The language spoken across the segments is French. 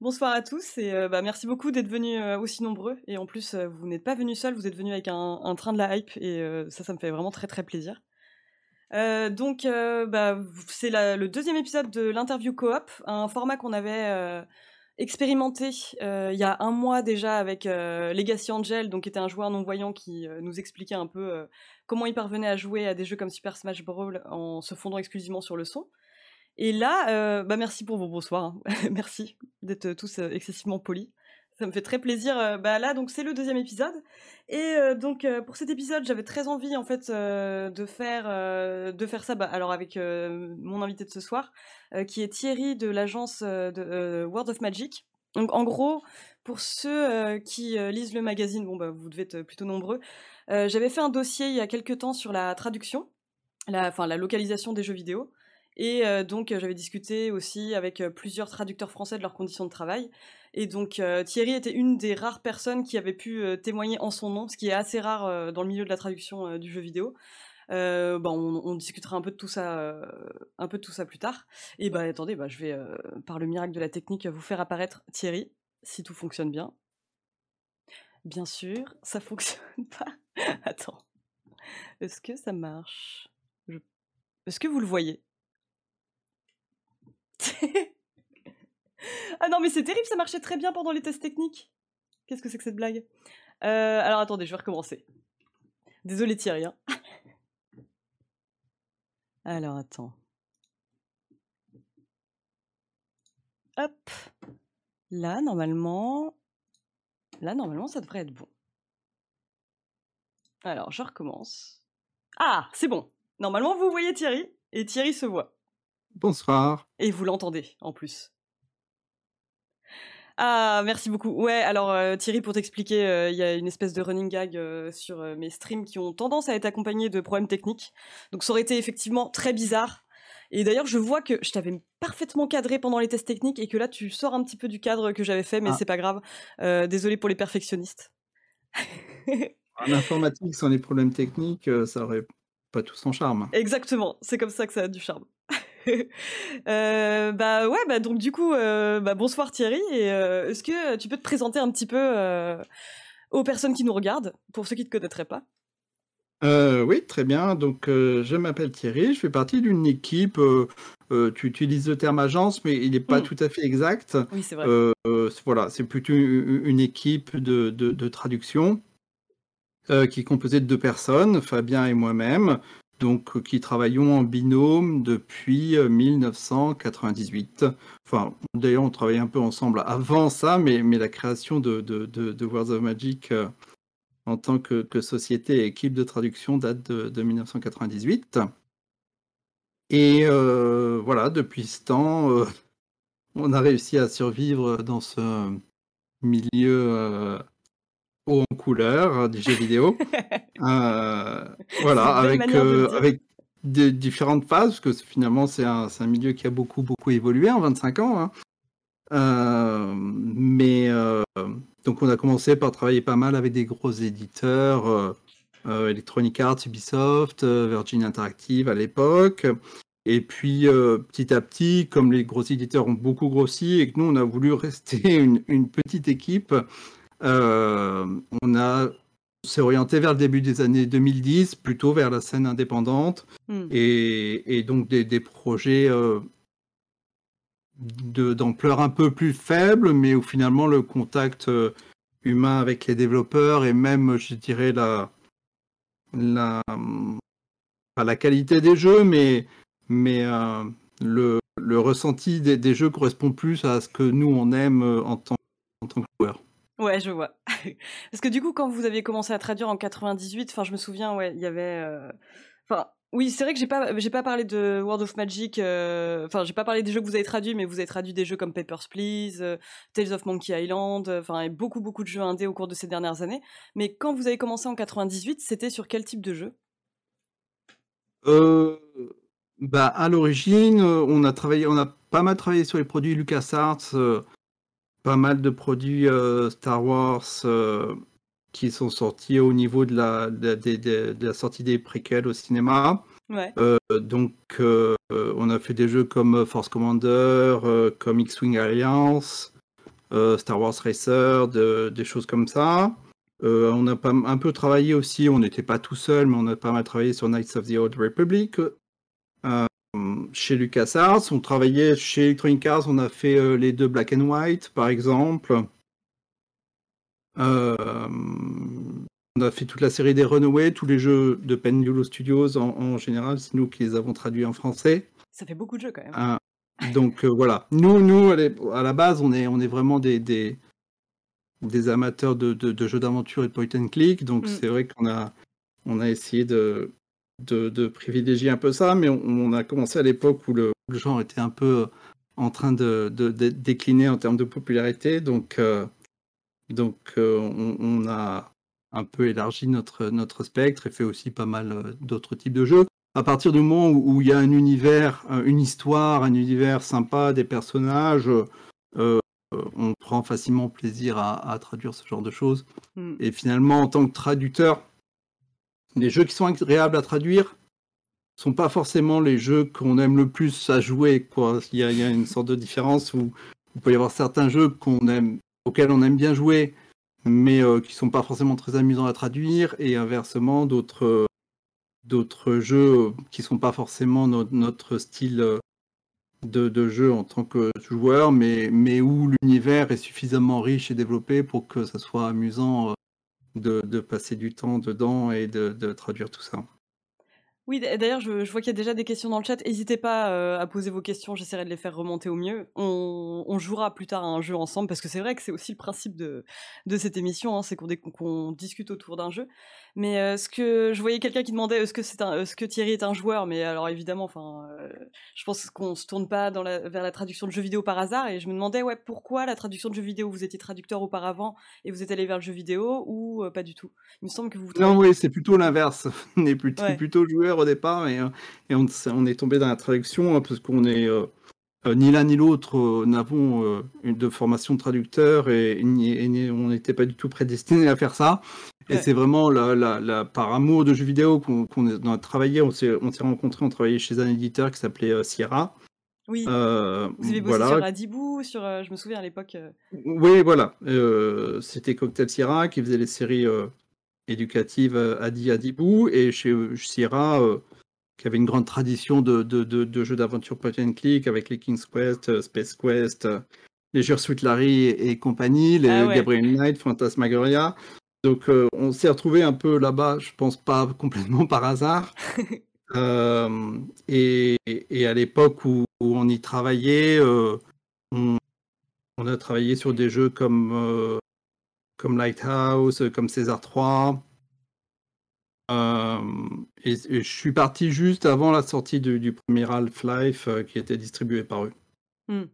Bonsoir à tous et euh, bah, merci beaucoup d'être venus euh, aussi nombreux. Et en plus, euh, vous n'êtes pas venus seuls, vous êtes venus avec un, train de la hype et ça, ça me fait vraiment très très plaisir. Donc, bah, c'est le deuxième épisode de l'interview coop, un format qu'on avait expérimenté il y a un mois déjà avec Legacy Angel, donc qui était un joueur non voyant qui nous expliquait un peu comment il parvenait à jouer à des jeux comme Super Smash Bros en se fondant exclusivement sur le son. Et là, euh, bah merci pour vos bonsoirs. hein. merci d'être tous euh, excessivement polis. Ça me fait très plaisir. Euh, bah là, donc c'est le deuxième épisode. Et euh, donc euh, pour cet épisode, j'avais très envie en fait euh, de faire euh, de faire ça. Bah, alors avec euh, mon invité de ce soir, euh, qui est Thierry de l'agence euh, de euh, World of Magic. Donc en gros, pour ceux euh, qui euh, lisent le magazine, bon bah vous devez être plutôt nombreux. euh, j'avais fait un dossier il y a quelques temps sur la traduction, la, enfin la localisation des jeux vidéo. Et euh, donc, euh, j'avais discuté aussi avec euh, plusieurs traducteurs français de leurs conditions de travail. Et donc, Thierry était une des rares personnes qui avait pu témoigner en son nom, ce qui est assez rare dans le milieu de la traduction du jeu vidéo. Euh, bah, on, discutera un peu de tout ça, un peu de tout ça plus tard. Et bah attendez, bah, je vais par le miracle de la technique vous faire apparaître Thierry, si tout fonctionne bien. Bien sûr, ça fonctionne pas. Attends, est-ce que ça marche? Est-ce que vous le voyez? ah non, mais c'est terrible, ça marchait très bien pendant les tests techniques. Qu'est-ce que c'est que cette blague? Euh, Alors attendez, je vais recommencer. Désolé Thierry. hein. Alors attends. Hop. Là, normalement. Là, normalement, ça devrait être bon. Alors, je recommence. Ah, c'est bon. Normalement, vous voyez Thierry, et Thierry se voit. Bonsoir. Et vous l'entendez, en plus. Ah, merci beaucoup. Ouais, alors euh, Thierry, pour t'expliquer, euh, il y a une espèce de running gag euh, sur mes streams qui ont tendance à être accompagnés de problèmes techniques. Donc ça aurait été effectivement très bizarre. Et d'ailleurs, je vois que je t'avais parfaitement cadré pendant les tests techniques et que là, tu sors un petit peu du cadre que j'avais fait, mais Ah. c'est pas grave. Désolé pour les perfectionnistes. En informatique, sans les problèmes techniques, ça aurait pas tout son charme. Exactement, c'est comme ça que ça a du charme. Euh, bah ouais, bah donc du coup, euh, bah bonsoir Thierry. Et euh, est-ce que tu peux te présenter un petit peu aux personnes qui nous regardent, pour ceux qui te connaîtraient pas? Oui, très bien. Donc, je m'appelle Thierry, je fais partie d'une équipe. tu utilises le terme agence, mais il n'est pas Mm. tout à fait exact. Oui, c'est vrai. Voilà, c'est plutôt une, équipe de, de- de traduction euh, qui est composée de deux personnes, Fabien et moi-même, donc euh, qui travaillons en binôme depuis euh, 1998. Enfin, d'ailleurs, on travaillait un peu ensemble avant ça, mais, la création de, de, Words of Magic euh, en tant que, société et équipe de traduction date de, de 1998. Et euh, voilà, depuis ce temps, euh, on a réussi à survivre dans ce milieu euh, haut en couleur des jeux vidéo. Euh, voilà, avec, de euh, avec des différentes phases, parce que finalement c'est un, un milieu qui a beaucoup beaucoup évolué en 25 ans. hein. Euh, mais euh, donc on a commencé par travailler pas mal avec des gros éditeurs, euh, Electronic Arts, Ubisoft, Virgin Interactive à l'époque. Et puis petit à petit, comme les gros éditeurs ont beaucoup grossi et que nous on a voulu rester une, une petite équipe, on a s'est orienté vers le début des années 2010, plutôt vers la scène indépendante Hmm. et, et donc des, des projets euh, d'ampleur un peu plus faible, mais où finalement le contact euh, humain avec les développeurs et même, je dirais, la, la, pas la qualité des jeux, mais, mais euh, le, le ressenti des, des jeux correspond plus à ce que nous on aime euh, en tant, en tant que joueur. Ouais, je vois. Parce que du coup, quand vous aviez commencé à traduire en 98, enfin, je me souviens, ouais, il y avait. euh, Enfin, oui, c'est vrai que j'ai pas, j'ai pas parlé de World of Magic. euh, Enfin, j'ai pas parlé des jeux que vous avez traduits, mais vous avez traduit des jeux comme Papers, Please, euh, Tales of Monkey Island, euh, enfin, et beaucoup, beaucoup de jeux indés au cours de ces dernières années. Mais quand vous avez commencé en 98, c'était sur quel type de jeu? Euh, bah, à l'origine, euh, on a travaillé, on a pas mal travaillé sur les produits LucasArts, euh, pas mal de produits euh, Star Wars euh, qui sont sortis au niveau de la, de, de- de- de la sortie des préquels au cinéma. Ouais. Euh, donc, on a fait des jeux comme Force Commander, comme X-Wing Alliance, Star Wars Racer, des choses comme ça. on a pas, un peu travaillé aussi, on n'était pas tout seul, mais on a pas mal travaillé sur Knights of the Old Republic. Chez LucasArts, on travaillait chez Electronic Arts, on a fait les deux Black and White, par exemple. On a fait toute la série des Runaways, tous les jeux de Pendulo Studios en, général, c'est nous qui les avons traduits en français. Ça fait beaucoup de jeux quand même. Ah, donc euh, voilà, nous, nous à la base, on est, on est vraiment des, des, amateurs de, jeux d'aventure et de point and click, donc mm. c'est vrai qu'on a, on a essayé de, de, privilégier un peu ça, mais on, a commencé à l'époque où le, genre était un peu en train de, décliner en termes de popularité, donc, euh, donc euh, on, a un peu élargi notre, notre spectre et fait aussi pas mal euh, d'autres types de jeux. À partir du moment où il y a un univers, euh, une histoire, un univers sympa, des personnages, euh, on prend facilement plaisir à, traduire ce genre de choses. Hmm. Et finalement, en tant que traducteur, les jeux qui sont agréables à traduire sont pas forcément les jeux qu'on aime le plus à jouer. Quoi. Il, y a, une sorte de différence où il peut y avoir certains jeux auxquels on aime bien jouer, mais euh, qui sont pas forcément très amusants à traduire, et inversement d'autres jeux qui sont pas forcément notre style euh, de, de, jeu en tant que joueur, mais, mais où l'univers est suffisamment riche et développé pour que ça soit amusant euh, de, passer du temps dedans et de, traduire tout ça. Oui, d'ailleurs, je, vois qu'il y a déjà des questions dans le chat. N'hésitez pas euh, à poser vos questions, j'essaierai de les faire remonter au mieux. On, jouera plus tard à un jeu ensemble, parce que c'est vrai que c'est aussi le principe de, de cette émission, hein, c'est qu'on discute autour d'un jeu. Mais euh, ce que je voyais quelqu'un qui demandait est-ce que c'est un, ce que Thierry est un joueur, mais alors évidemment, enfin, euh, je pense qu'on se tourne pas dans la, vers la traduction de jeux vidéo par hasard. Et je me demandais ouais pourquoi la traduction de jeux vidéo? Vous étiez traducteur auparavant et vous êtes allé vers le jeu vidéo ou pas du tout? Il me semble que vous. Non, oui, c'est plutôt l'inverse. on est plutôt, plutôt joueur au départ et, et on, on, est tombé dans la traduction hein, parce qu'on est euh, ni l'un ni l'autre euh, n'avons euh, de formation de traducteur et, on n'était pas du tout prédestiné à faire ça. Et c'est vraiment la, par amour de jeux vidéo qu'on a travaillé. On s'est rencontrés, on travaillait chez un éditeur qui s'appelait Sierra. Oui. vous avez bossé sur Adibou, sur, je me souviens à l'époque. Oui, voilà. C'était Cocktail Sierra qui faisait les séries éducatives Adi Adibou. Et chez Sierra, qui avait une grande tradition de, de, de, jeux d'aventure point and click avec les King's Quest, euh, Space Quest, euh, les Sweet Larry et, compagnie, les ah Gabriel Knight, Phantasmagoria. Donc euh, on s'est retrouvé un peu là-bas, je pense pas complètement par hasard. et, et, à l'époque où, on y travaillait, on, on, a travaillé sur des jeux comme, comme Lighthouse, comme César 3. Euh, et, je suis parti juste avant la sortie du, premier Half-Life euh, qui était distribué par eux. Hmm.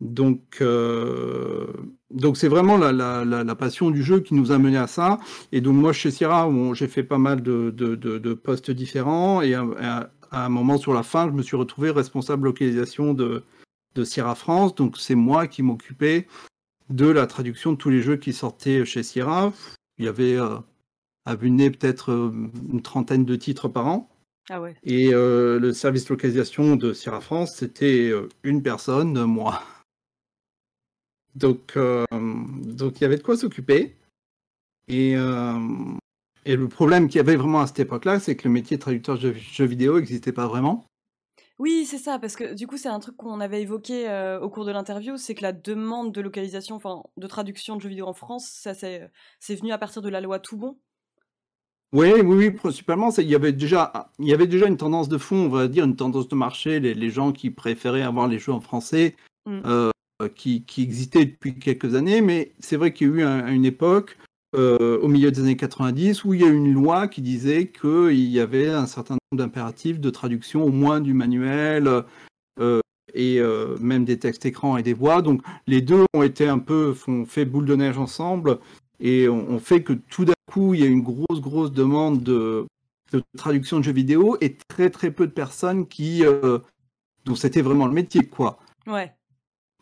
Donc, euh, donc c'est vraiment la, la, passion du jeu qui nous a mené à ça. Et donc moi chez Sierra, j'ai fait pas mal de, de, de, postes différents. Et à, un moment sur la fin, je me suis retrouvé responsable localisation de, de Sierra France. Donc c'est moi qui m'occupais de la traduction de tous les jeux qui sortaient chez Sierra. Il y avait vu peut-être euh, une trentaine de titres par an. Ah ouais. Et euh, le service localisation de Sierra France, c'était euh, une personne, moi. Donc, donc il y avait de quoi s'occuper. Et, et le problème qu'il y avait vraiment à cette époque-là, c'est que le métier de traducteur de jeux vidéo n'existait pas vraiment. Oui, c'est ça, parce que du coup, c'est un truc qu'on avait évoqué au cours de l'interview, c'est que la demande de localisation, enfin, de traduction de jeux vidéo en France, ça c'est venu à partir de la loi Toubon, oui, oui, oui, principalement, il y, avait déjà, il y avait déjà une tendance de fond, on va dire, une tendance de marché, les, gens qui préféraient avoir les jeux en français, mm. euh, qui, qui, existaient depuis quelques années, mais c'est vrai qu'il y a eu une époque, euh, au milieu des années 90, où il y a eu une loi qui disait qu'il y avait un certain nombre d'impératifs de traduction, au moins du manuel, euh, et même des textes écrans et des voix. Donc les deux ont été un peu, font, fait boule de neige ensemble, et on, fait que tout d'un coup, il y a une grosse, grosse demande de, traduction de jeux vidéo et très, très peu de personnes qui, euh, dont c'était vraiment le métier, quoi. Ouais.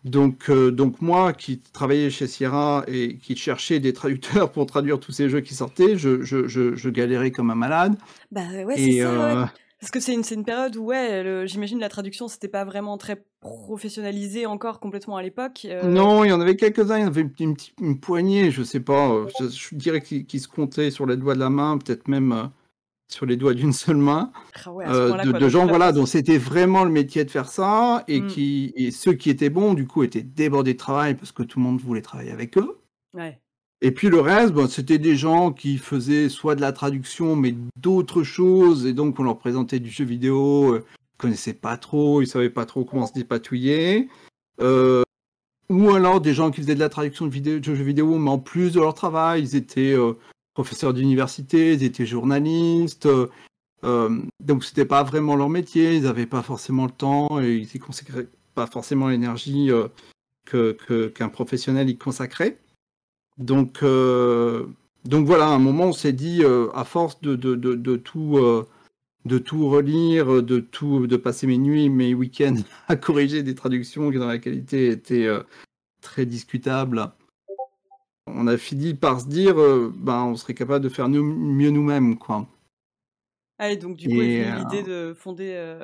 Donc, euh, donc moi, qui travaillais chez Sierra et qui cherchais des traducteurs pour traduire tous ces jeux qui sortaient, je, je, je, galérais comme un malade. Bah ouais, c'est ça. Euh, Parce que c'est une, une période où, ouais, j'imagine la traduction, c'était pas vraiment très professionnalisé encore complètement à l'époque. Euh. Non, il y en avait quelques-uns, il y en avait une, une, poignée, je sais pas, euh, je, dirais qu'ils se comptaient sur les doigts de la main, peut-être même euh, sur les doigts d'une seule main, ah de, gens voilà, dont c'était vraiment le métier de faire ça, et, mmh. qui, et ceux qui étaient bons, du coup, étaient débordés de travail parce que tout le monde voulait travailler avec eux. Ouais. Et puis le reste, bon, c'était des gens qui faisaient soit de la traduction, mais d'autres choses, et donc on leur présentait du jeu vidéo, euh, ils connaissaient pas trop, ils savaient pas trop comment se dépatouiller. Euh, ou alors des gens qui faisaient de la traduction de jeux vidéo, mais en plus de leur travail, ils étaient euh, professeurs d'université, ils étaient journalistes. Euh, donc c'était pas vraiment leur métier, ils n'avaient pas forcément le temps et ils y consacraient pas forcément l'énergie que qu'un professionnel y consacrait. Donc, euh, donc voilà, à un moment, on s'est dit, euh, à force de, de, de, tout, euh, de tout relire, de, tout, de passer mes nuits, mes week-ends à corriger des traductions dont la qualité était très discutable, on a fini par se dire, ben, on serait capable de faire mieux nous-mêmes. quoi. Ah, et donc du coup, l'idée de fonder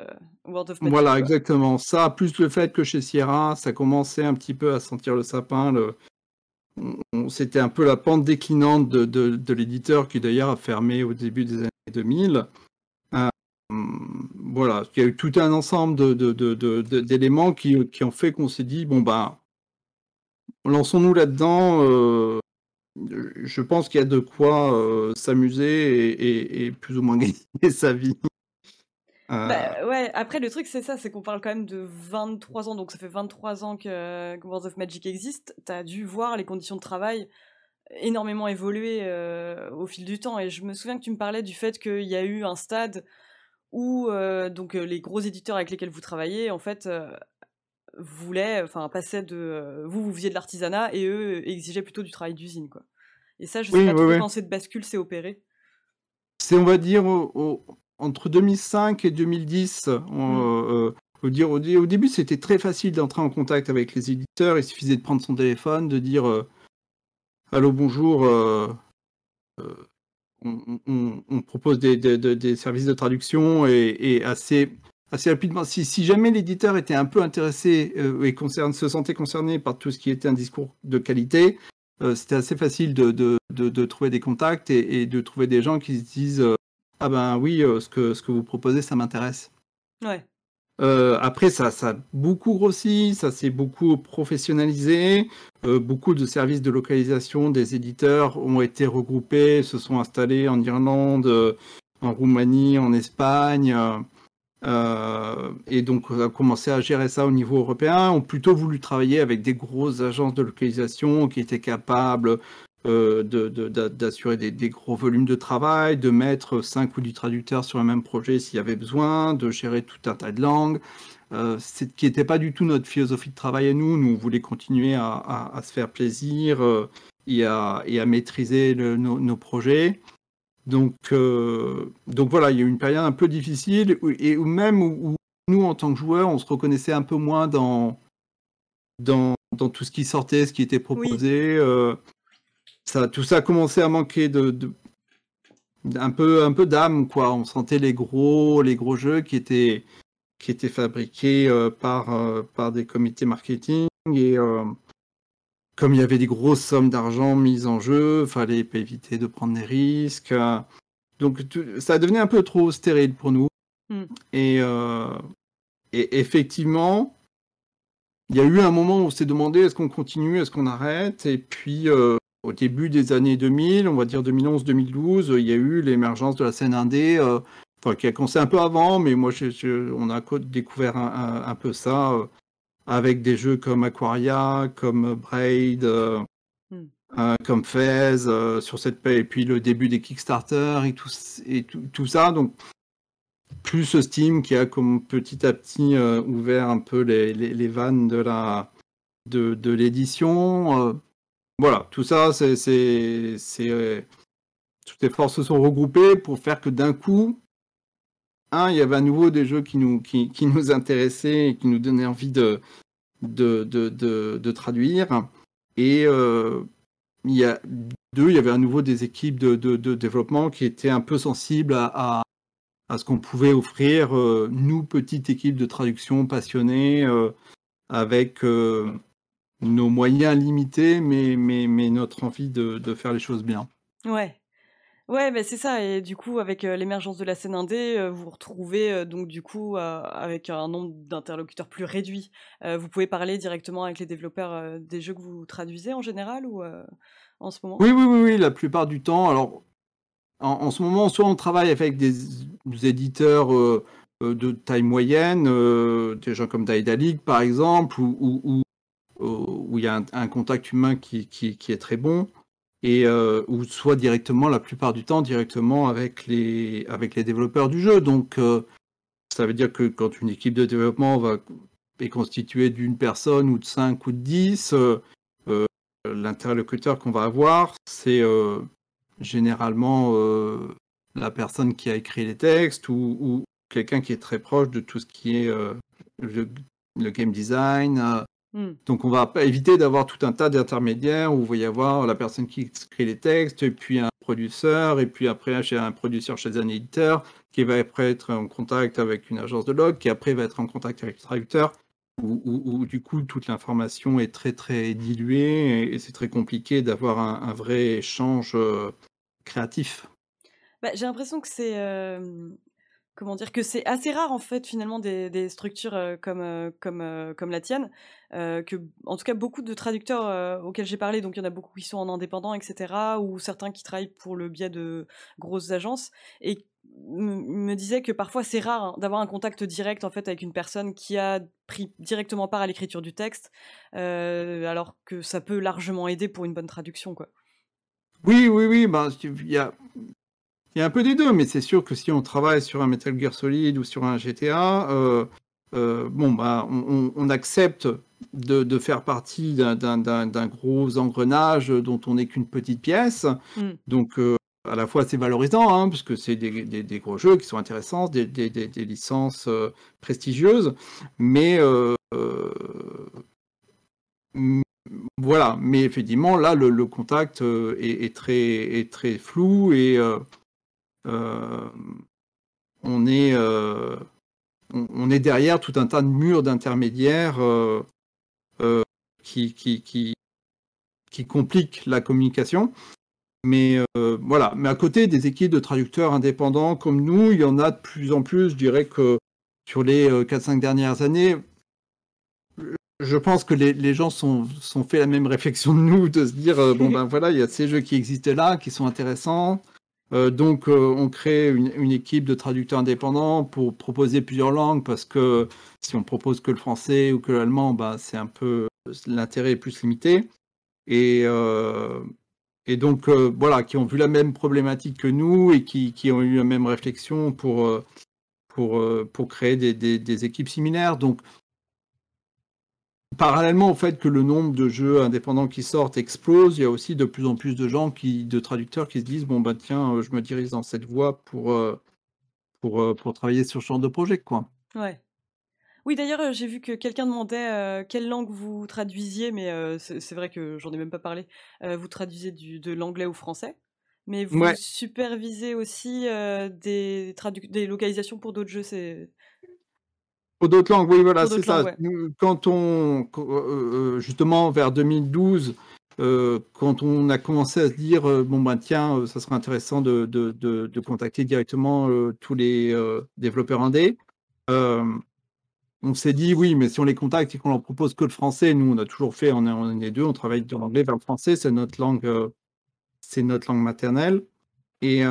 World of Magic. Voilà, exactement. Ça, plus le fait que chez Sierra, ça commençait un petit peu à sentir le sapin, le, c'était un peu la pente déclinante de, l'éditeur qui d'ailleurs a fermé au début des années 2000. Euh, voilà, il y a eu tout un ensemble d'éléments qui, ont fait qu'on s'est dit bon ben, lançons-nous là-dedans. Euh, je pense qu'il y a de quoi euh, s'amuser et, plus ou moins gagner sa vie. Bah, euh. ouais, après le truc c'est ça, c'est qu'on parle quand même de 23 ans, donc ça fait 23 ans que, World of Magic existe. T'as dû voir les conditions de travail énormément évoluer euh, au fil du temps. Et je me souviens que tu me parlais du fait qu'il y a eu un stade où euh, donc les gros éditeurs avec lesquels vous travaillez, en fait, voulaient, enfin, passaient de vous vous faisiez de l'artisanat et eux exigeaient plutôt du travail d'usine, quoi. Et ça, je sais pas trop quand cette bascule s'est opérée. C'est, on va dire, au, entre 2005 et 2010, on, mm. euh, euh, dire, au, début, c'était très facile d'entrer en contact avec les éditeurs. Il suffisait de prendre son téléphone, de dire euh, Allô, bonjour, on, propose des, services de traduction et, assez, assez rapidement. Si, jamais l'éditeur était un peu intéressé et concerne, se sentait concerné par tout ce qui était un discours de qualité, c'était assez facile de, trouver des contacts et, de trouver des gens qui se disent ah ben oui, euh, ce, que, ce que vous proposez, ça m'intéresse. Ouais. Euh, après, ça, ça a beaucoup grossi, ça s'est beaucoup professionnalisé. Euh, beaucoup de services de localisation des éditeurs ont été regroupés, se sont installés en Irlande, en Roumanie, en Espagne. et donc, on a commencé à gérer ça au niveau européen. On plutôt voulu travailler avec des grosses agences de localisation qui étaient capables euh, d'assurer des, gros volumes de travail, de mettre 5 ou 10 traducteurs sur un même projet s'il y avait besoin, de gérer tout un tas de langues. Euh, ce qui n'était pas du tout notre philosophie de travail à nous. Nous, on voulait continuer à, se faire plaisir euh, et, à, maîtriser nos, projets. Donc, donc voilà, il y a eu une période un peu difficile et même où, nous, en tant que joueurs, on se reconnaissait un peu moins dans, dans, dans tout ce qui sortait, ce qui était proposé tout ça a commencé à manquer de, un peu, un peu d'âme, quoi. On sentait les gros, les gros jeux qui étaient, qui étaient fabriqués euh, par, euh, par des comités marketing et euh, comme il y avait des grosses sommes d'argent mises en jeu, fallait éviter de prendre des risques. donc ça devenait un peu trop stérile pour nous. Hmm. Et, et effectivement, il y a eu un moment où on s'est demandé est-ce qu'on continue, est-ce qu'on arrête, et puis au début des années 2000, on va dire 2011-2012, il y a eu l'émergence de la scène indé, euh, enfin, qui a commencé un peu avant, mais moi, on a découvert un, peu ça euh, avec des jeux comme Aquaria, comme Braid, euh, hmm. comme Fez, sur cette paix, et puis le début des Kickstarter et tout, et tout, ça. Donc, plus Steam qui a comme petit à petit ouvert un peu les, les, vannes de la de, de l'édition voilà, tout ça, c'est, euh, toutes les forces se sont regroupées pour faire que d'un coup, un, il y avait à nouveau des jeux qui nous, intéressaient et qui nous donnaient envie de, traduire. Et euh, il y a deux, il y avait à nouveau des équipes de, développement qui étaient un peu sensibles à, à ce qu'on pouvait offrir, nous, petite équipe de traduction passionnée, avec nos moyens limités, mais, mais, mais notre envie de, de faire les choses bien. Ouais. Ouais, bah, c'est ça et du coup avec, l'émergence de la scène indé, vous vous retrouvez, donc du coup, avec un nombre d'interlocuteurs plus réduit. vous pouvez parler directement avec les développeurs, des jeux que vous traduisez en général ou, en ce moment? Oui, oui, oui, oui, la plupart du temps. Alors, en ce moment, soit on travaille avec des éditeurs, de taille moyenne, des gens comme Daedalic par exemple, où où il y a un contact humain qui est très bon et euh, ou soit directement, la plupart du temps, directement avec les, avec les développeurs du jeu. Donc, euh, ça veut dire que quand une équipe de développement va, est constituée d'une personne ou de cinq ou de dix, euh, l'interlocuteur qu'on va avoir, c'est généralement la personne qui a écrit les textes ou, quelqu'un qui est très proche de tout ce qui est le, game design, Hmm. Donc on va éviter d'avoir tout un tas d'intermédiaires où il va y avoir la personne qui écrit les textes, et puis un producteur, et puis après chez un producteur chez un éditeur, qui va après être en contact avec une agence de log, qui après va être en contact avec le traducteur, où, du coup toute l'information est très très diluée et, c'est très compliqué d'avoir un, vrai échange euh, créatif. Bah, j'ai l'impression que c'est euh, comment dire que c'est assez rare en fait finalement des, structures comme comme comme la tienne que en tout cas beaucoup de traducteurs auxquels j'ai parlé donc il y en a beaucoup qui sont en indépendant etc ou certains qui travaillent pour le biais de grosses agences et me disaient que parfois c'est rare hein, d'avoir un contact direct en fait avec une personne qui a pris directement part à l'écriture du texte alors que ça peut largement aider pour une bonne traduction quoi. Oui, oui, oui, ben, il y a, il y a un peu des deux, mais c'est sûr que si on travaille sur un Metal Gear Solid ou sur un GTA, euh, euh, bon, bah, on, accepte de, faire partie d'un gros engrenage dont on n'est qu'une petite pièce. Mm. Donc, euh, à la fois, c'est valorisant, hein, puisque c'est des, gros jeux qui sont intéressants, des, licences prestigieuses, mais voilà. Mais effectivement, là, le, contact est, très, est très flou et euh, on est euh, on, est derrière tout un tas de murs d'intermédiaires euh, qui, qui, qui, qui compliquent la communication. Mais voilà, mais à côté des équipes de traducteurs indépendants comme nous, il y en a de plus en plus. Je dirais que sur les 4-5 dernières années, je pense que les, les gens sont, sont, fait la même réflexion de nous, de se dire, bon ben voilà, il y a ces jeux qui existent là, qui sont intéressants. Euh, donc, euh, on crée une, équipe de traducteurs indépendants pour proposer plusieurs langues parce que si on propose que le français ou que l'allemand, bah, c'est un peu l'intérêt est plus limité. Et, euh, donc, voilà, qui ont vu la même problématique que nous et qui, qui ont eu la même réflexion pour, pour, pour créer des, des, des équipes similaires. Donc, parallèlement au fait que le nombre de jeux indépendants qui sortent explose, il y a aussi de plus en plus de gens qui, de traducteurs qui se disent bon bah tiens, euh, je me dirige dans cette voie pour euh, pour, euh, pour travailler sur ce genre de projet quoi. Ouais. Oui, d'ailleurs, j'ai vu que quelqu'un demandait quelle langue vous traduisiez, mais c'est vrai que j'en ai même pas parlé. vous traduisez du, de l'anglais au français, mais vous supervisez aussi des, des localisations pour d'autres jeux. C'est pour d'autres langues, oui, voilà, c'est ça. Quand on, euh, euh, justement, vers 2012, euh, quand on a commencé à se dire, bon, ben tiens, ça serait intéressant de, de, de, contacter directement tous les développeurs indés, on s'est dit, oui, mais si on les contacte et qu'on leur propose que le français, nous, on a toujours fait, on est, on est deux, on travaille de l'anglais vers le français, c'est notre langue, c'est notre langue maternelle. Et,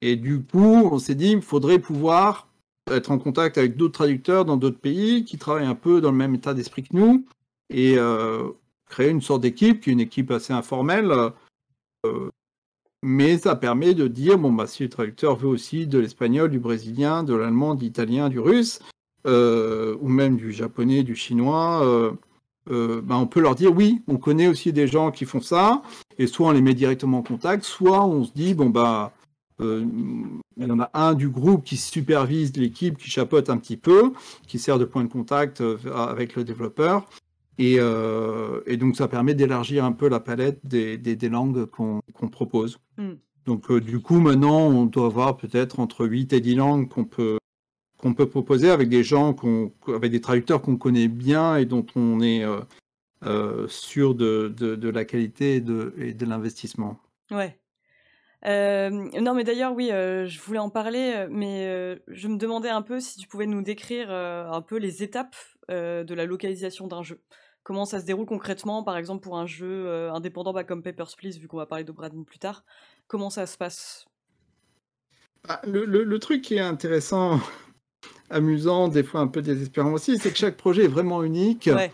et du coup, on s'est dit, il faudrait pouvoir être en contact avec d'autres traducteurs dans d'autres pays qui travaillent un peu dans le même état d'esprit que nous et euh, créer une sorte d'équipe qui est une équipe assez informelle. Euh, mais ça permet de dire bon bah si le traducteur veut aussi de l'espagnol, du brésilien, de l'allemand, de l'italien, du russe, euh, ou même du japonais, du chinois, bah, on peut leur dire oui, on connaît aussi des gens qui font ça, et soit on les met directement en contact, soit on se dit bon bah euh, il y en a un du groupe qui supervise l'équipe, qui chapeaute un petit peu, qui sert de point de contact euh, avec le développeur. Et, euh, donc ça permet d'élargir un peu la palette des, langues qu'on propose. Hmm. Donc du coup, maintenant, on doit avoir peut-être entre 8 et 10 langues qu'on peut, qu'on peut proposer avec des gens, avec des traducteurs qu'on connaît bien et dont on est sûr de, de, de, la qualité et de, et de l'investissement. Ouais. Euh, non, mais d'ailleurs, oui, euh, je voulais en parler, euh, mais je me demandais un peu si tu pouvais nous décrire un peu les étapes de la localisation d'un jeu. Comment ça se déroule concrètement, par exemple, pour un jeu indépendant bah, comme Papers, Please, vu qu'on va parler d'Obradin plus tard. Comment ça se passe? Ah, le, le, truc qui est intéressant, amusant, des fois un peu désespérant aussi, c'est que chaque projet est vraiment unique. Ouais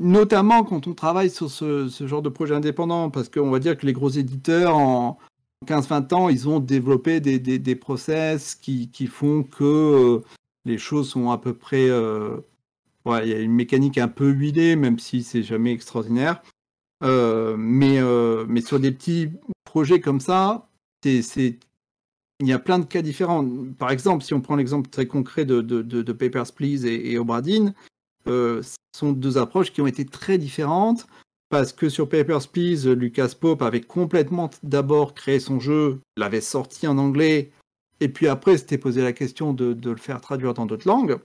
notamment quand on travaille sur ce, genre de projet indépendant, parce qu'on va dire que les gros éditeurs, en 15-20 ans, ils ont développé des, process qui, font que euh, les choses sont à peu près... Euh, il y a une mécanique un peu huilée, même si c'est jamais extraordinaire. Euh, mais, mais sur des petits projets comme ça, il y a plein de cas différents. Par exemple, si on prend l'exemple très concret de, de, Papers, Please et, et Obradine, euh, sont deux approches qui ont été très différentes parce que sur Papers, Please, Lucas Pope avait complètement d'abord créé son jeu, l'avait sorti en anglais, et puis après s'était posé la question de, le faire traduire dans d'autres langues,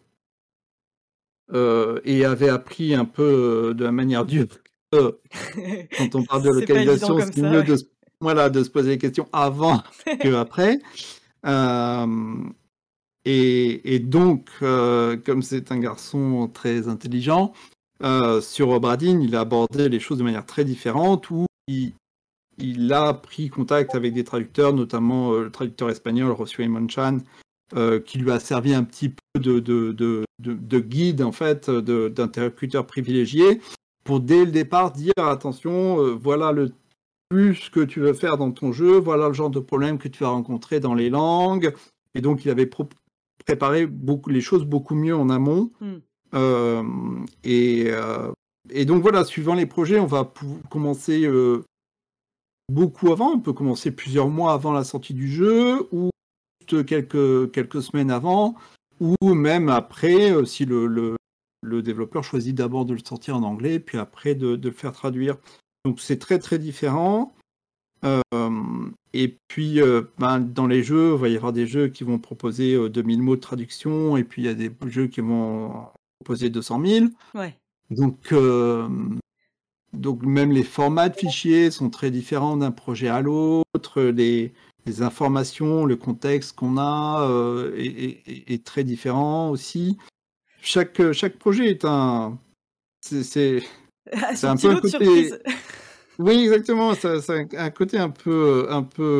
euh, et avait appris un peu euh, de la manière dure. quand on parle de localisation, c'est mieux de, voilà, de se poser les questions avant que après. Et, donc, euh, comme c'est un garçon très intelligent, euh, sur Obradine, il a abordé les choses de manière très différente, où il, a pris contact avec des traducteurs, notamment euh, le traducteur espagnol Rocio Monchan, qui lui a servi un petit peu de, de guide, en fait, d'interlocuteur privilégié, pour dès le départ dire attention, voilà le plus que tu veux faire dans ton jeu, voilà le genre de problème que tu vas rencontrer dans les langues. Et donc, il avait préparer beaucoup, les choses beaucoup mieux en amont. Hmm. Euh, et, euh, et, donc voilà, suivant les projets, on va commencer euh, beaucoup avant. On peut commencer plusieurs mois avant la sortie du jeu ou quelques, quelques semaines avant ou même après si le, le, le développeur choisit d'abord de le sortir en anglais puis après de, de le faire traduire. Donc c'est très très différent. Euh, et puis, euh, ben, dans les jeux, il va y avoir des jeux qui vont proposer 2000 euh, mots de traduction, et puis il y a des jeux qui vont proposer 200 000. Ouais. Donc, donc, même les formats de fichiers sont très différents d'un projet à l'autre. Les, les, informations, le contexte qu'on a est, est, très différent aussi. Chaque, chaque projet est un. C'est un peu un côté. Oui, exactement. C'est un côté un peu, un peu,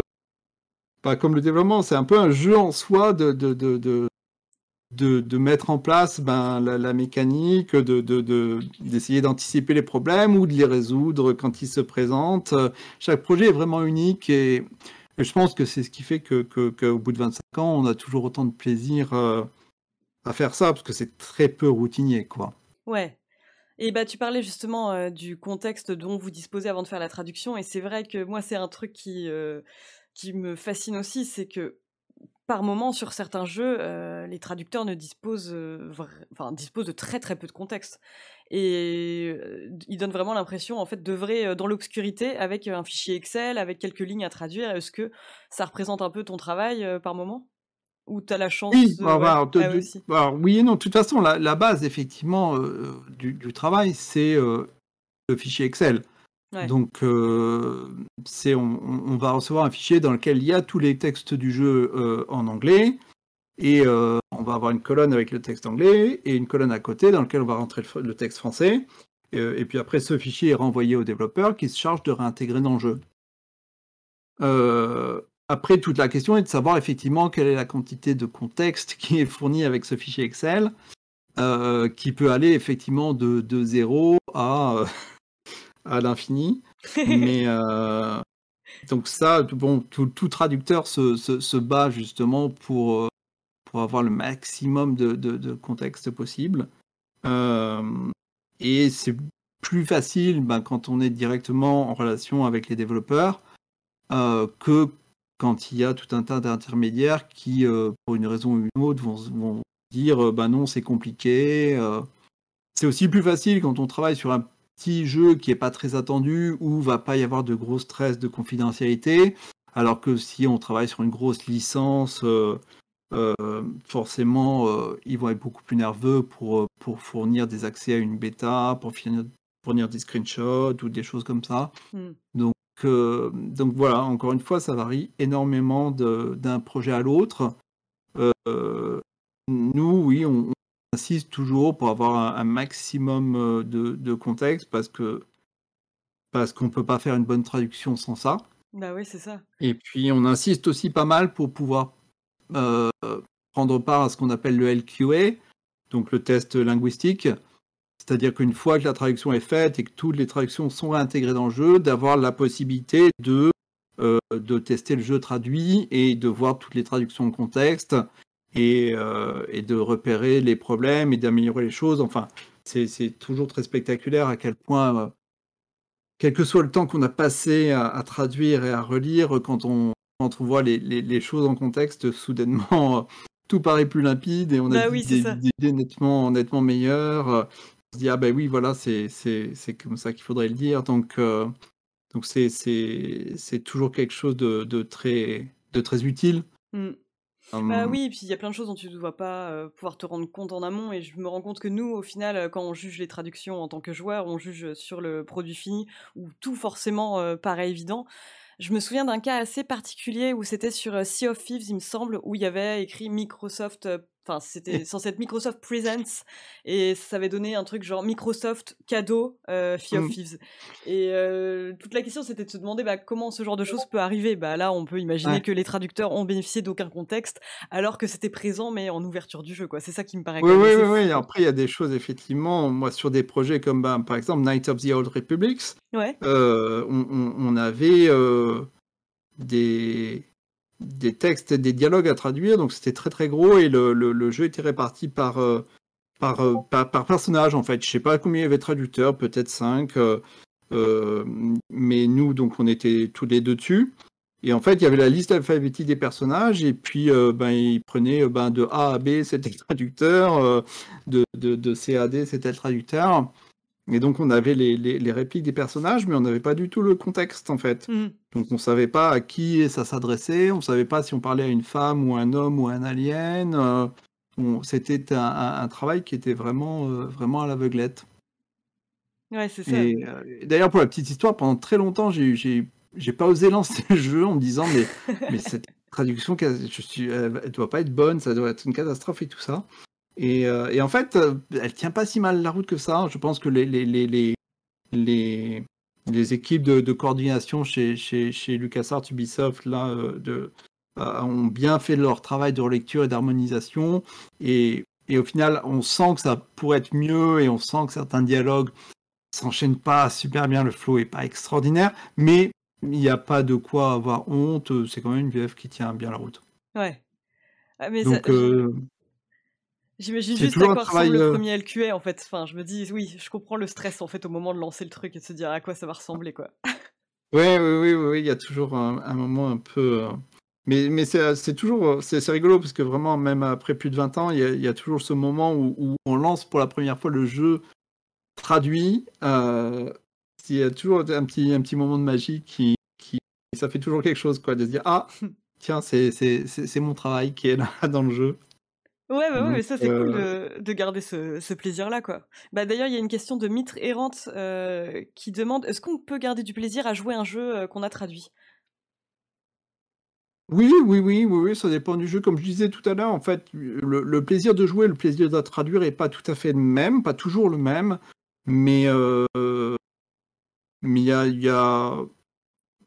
pas comme le développement, c'est un peu un jeu en soi de, de, de, de, de mettre en place ben, la, mécanique, de, d'essayer d'anticiper les problèmes ou de les résoudre quand ils se présentent. Chaque projet est vraiment unique et, je pense que c'est ce qui fait que, qu'au bout de 25 ans, on a toujours autant de plaisir euh, à faire ça parce que c'est très peu routinier, quoi. Ouais, et bah, tu parlais justement du contexte dont vous disposez avant de faire la traduction, et c'est vrai que moi, c'est un truc qui, qui me fascine aussi, c'est que par moment, sur certains jeux, les traducteurs ne disposent de très très peu de contexte. Et ils donnent vraiment l'impression, en fait, d'œuvrer dans l'obscurité avec un fichier Excel, avec quelques lignes à traduire. Est-ce que ça représente un peu ton travail par moment? Ou tu as la chance oui, bah, bah, bah, oui et non. De toute façon, la, base, effectivement, euh, du, travail, c'est euh, le fichier Excel. Donc, euh, on, va recevoir un fichier dans lequel il y a tous les textes du jeu en anglais. Et on va avoir une colonne avec le texte anglais et une colonne à côté dans laquelle on va rentrer le, le texte français. Et, puis après, ce fichier est renvoyé au développeur qui se charge de réintégrer dans le jeu. Après, toute la question est de savoir effectivement quelle est la quantité de contexte qui est fournie avec ce fichier Excel, euh, qui peut aller effectivement de, de 0 à, euh, à l'infini. Mais euh, donc ça, bon, tout, traducteur se, se, bat justement pour, pour avoir le maximum de, de, contexte possible. et c'est plus facile ben, quand on est directement en relation avec les développeurs que quand il y a tout un tas d'intermédiaires qui, euh, pour une raison ou une autre, vont, dire bah non, c'est compliqué. Euh. C'est aussi plus facile quand on travaille sur un petit jeu qui est pas très attendu où va pas y avoir de gros stress de confidentialité. Alors que si on travaille sur une grosse licence, euh, euh, forcément, euh, ils vont être beaucoup plus nerveux pour, pour fournir des accès à une bêta, pour fournir, des screenshots ou des choses comme ça. Hmm. Donc, donc voilà, encore une fois, ça varie énormément d'un projet à l'autre. nous, oui, on, insiste toujours pour avoir un, maximum de, de, contexte parce que parce qu'on peut pas faire une bonne traduction sans ça. Bah oui, c'est ça. Et puis on insiste aussi pas mal pour pouvoir euh, prendre part à ce qu'on appelle le LQA, donc le test linguistique. C'est-à-dire qu'une fois que la traduction est faite et que toutes les traductions sont réintégrées dans le jeu, d'avoir la possibilité de, euh, de tester le jeu traduit et de voir toutes les traductions en contexte et, euh, et de repérer les problèmes et d'améliorer les choses. Enfin, c'est toujours très spectaculaire à quel point quel que soit le temps qu'on a passé à, traduire et à relire, quand on, quand on voit les, les, choses en contexte, soudainement, tout paraît plus limpide et on a bah des, idées nettement, nettement meilleures. Se dit, ah ben oui, voilà, c'est comme ça qu'il faudrait le dire. Donc, euh, donc c'est toujours quelque chose de, de, très, de très utile. Mmh. Bah oui, et puis il y a plein de choses dont tu ne dois pas pouvoir te rendre compte en amont. Et je me rends compte que nous, au final, quand on juge les traductions en tant que joueur, on juge sur le produit fini, où tout forcément paraît évident. Je me souviens d'un cas assez particulier où c'était sur Sea of Thieves, il me semble, où il y avait écrit Microsoft Enfin, c'était censé être Microsoft Presents et ça avait donné un truc genre Microsoft cadeau euh, of mmh. Thieves. Et euh, toute la question c'était de se demander bah, comment ce genre de choses peut arriver. Bah là, on peut imaginer que les traducteurs ont bénéficié d'aucun contexte alors que c'était présent mais en ouverture du jeu. quoi. C'est ça qui me paraît. Oui, oui, oui, oui. Après, il y a des choses effectivement. Moi, sur des projets comme bah, par exemple Night of the Old Republics, ouais. euh, on, on, avait euh, des des textes des dialogues à traduire, donc c'était très très gros et le, le, jeu était réparti par, euh, euh, par, par, personnage en fait. Je sais pas combien il y avait de traducteurs, peut-être 5, euh, mais nous donc on était tous les deux dessus. Et en fait, il y avait la liste alphabétique des personnages, et puis ben, il prenait ben, de A à B, c'était le traducteur, de, de, de, C à D, c'était le traducteur. Et donc on avait les, les, répliques des personnages, mais on n'avait pas du tout le contexte en fait. Mmh. Donc on savait pas à qui ça s'adressait, on savait pas si on parlait à une femme ou un homme ou un alien. Euh, c'était un, travail qui était vraiment, euh, vraiment à l'aveuglette. Ouais, c'est ça. Et, euh, d'ailleurs pour la petite histoire, pendant très longtemps, j'ai, j'ai, pas osé lancer le jeu en me disant mais, mais cette traduction, je suis, elle doit pas être bonne, ça doit être une catastrophe et tout ça. Euh, et, en fait, euh, elle tient pas si mal la route que ça. Je pense que les, les, les, les, les équipes de, coordination chez, chez, chez LucasArts, Ubisoft, là, euh, de, ont bien fait leur travail de relecture et d'harmonisation. Et, et, au final, on sent que ça pourrait être mieux et on sent que certains dialogues s'enchaînent pas super bien. Le flow est pas extraordinaire, mais il n'y a pas de quoi avoir honte. C'est quand même une VF qui tient bien la route. Ouais. Ah, mais Donc, J'imagine juste à quoi ressemble le euh premier LQA en fait. Enfin, je me dis, oui, je comprends le stress en fait au moment de lancer le truc et de se dire à quoi ça va ressembler quoi. Ouais, oui, oui, oui, il y a toujours un, moment un peu. Euh, mais, mais c'est toujours euh, c'est rigolo parce que vraiment, même après plus de 20 ans, il y a, toujours ce moment où, on lance pour la première fois le jeu traduit. il y a toujours un petit, un petit moment de magie qui, qui. Ça fait toujours quelque chose quoi, de se dire Ah, tiens, c'est mon travail qui est là dans le jeu. Ouais, ouais, mais ça c'est cool de, de garder ce, ce plaisir-là, quoi. Bah d'ailleurs, il y a une question de Mitre Errante euh, qui demande est-ce qu'on peut garder du plaisir à jouer un jeu euh, qu'on a traduit? Oui, oui, oui, oui, oui, ça dépend du jeu. Comme je disais tout à l'heure, en fait, le, plaisir de jouer, le plaisir de traduire est pas tout à fait le même, pas toujours le même, mais euh, mais il y a, y a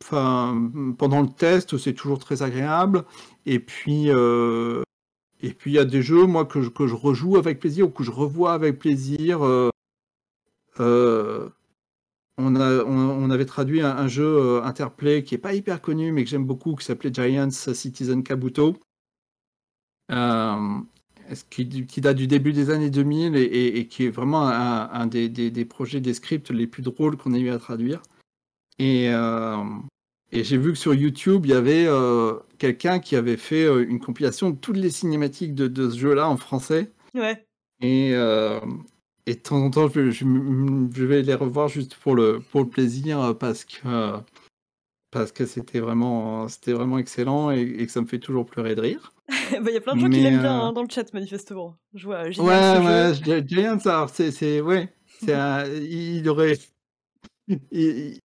enfin, pendant le test, c'est toujours très agréable. Et puis, euh, et puis il y a des jeux, moi, que je, que je rejoue avec plaisir ou que je revois avec plaisir. Euh, euh, on, a, on, avait traduit un, jeu euh, Interplay qui n'est pas hyper connu, mais que j'aime beaucoup, qui s'appelait Giants Citizen Kabuto. Qui, date du début des années 2000 et, qui est vraiment un, des, des, des, projets des scripts les plus drôles qu'on ait eu à traduire. Et, et j'ai vu que sur YouTube, il y avait euh, quelqu'un qui avait fait euh, une compilation de toutes les cinématiques de, ce jeu-là en français. Ouais. Et, euh, et de temps en temps, je, je, vais les revoir juste pour le, pour le plaisir parce que, parce que c'était vraiment, c'était vraiment excellent et, que ça me fait toujours pleurer de rire. Bah, il y a plein de gens qui l'aiment bien hein, dans le chat, manifestement. Je vois, ouais, ouais, de ça. C'est, ouais, il aurait. Il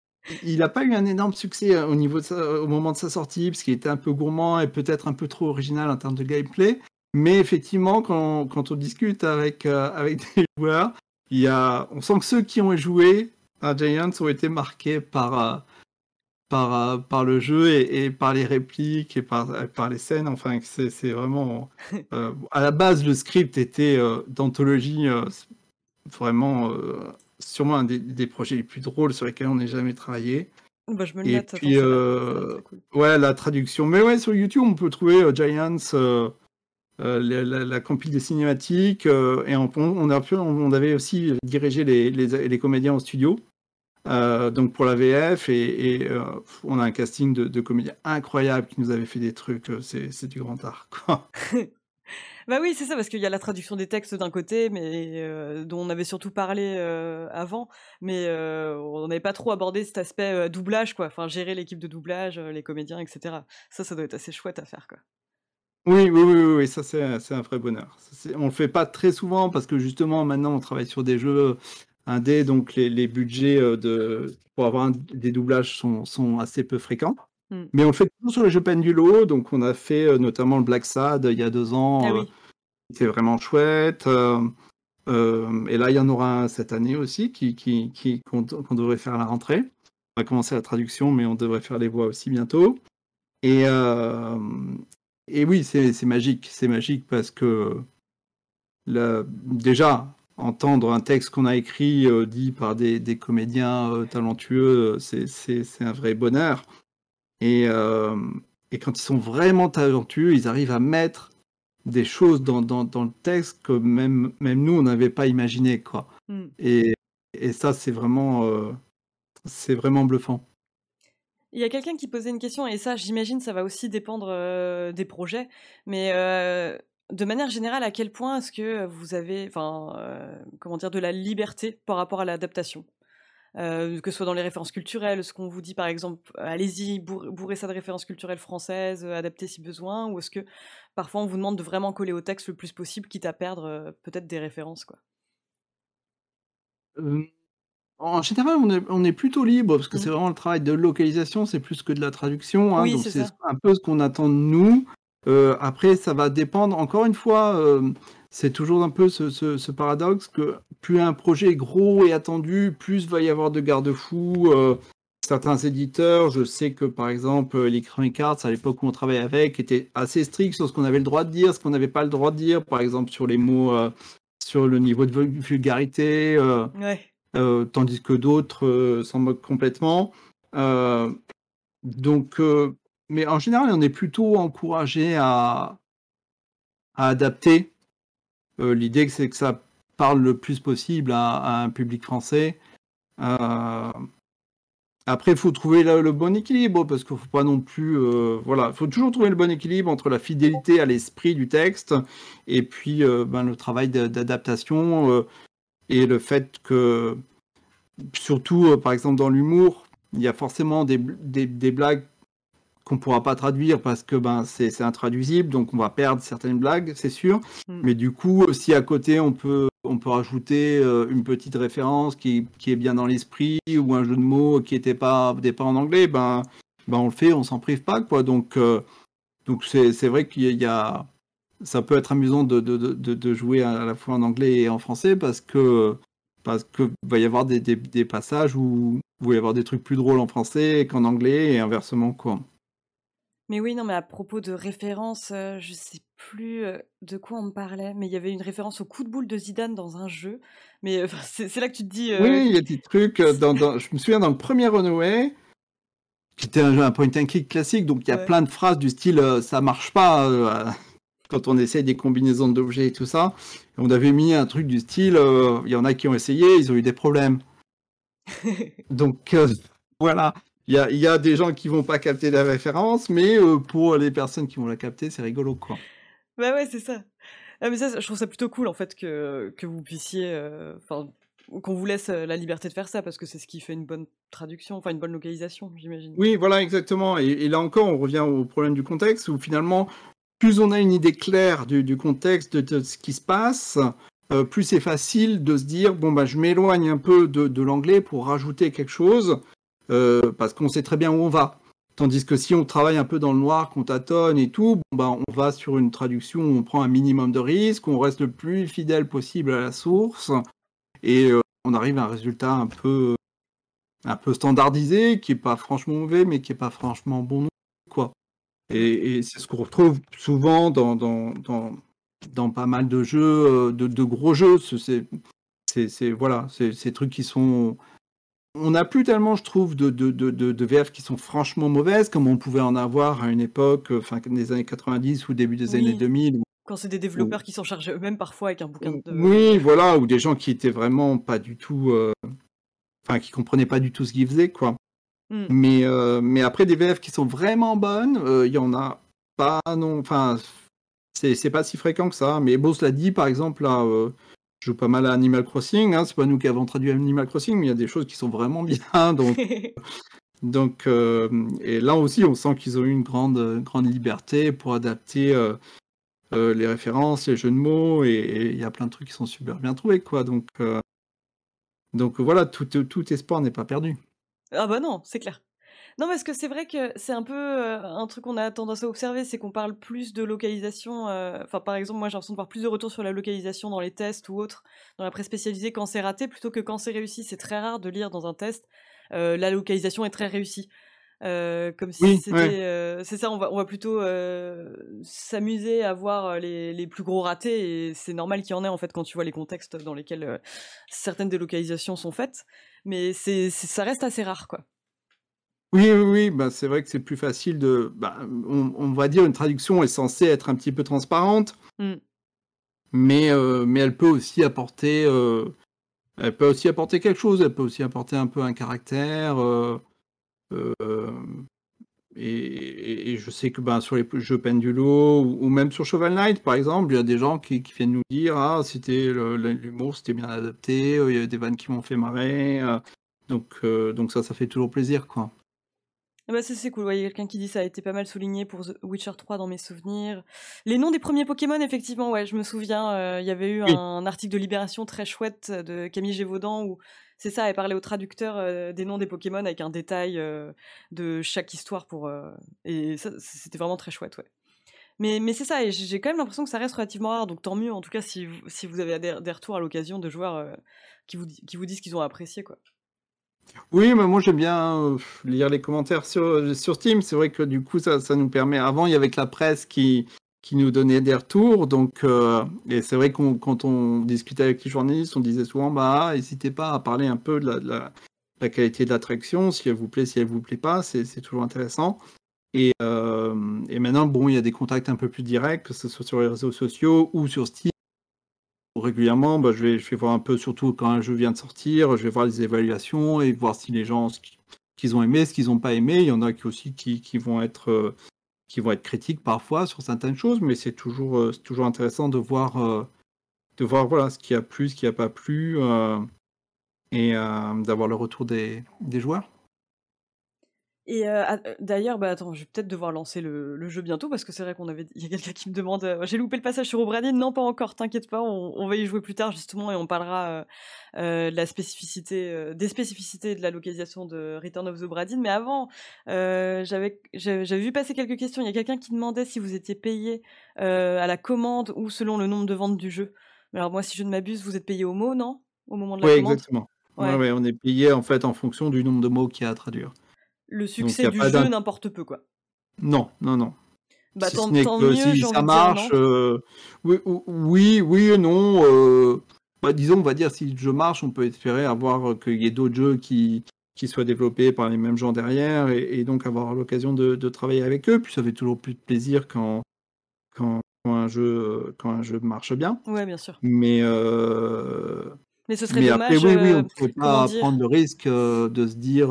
n'a pas eu un énorme succès au, niveau de au moment de sa sortie, parce qu'il était un peu gourmand et peut-être un peu trop original en termes de gameplay. Mais effectivement, quand, quand on discute avec, euh, avec des joueurs, il y a, on sent que ceux qui ont joué à Giants ont été marqués par, euh, par, euh, par le jeu et, par les répliques et par, par les scènes. Enfin, c'est vraiment. à la base, le script était d'anthologie vraiment sûrement un des, projets les plus drôles sur lesquels on n'ait jamais travaillé. Bah, je me le et puis, ouais, la traduction. Mais ouais, sur YouTube, on peut trouver Giants. Euh, la, la, compil des cinématiques, euh, et on, on, a on, avait aussi dirigé les, les, comédiens au studio, euh, donc pour la VF, et, on a un casting de, comédiens incroyables qui nous avaient fait des trucs, c'est du grand art. Quoi. Bah oui, c'est ça, parce qu'il y a la traduction des textes d'un côté, mais dont on avait surtout parlé avant, mais on n'avait pas trop abordé cet aspect doublage, quoi. Enfin, gérer l'équipe de doublage, les comédiens, etc. Ça, ça doit être assez chouette à faire, quoi. Oui, oui, oui, oui, ça c'est un vrai bonheur. on le fait pas très souvent parce que justement maintenant on travaille sur des jeux indés, donc les, budgets euh, pour avoir des doublages sont, assez peu fréquents. Hmm. Mais on le fait toujours sur les jeux Pendulo, donc on a fait euh, notamment le Black Sad il y a deux ans, ah c'était vraiment chouette. Euh, et là il y en aura un cette année aussi qui, qui, qu'on, devrait faire à la rentrée. On va commencer la traduction, mais on devrait faire les voix aussi bientôt. Et, et oui, c'est magique. C'est magique parce que déjà, entendre un texte qu'on a écrit euh, dit par des, comédiens euh, talentueux, c'est un vrai bonheur. Euh, et, quand ils sont vraiment talentueux, ils arrivent à mettre des choses dans, le texte que même, même nous, on n'avait pas imaginé. Quoi. Hmm. Et, et, ça, c'est vraiment, c'est vraiment bluffant. Il y a quelqu'un qui posait une question, et ça, j'imagine, ça va aussi dépendre des projets, mais de manière générale, à quel point est-ce que vous avez, enfin, comment dire, de la liberté par rapport à l'adaptation? Que ce soit dans les références culturelles, ce qu'on vous dit par exemple, allez-y, bourrez ça de références culturelles françaises, adaptez si besoin, ou est-ce que parfois on vous demande de vraiment coller au texte le plus possible, quitte à perdre peut-être des références quoi? En général, on est, plutôt libre parce que c'est mmh. vraiment le travail de localisation, c'est plus que de la traduction. Hein, donc c'est un peu ce qu'on attend de nous. Euh, après, ça va dépendre. Encore une fois, euh, c'est toujours un peu ce, paradoxe que plus un projet est gros et attendu, plus va y avoir de garde-fous. Euh, certains éditeurs, je sais que par exemple, Electronic Arts, à l'époque où on travaillait avec, étaient assez stricts sur ce qu'on avait le droit de dire, ce qu'on n'avait pas le droit de dire, par exemple sur les mots, sur le niveau de vulgarité. Ouais. Euh, tandis que d'autres s'en moquent complètement. Donc, mais en général, on est plutôt encouragé à, adapter. L'idée, c'est que ça parle le plus possible à, un public français. Après, il faut trouver le, bon équilibre parce qu'il ne faut pas non plus, il faut toujours trouver le bon équilibre entre la fidélité à l'esprit du texte et puis ben, le travail d'adaptation et le fait que, surtout euh, par exemple dans l'humour, il y a forcément des, blagues qu'on ne pourra pas traduire parce que ben, c'est intraduisible, donc on va perdre certaines blagues, c'est sûr. Mm. Mais du coup, si à côté on peut, on peut rajouter euh, une petite référence qui, qui est bien dans l'esprit ou un jeu de mots qui n'était pas, pas en anglais, ben, ben on le fait, on s'en prive pas. Quoi. Donc euh, donc c'est vrai qu'il y a, ça peut être amusant de, de, de, jouer à la fois en anglais et en français parce que parce qu'il va y avoir des, des, passages où il va y avoir des trucs plus drôles en français qu'en anglais et inversement quoi. Mais oui, non, mais à propos de références, euh, je sais plus euh, de quoi on me parlait, mais il y avait une référence au coup de boule de Zidane dans un jeu. Mais c'est là que tu te dis. Oui, il y a des trucs. Dans, je me souviens dans le premier Runaway, qui était un, un point and click classique, donc il y a plein de phrases du style ça marche pas quand on essaye des combinaisons d'objets et tout ça. On avait mis un truc du style, euh, il y en a qui ont essayé, ils ont eu des problèmes. Donc euh, voilà, il y a, des gens qui vont pas capter la référence, mais euh, pour les personnes qui vont la capter, c'est rigolo quoi. Bah ouais, c'est ça. Ah, mais ça, je trouve ça plutôt cool en fait que, que vous puissiez, enfin, qu'on vous laisse la liberté de faire ça parce que c'est ce qui fait une bonne traduction, enfin une bonne localisation, j'imagine. Oui, voilà, exactement. Et, là encore, on revient au problème du contexte où finalement, plus on a une idée claire du, contexte de, ce qui se passe, plus c'est facile de se dire bon bah je m'éloigne un peu de, de l'anglais pour rajouter quelque chose parce qu'on sait très bien où on va. Tandis que si on travaille un peu dans le noir, qu'on tâtonne et tout, bah, on va sur une traduction où on prend un minimum de risques, on reste le plus fidèle possible à la source, et euh, on arrive à un résultat un peu, un peu standardisé, qui est pas franchement mauvais, mais qui est pas franchement bon quoi. Et, c'est ce qu'on retrouve souvent dans, dans, dans, dans, pas mal de jeux, euh, de, de gros jeux. C'est voilà, ces trucs qui sont on n'a plus tellement, je trouve, de, de, de, VF qui sont franchement mauvaises, comme on pouvait en avoir à une époque, euh, fin des années 90 ou début des années 2000. Quand c'est des développeurs qui s'en chargeaient eux-mêmes parfois avec un bouquin de. Oui, voilà, ou des gens qui étaient vraiment pas du tout. Euh, enfin, qui comprenaient pas du tout ce qu'ils faisaient, quoi. Hmm. Mais, euh, mais après, des VF qui sont vraiment bonnes, il y en a pas, non. Enfin, c'est pas si fréquent que ça. Mais bon, cela dit, par exemple, là je joue pas mal à Animal Crossing. Hein. C'est pas nous qui avons traduit Animal Crossing, mais il y a des choses qui sont vraiment bien. Donc, donc euh, et là aussi, on sent qu'ils ont eu une grande, grande liberté pour adapter euh, euh, les références, les jeux de mots, et il y a plein de trucs qui sont super bien trouvés, quoi. Donc, donc voilà, tout, tout espoir n'est pas perdu. Ah bah non, c'est clair. Non, parce que c'est vrai que c'est un peu un truc qu'on a tendance à observer, c'est qu'on parle plus de localisation. Enfin, par exemple, moi j'ai l'impression de voir plus de retours sur la localisation dans les tests ou autres, dans la presse spécialisée quand c'est raté, plutôt que quand c'est réussi. C'est très rare de lire dans un test la localisation est très réussie. comme si c'était. c'est ça, on va, on va plutôt s'amuser à voir les, les, plus gros ratés, et c'est normal qu'il y en ait en fait quand tu vois les contextes dans lesquels certaines délocalisations sont faites, mais c'est, ça reste assez rare quoi. Oui, oui, oui, bah, c'est vrai que c'est plus facile de. Bah, on, va dire une traduction est censée être un petit peu transparente, mmh. mais, euh, mais elle peut aussi apporter. Euh, elle peut aussi apporter quelque chose. Elle peut aussi apporter un peu un caractère. Euh, et, je sais que bah, sur les jeux Pendulo ou, même sur Cheval Knight, par exemple, il y a des gens qui, viennent nous dire Ah, c'était l'humour, c'était bien adapté, il y a des vannes qui m'ont fait marrer. donc, donc ça, ça fait toujours plaisir, quoi. Ah bah c'est cool, il y a quelqu'un qui dit ça a été pas mal souligné pour The Witcher 3 dans mes souvenirs. Les noms des premiers Pokémon, effectivement, ouais, je me souviens, euh, il y avait eu un article de Libération très chouette de Camille Gévaudan où c'est ça, elle parlait au traducteur euh, des noms des Pokémon avec un détail euh, de chaque histoire pour et ça c'était vraiment très chouette, ouais. Mais, mais c'est ça, et j'ai quand même l'impression que ça reste relativement rare, donc tant mieux en tout cas si, si vous avez des, des retours à l'occasion de joueurs qui, vous, qui vous disent qu'ils ont apprécié quoi. Oui, mais moi j'aime bien euh, lire les commentaires sur, sur Steam. C'est vrai que du coup, ça, ça nous permet. Avant, il y avait que la presse qui, qui nous donnait des retours. Donc, euh, et c'est vrai qu'on quand on discutait avec les journalistes, on disait souvent, bah, n'hésitez pas à parler un peu de la, la, qualité de l'attraction, si elle vous plaît, si elle vous plaît pas, c'est toujours intéressant. Et, euh, et maintenant, bon, il y a des contacts un peu plus directs, que ce soit sur les réseaux sociaux ou sur Steam régulièrement, bah, je, vais, je vais voir un peu, surtout quand un jeu vient de sortir, je vais voir les évaluations et voir si les gens, ce qu'ils ont aimé, ce qu'ils n'ont pas aimé. Il y en a qui aussi qui, vont être euh, qui vont être critiques parfois sur certaines choses, mais c'est toujours, euh, toujours intéressant de voir, euh, de voir voilà, ce qui a plu, ce qui n'a pas plu, et d'avoir le retour des joueurs. Et euh, d'ailleurs, bah, attends, je vais peut-être devoir lancer le, jeu bientôt parce que c'est vrai qu'on avait, il y a quelqu'un qui me demande, j'ai loupé le passage sur Obradin, non pas encore, t'inquiète pas, on, va y jouer plus tard justement et on parlera de la spécificité, des spécificités de la localisation de Return of the Obradin. Mais avant, j'avais, j'avais vu passer quelques questions. Il y a quelqu'un qui demandait si vous étiez payé à la commande ou selon le nombre de ventes du jeu. Alors moi, si je ne m'abuse, vous êtes payé au mot, non? Au moment de la commande? Exactement. Ouais. Ouais, on est payé en fait en fonction du nombre de mots qu'il y a à traduire le succès du jeu n'importe peu, quoi. Non, non, non. Bah, tant, mieux, si ça marche, euh, oui, oui, non. Euh, bah, disons, on va dire, si le jeu marche, on peut espérer avoir euh, qu'il y ait d'autres jeux qui, qui soient développés par les mêmes gens derrière et, donc avoir l'occasion de, travailler avec eux. Puis ça fait toujours plus de plaisir quand, quand, un, jeu, quand un jeu marche bien. Ouais, bien sûr. Mais, mais ce serait dommage. oui, oui, on ne peut pas prendre le risque de se dire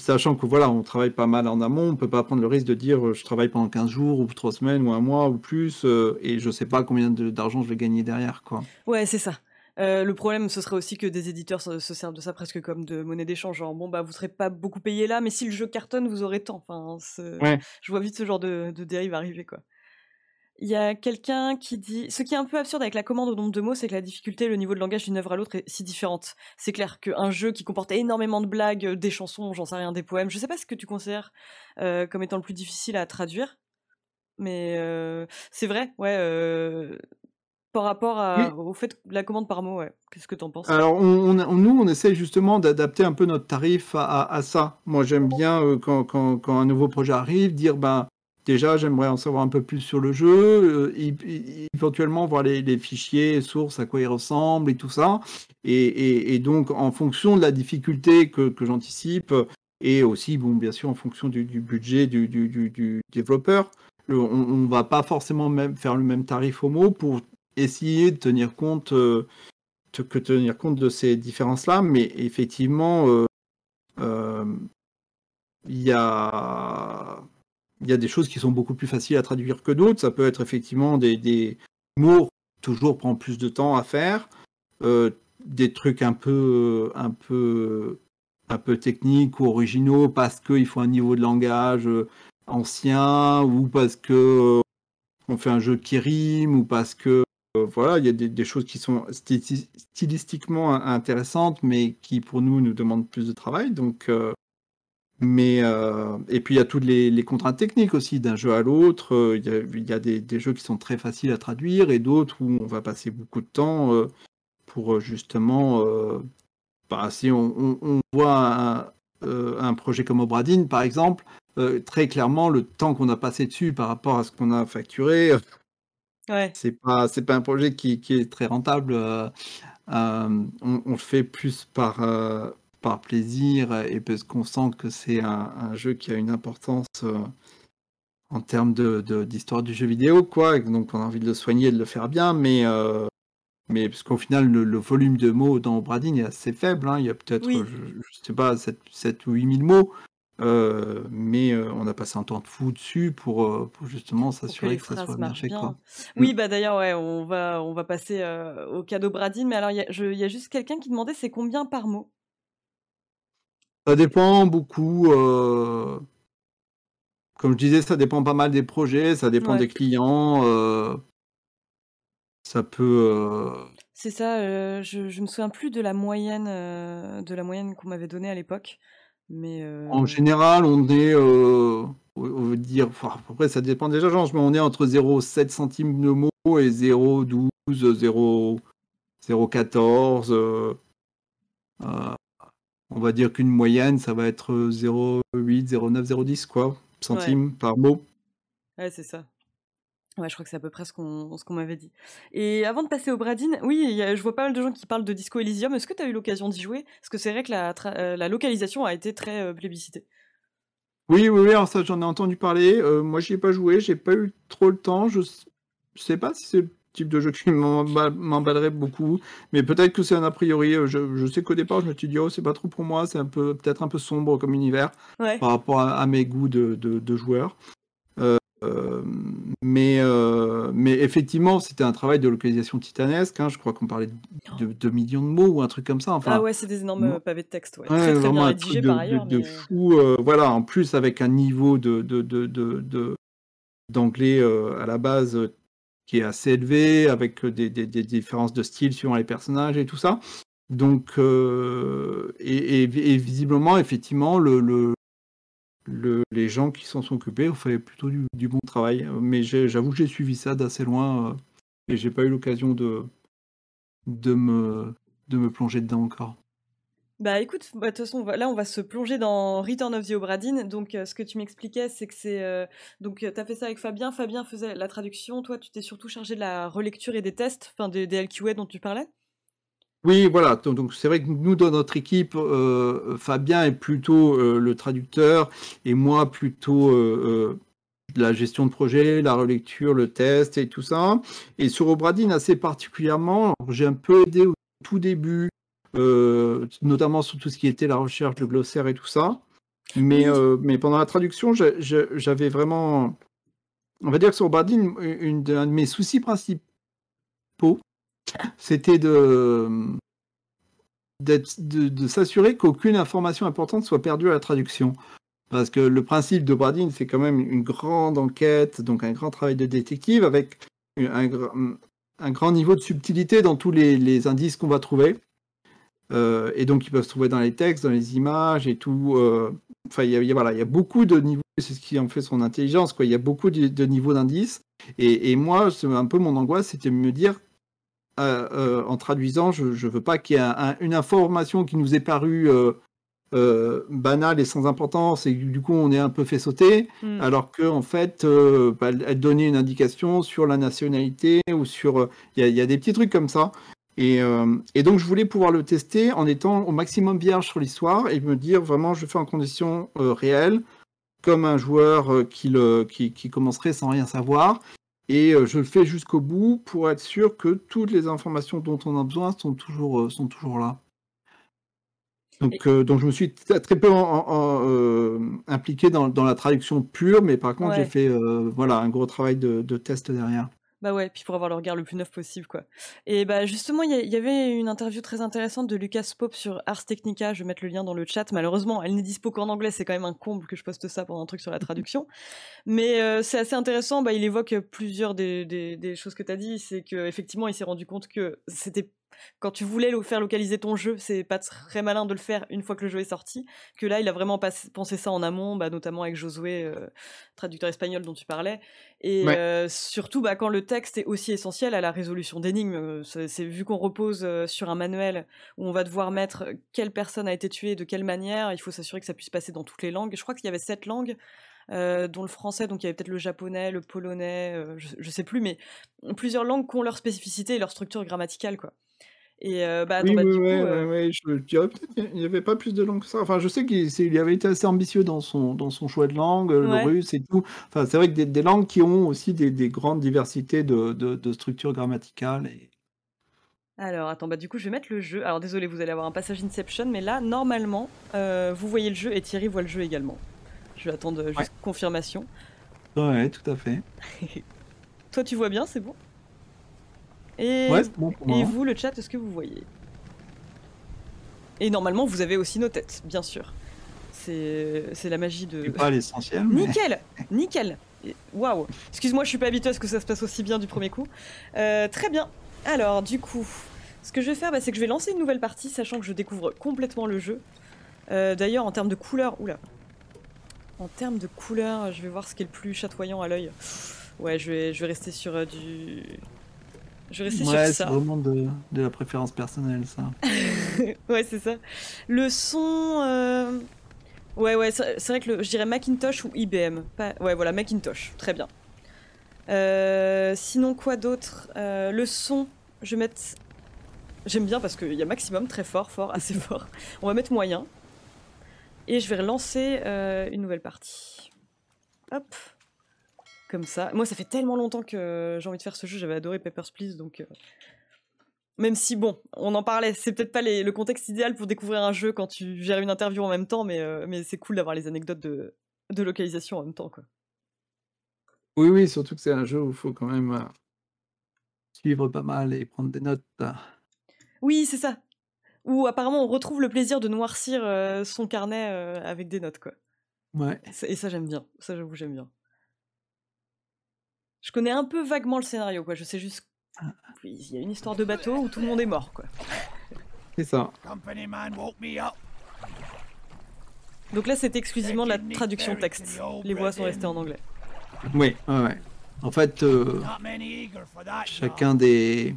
sachant que voilà, on travaille pas mal en amont, on peut pas prendre le risque de dire je travaille pendant 15 jours ou 3 semaines ou un mois ou plus et je sais pas combien d'argent je vais gagner derrière quoi. Ouais, c'est ça. le problème, ce serait aussi que des éditeurs se, servent de ça presque comme de monnaie d'échange. Genre, bon, bah, vous serez pas beaucoup payé là, mais si le jeu cartonne, vous aurez tant. Enfin, je vois vite ce genre de, de dérive arriver, quoi. Il y a quelqu'un qui dit Ce qui est un peu absurde avec la commande au nombre de mots, c'est que la difficulté, le niveau de langage d'une œuvre à l'autre est si différente. C'est clair qu'un jeu qui comporte énormément de blagues, euh, des chansons, j'en sais rien, des poèmes, je sais pas ce que tu considères euh, comme étant le plus difficile à traduire, mais euh, c'est vrai, ouais. par rapport au fait la commande par mot, ouais. Qu'est-ce que tu en penses? Alors, on, nous, on essaie justement d'adapter un peu notre tarif à, ça. Moi, j'aime bien quand, quand, quand, un nouveau projet arrive, dire ben Déjà, j'aimerais en savoir un peu plus sur le jeu, euh, éventuellement voir les, fichiers sources, à quoi ils ressemblent et tout ça. Et, donc, en fonction de la difficulté que, j'anticipe, et aussi, bon, bien sûr, en fonction du, budget du, développeur, on ne va pas forcément même faire le même tarif mot pour essayer de tenir compte, euh, que tenir compte de ces différences-là. Mais effectivement, euh, il y a il y a des choses qui sont beaucoup plus faciles à traduire que d'autres. Ça peut être effectivement des, mots toujours prend plus de temps à faire, euh, des trucs un peu, un peu, un peu techniques ou originaux parce qu'il faut un niveau de langage euh, ancien ou parce que euh, on fait un jeu qui rime ou parce que voilà, il y a des, choses qui sont stylistiquement intéressantes, mais qui pour nous nous demandent plus de travail. Donc mais euh, et puis il y a toutes les, contraintes techniques aussi d'un jeu à l'autre. Euh, il y a, des, jeux qui sont très faciles à traduire et d'autres où on va passer beaucoup de temps euh, pour justement. Bah, si on, voit un, projet comme Obradine par exemple, très clairement le temps qu'on a passé dessus par rapport à ce qu'on a facturé, ouais. c'est pas c'est pas un projet qui, est très rentable. on, on, le fait plus par par plaisir et parce qu'on sent que c'est un, jeu qui a une importance euh, en termes d'histoire de, du jeu vidéo, quoi. donc on a envie de le soigner et de le faire bien, mais, euh, mais parce qu'au final, le, volume de mots dans Bradine est assez faible. Hein. Il y a peut-être, je, sais pas, 7, ou 8 000 mots. Euh, mais on a passé un temps de fou dessus pour, pour justement s'assurer que, ça soit bien fait. Quoi. Oui, bah d'ailleurs, ouais, on va, on va passer au cadeau Bradine. Mais alors, il y, y, a juste quelqu'un qui demandait c'est combien par mot? Ça dépend beaucoup. Euh, comme je disais, ça dépend pas mal des projets, ça dépend des clients. Euh, ça peut. Euh, C'est ça, je, je me souviens plus de la moyenne, de la moyenne qu'on m'avait donnée à l'époque. Mais En général, on est, on veut dire, après ça dépend déjà, genre, mais on est entre 0,7 centimes de mot et 0,12, 0, 0,14. Euh, on va dire qu'une moyenne, ça va être 0,8, 0,9, 0,10 quoi, centimes par mot. Ouais, c'est ça. Ouais, je crois que c'est à peu près ce qu'on m'avait dit. Et avant de passer au Bradine, oui, je vois pas mal de gens qui parlent de Disco Elysium. Est-ce que tu as eu l'occasion d'y jouer? Parce que c'est vrai que la, euh, la, localisation a été très euh, plébiscitée. Oui, oui, oui, alors ça j'en ai entendu parler. Euh, moi j'y ai pas joué, j'ai pas eu trop le temps. Je, je sais pas si c'est type de jeu qui m'emballerait beaucoup. Mais peut-être que c'est un a priori. Euh, je, sais qu'au départ, je me suis dit, oh, c'est pas trop pour moi, c'est un peu peut-être un peu sombre comme univers par rapport à, mes goûts de, de, joueurs. Euh, euh, mais, mais effectivement, c'était un travail de localisation titanesque. Hein. Je crois qu'on parlait de 2 millions de mots ou un truc comme ça. Enfin, ah ouais, c'est des énormes pavés de texte. Ouais. très, très bien rédigés par ailleurs. De, fou. voilà, en plus, avec un niveau de, de d'anglais à la base qui est assez élevé, avec des, différences de style suivant les personnages et tout ça. Donc, euh, et, visiblement, effectivement, le, le, les gens qui s'en sont occupés ont fait plutôt du, bon travail. Mais j'avoue que j'ai suivi ça d'assez loin euh, et j'ai pas eu l'occasion de, de, me, de me plonger dedans encore. Bah écoute, bah, de toute façon, là on va se plonger dans Return of the Obra Donc euh, ce que tu m'expliquais, c'est que c'est euh, donc euh, tu as fait ça avec Fabien. Fabien faisait la traduction. Toi, tu t'es surtout chargé de la relecture et des tests, enfin des, des LQA dont tu parlais. Oui, voilà. Donc c'est vrai que nous dans notre équipe, Fabien est plutôt le traducteur et moi plutôt la gestion de projet, la relecture, le test et tout ça. Et sur Obradine assez particulièrement, j'ai un peu aidé au tout début notamment sur tout ce qui était la recherche de glossaire et tout ça. Mais, mais pendant la traduction, j'avais vraiment. On va dire que sur Bardine, un de mes soucis principaux, c'était de, de, de s'assurer qu'aucune information importante soit perdue à la traduction. Parce que le principe de Bradin, c'est quand même une grande enquête, donc un grand travail de détective avec un, un grand niveau de subtilité dans tous les, indices qu'on va trouver. Euh, et donc, ils peuvent se trouver dans les textes, dans les images et tout. Euh, enfin, il y, a, voilà, il y a beaucoup de niveaux, c'est ce qui en fait son intelligence. Quoi. Il y a beaucoup de, niveaux d'indices. Et, et, moi, un peu mon angoisse, c'était de me dire, euh, en traduisant, je ne veux pas qu'il y ait une information qui nous est parue euh, banale et sans importance et du coup on est un peu fait sauter, hmm. alors que en fait bah, elle donnait une indication sur la nationalité ou sur il y, a des petits trucs comme ça. Et, euh, et, donc je voulais pouvoir le tester en étant au maximum vierge sur l'histoire et me dire vraiment je fais en conditions réelles comme un joueur qui, le, qui, qui, commencerait sans rien savoir. Et je le fais jusqu'au bout pour être sûr que toutes les informations dont on a besoin sont toujours, sont toujours là. Donc, euh, donc je me suis très peu euh, impliqué dans, la traduction pure, mais par contre j'ai fait euh, voilà un gros travail de, test derrière. Bah ouais, puis pour avoir le regard le plus neuf possible, quoi. Et bah justement, il y, avait une interview très intéressante de Lucas Pope sur Ars Technica, je vais mettre le lien dans le chat. Malheureusement, elle n'est dispo qu'en anglais, c'est quand même un comble que je poste ça pour un truc sur la traduction. Mais c'est assez intéressant, bah, il évoque plusieurs des, des choses que tu as dit, c'est qu'effectivement, il s'est rendu compte que c'était quand tu voulais faire localiser ton jeu, c'est pas très malin de le faire une fois que le jeu est sorti. Que là, il a vraiment pensé ça en amont, bah, notamment avec Josué, euh, traducteur espagnol dont tu parlais. Et euh, surtout, bah, quand le texte est aussi essentiel à la résolution d'énigmes, euh, c'est vu qu'on repose sur un manuel où on va devoir mettre quelle personne a été tuée, de quelle manière, il faut s'assurer que ça puisse passer dans toutes les langues. Je crois qu'il y avait sept langues. dont le français, donc il y avait peut-être le japonais, le polonais, je, je, sais plus, mais plusieurs langues qui ont leur spécificité et leur structure grammaticale, quoi. Et euh, bah, oui, bah, oui, oui, je dirais peut-être qu'il n'y avait pas plus de langues que ça. Enfin, je sais qu'il avait été assez ambitieux dans son, dans son choix de langue, le russe et tout. Enfin, c'est vrai que des, langues qui ont aussi des, des grandes diversités de, de, de structures grammaticales. Et... Alors, attends, bah du coup, je vais mettre le jeu. Alors, désolé, vous allez avoir un passage Inception, mais là, normalement, euh, vous voyez le jeu et Thierry voit le jeu également. Je vais attendre juste confirmation. Ouais, tout à fait. Toi, tu vois bien, c'est bon? Et, vous, le chat, est-ce que vous voyez? Et normalement, vous avez aussi nos têtes, bien sûr. C'est la magie de. C'est pas l'essentiel. Nickel Nickel Waouh Excuse-moi, je suis pas habituée à ce que ça se passe aussi bien du premier coup. Euh, très bien. Alors, du coup, ce que je vais faire, bah, c'est que je vais lancer une nouvelle partie, sachant que je découvre complètement le jeu. Euh, d'ailleurs, en termes de couleur. Oula En termes de couleur, je vais voir ce qui est le plus chatoyant à l'œil. Ouais, je vais, je vais rester sur euh, du je rester ouais, sur ça. c'est vraiment de, de, la préférence personnelle, ça. ouais, c'est ça. Le son. Euh, ouais, ouais, c'est vrai que le, je dirais Macintosh ou IBM. Pas... Ouais, voilà, Macintosh. Très bien. Euh, sinon, quoi d'autre euh, Le son, je vais mettre. J'aime bien parce qu'il y a maximum, très fort, fort, assez fort. On va mettre moyen. Et je vais relancer une nouvelle partie. Hop comme ça. Moi, ça fait tellement longtemps que j'ai envie de faire ce jeu. J'avais adoré Papers, Please, donc. Euh, même si, bon, on en parlait, c'est peut-être pas le contexte idéal pour découvrir un jeu quand tu gères une interview en même temps, mais, euh, mais c'est cool d'avoir les anecdotes de, de, localisation en même temps, quoi. Oui, oui, surtout que c'est un jeu où il faut quand même euh, suivre pas mal et prendre des notes. Oui, c'est ça. Où apparemment on retrouve le plaisir de noircir son carnet avec des notes, quoi. Ouais. Et ça, j'aime bien. Ça, j'avoue, j'aime bien. Je connais un peu vaguement le scénario, quoi. Je sais juste qu'il y a une histoire de bateau où tout le monde est mort, quoi. C'est ça. Donc là, c'est exclusivement de la traduction texte. Les voix sont restées en anglais. Oui, ouais, ouais. En fait, euh, chacun des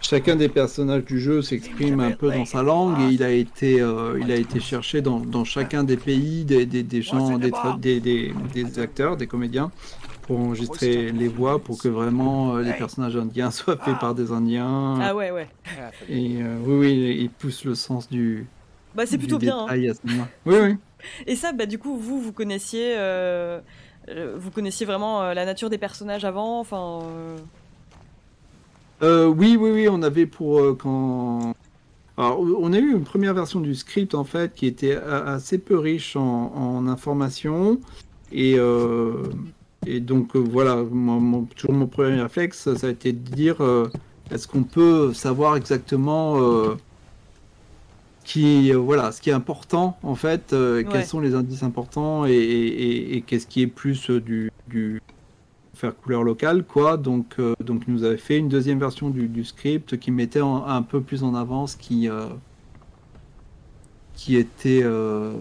chacun des personnages du jeu s'exprime un peu dans sa langue et il a été euh, il a été cherché dans, dans chacun des pays des, des, des gens des, des, des, acteurs des comédiens pour enregistrer les voix pour que vraiment euh, les personnages indiens soient faits par des indiens. Ah ouais, ouais. Et euh, oui, oui, ils poussent le sens du. Bah, c'est plutôt bien. Hein. Oui, oui. Et ça, bah, du coup, vous, vous connaissiez, euh, vous connaissiez vraiment la nature des personnages avant, enfin. oui, oui, oui, on avait pour quand Alors, on a eu une première version du script en fait qui était assez peu riche en, informations et, et donc voilà, toujours mon premier réflexe, ça a été de dire est-ce qu'on peut savoir exactement qui voilà ce qui est important en fait quels sont les indices importants et, qu'est-ce qui est plus du, du, faire couleur locale, quoi. Donc, euh, donc, nous avait fait une deuxième version du, script qui mettait un peu plus en avance, qui, euh, qui était euh,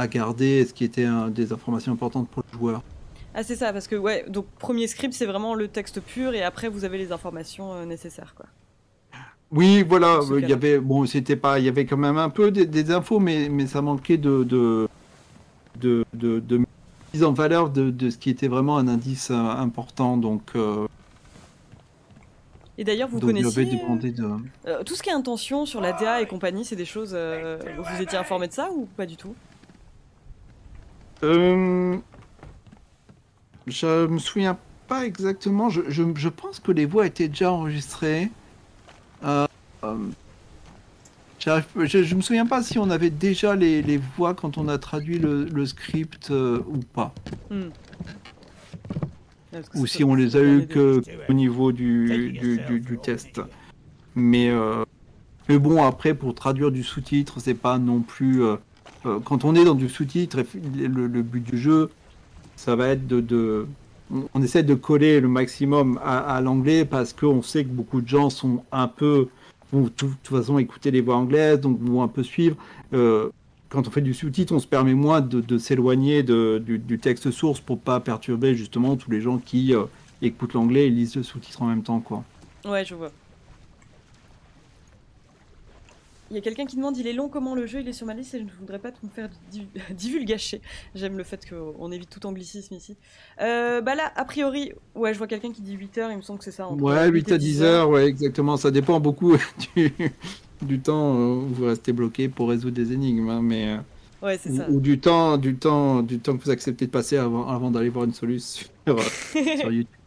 à garder, ce qui était des informations importantes pour le joueur. Ah, c'est ça, parce que, ouais, donc, premier script, c'est vraiment le texte pur, et après, vous avez les informations nécessaires, quoi. Oui, voilà, il y avait, bon, c'était pas, il y avait quand même un peu des, infos, mais, mais ça manquait de, de, de, de mise en valeur de, ce qui était vraiment un indice euh, important. Donc, euh, et d'ailleurs, vous connaissez euh, tout ce qui est intention sur la DA et compagnie, c'est des choses. vous étiez informé de ça ou pas du tout? Je me souviens pas exactement. Je, je, pense que les voix étaient déjà enregistrées. Je, je me souviens pas si on avait déjà les, les voix quand on a traduit le, le script euh, ou pas. Hmm. Ou si on les a eu que au niveau du, du, du, test. Mais, euh, mais bon, après, pour traduire du sous-titre, c'est pas non plus. Euh, quand on est dans du sous-titre, le, but du jeu, ça va être de, de on essaie de coller le maximum à, l'anglais parce qu'on sait que beaucoup de gens sont un peu vont de toute façon écouter les voix anglaises, donc vont un peu suivre. Euh, quand on fait du sous-titre, on se permet moins de, s'éloigner du, texte source pour pas perturber justement tous les gens qui euh, écoutent l'anglais et lisent le sous-titre en même temps, quoi. Ouais, je vois. Il y a quelqu'un qui demande il est long comment le jeu il est sur ma liste et je ne voudrais pas tout me faire divulgacher. J'aime le fait qu'on évite tout anglicisme ici. Euh, bah là, a priori, ouais, je vois quelqu'un qui dit 8 heures, il me semble que c'est ça. Ouais, 8, à 10 heures, ouais, exactement. Ça dépend beaucoup du, temps où vous restez bloqué pour résoudre des énigmes. Hein, mais, euh, ouais, c'est ça. Ou du temps, du, temps, du temps que vous acceptez de passer avant, avant d'aller voir une solution sur, sur YouTube.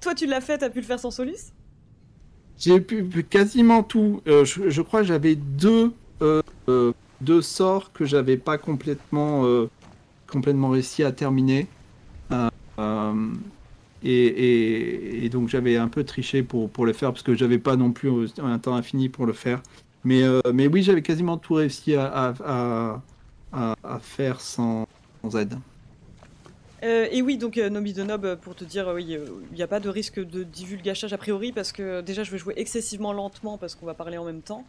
Toi, tu l'as fait, t'as pu le faire sans soluce? J'ai pu, quasiment tout. Euh, je, crois que j'avais deux, euh, euh, deux sorts que j'avais pas complètement, complètement réussi à terminer. Et, donc j'avais un peu triché pour, pour le faire parce que j'avais pas non plus un temps infini pour le faire. Mais, mais oui, j'avais quasiment tout réussi à, à, à, à faire sans, sans aide. Euh, et oui, donc euh, Nomi de Nob, pour te dire, oui, il n'y a pas de risque de divulgachage a priori, parce que déjà je vais jouer excessivement lentement, parce qu'on va parler en même temps,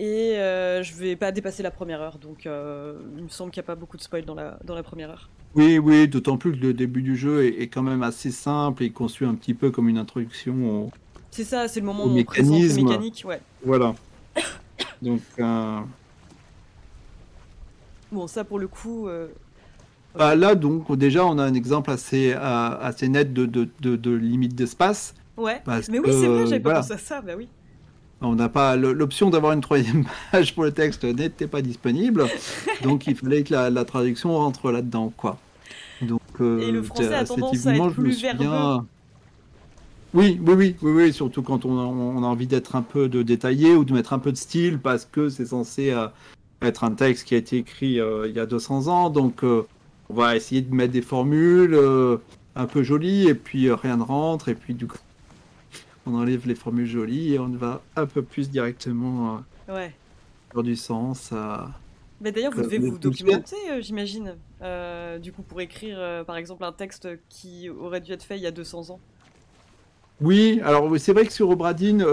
et euh, je vais pas dépasser la première heure, donc euh, il me semble qu'il n'y a pas beaucoup de spoil dans la, dans la première heure. Oui, oui, d'autant plus que le début du jeu est, quand même assez simple et conçu un petit peu comme une introduction au. C'est ça, c'est le moment où on présente les mécaniques, ouais. Voilà. donc. Bon, ça pour le coup, bah, là, donc, déjà, on a un exemple assez, assez net de, de, de, limite d'espace. Ouais, mais oui, c'est vrai, j'avais pas pensé à ça, bah oui. On n'a pas l'option d'avoir une troisième page pour le texte n'était pas disponible, donc il fallait que la, traduction rentre là-dedans, quoi. Donc, euh, Et le français a tendance à être plus verbeux. Oui, oui, oui, oui, oui, surtout quand on a, on a envie d'être un peu de détaillé ou de mettre un peu de style, parce que c'est censé euh, être un texte qui a été écrit euh, il y a 200 ans, donc on va essayer de mettre des formules euh, un peu jolies et puis euh, rien ne rentre et puis du coup on enlève les formules jolies et on va un peu plus directement euh, ouais. sur du sens. Mais d'ailleurs, vous devez vous documenter, j'imagine, du coup, pour écrire, par exemple, un texte qui aurait dû être fait il y a 200 ans. Oui, alors c'est vrai que sur Obradine,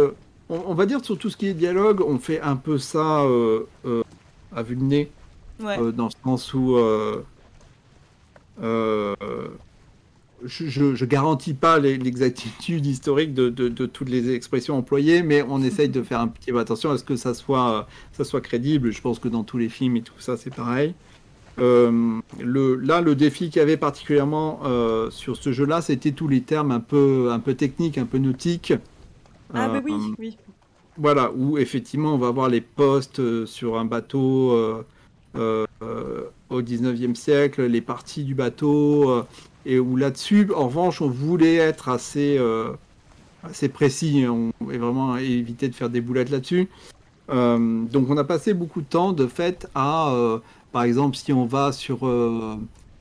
on, va dire sur tout ce qui est dialogue, on fait un peu ça à vue de nez, dans le sens où euh, je, ne garantis pas l'exactitude historique de, toutes les expressions employées, mais on essaye de faire un petit peu attention à ce que ça soit, ça soit crédible. Je pense que dans tous les films et tout ça, c'est pareil. Euh, le, là, le défi qu'il y avait particulièrement euh, sur ce jeu-là, c'était tous les termes un peu, un peu techniques, un peu nautiques. Ah, bah oui, oui. Voilà, où effectivement, on va voir les postes sur un bateau au 19e siècle, les parties du bateau, euh, et où là-dessus, en revanche, on voulait être assez, euh, assez précis. On va vraiment éviter de faire des boulettes là-dessus. donc on a passé beaucoup de temps de fait à, par exemple, si on va sur,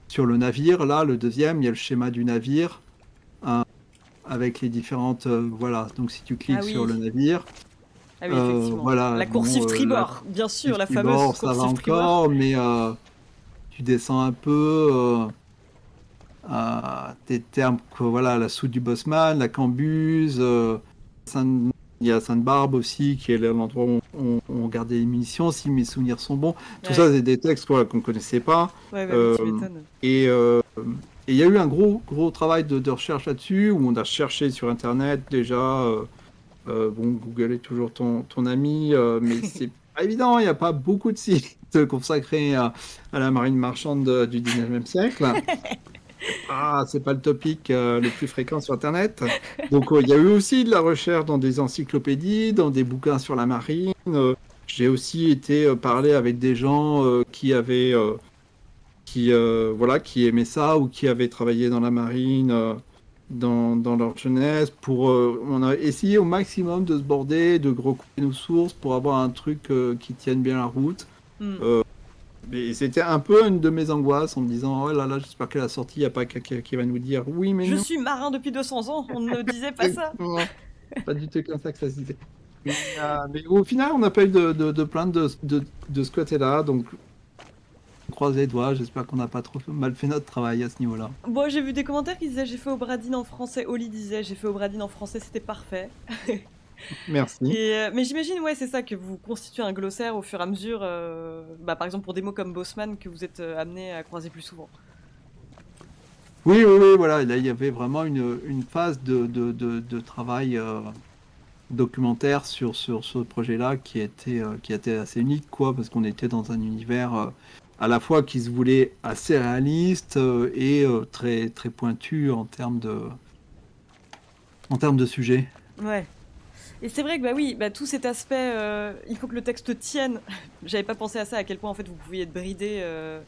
sur le navire, là, le deuxième, il y a le schéma du navire avec les différentes. voilà, donc si tu cliques Ah oui. sur le navire, Ah oui, Euh, effectivement. voilà, la coursive euh, tribord, bien sûr, la tribord, fameuse ça va tribord. encore, mais euh, tu descends un peu euh, à des termes voilà, la soude du Bosman, la Cambuse, euh, il y a Sainte-Barbe aussi, qui est l'endroit où on, on gardait les munitions, si mes souvenirs sont bons. Tout Ouais. ça, c'est des textes voilà, qu'on ne connaissait pas. Ouais, Euh. Et euh, il y a eu un gros, gros travail de, de recherche là-dessus, où on a cherché sur Internet déjà. euh, euh, bon, Google est toujours ton, ton ami, euh, mais c'est pas évident, il n'y a pas beaucoup de sites consacrés à, à la marine marchande de- du 19e siècle. Ah, c'est pas le topic euh, le plus fréquent sur Internet. Donc, il y a eu aussi de la recherche dans des encyclopédies, dans des bouquins sur la marine. J'ai aussi été parler avec des gens qui avaient, qui, voilà, qui aimaient ça ou qui avaient travaillé dans la marine dans, dans leur jeunesse. Pour, euh, on a essayé au maximum de se border, de recouper nos sources pour avoir un truc euh, qui tienne bien la route. Hmm. euh, Et c'était un peu une de mes angoisses en me disant oh là là, j'espère qu'à la sortie, il n'y a pas quelqu'un qui va nous dire oui, mais Je non. suis marin depuis 200 ans, on ne disait pas ça. Pas du tout comme ça que ça se disait. Mais, euh, mais au final, on n'a pas eu de, de, de plainte de, de, de ce côté-là, donc on croise les doigts. J'espère qu'on n'a pas trop mal fait notre travail à ce niveau-là. Bon, j'ai vu des commentaires qui disaient j'ai fait Obradine en français. Oli disait j'ai fait Obradine en français, c'était parfait. Merci. Et, euh, mais j'imagine, ouais, c'est ça, que vous constituez un glossaire au fur et à mesure, euh, bah, par exemple pour des mots comme Bosman que vous êtes euh, amené à croiser plus souvent. Oui, oui, oui, voilà. Là, il y avait vraiment une, une phase de, de, de, de travail euh, documentaire sur, sur ce projet-là qui était, euh, qui était assez unique, quoi, parce qu'on était dans un univers euh, à la fois qui se voulait assez réaliste euh, et euh, très, très pointu en termes de, en termes de sujet. Ouais. Et c'est vrai que bah oui, bah, tout cet aspect, euh, il faut que le texte tienne. J'avais pas pensé à ça, à quel point en fait vous pouviez être bridé euh,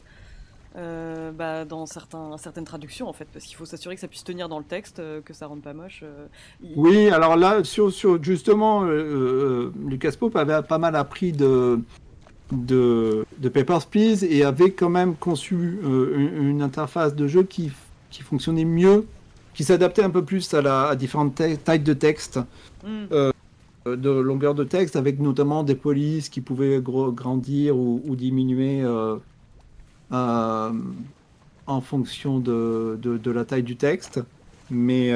euh, bah, dans certains, certaines traductions en fait, parce qu'il faut s'assurer que ça puisse tenir dans le texte, que ça rende pas moche. Il- Oui, alors là, sur, sur justement, Lucas Pope avait pas mal appris de, de, de Papers, Please et avait quand même conçu euh, une, une interface de jeu qui, qui fonctionnait mieux, qui s'adaptait un peu plus à, la, à différentes ta- tailles de texte, Hmm. euh, de longueur de texte, avec notamment des polices qui pouvaient grandir ou, ou diminuer euh, en fonction de, de, de la taille du texte. Mais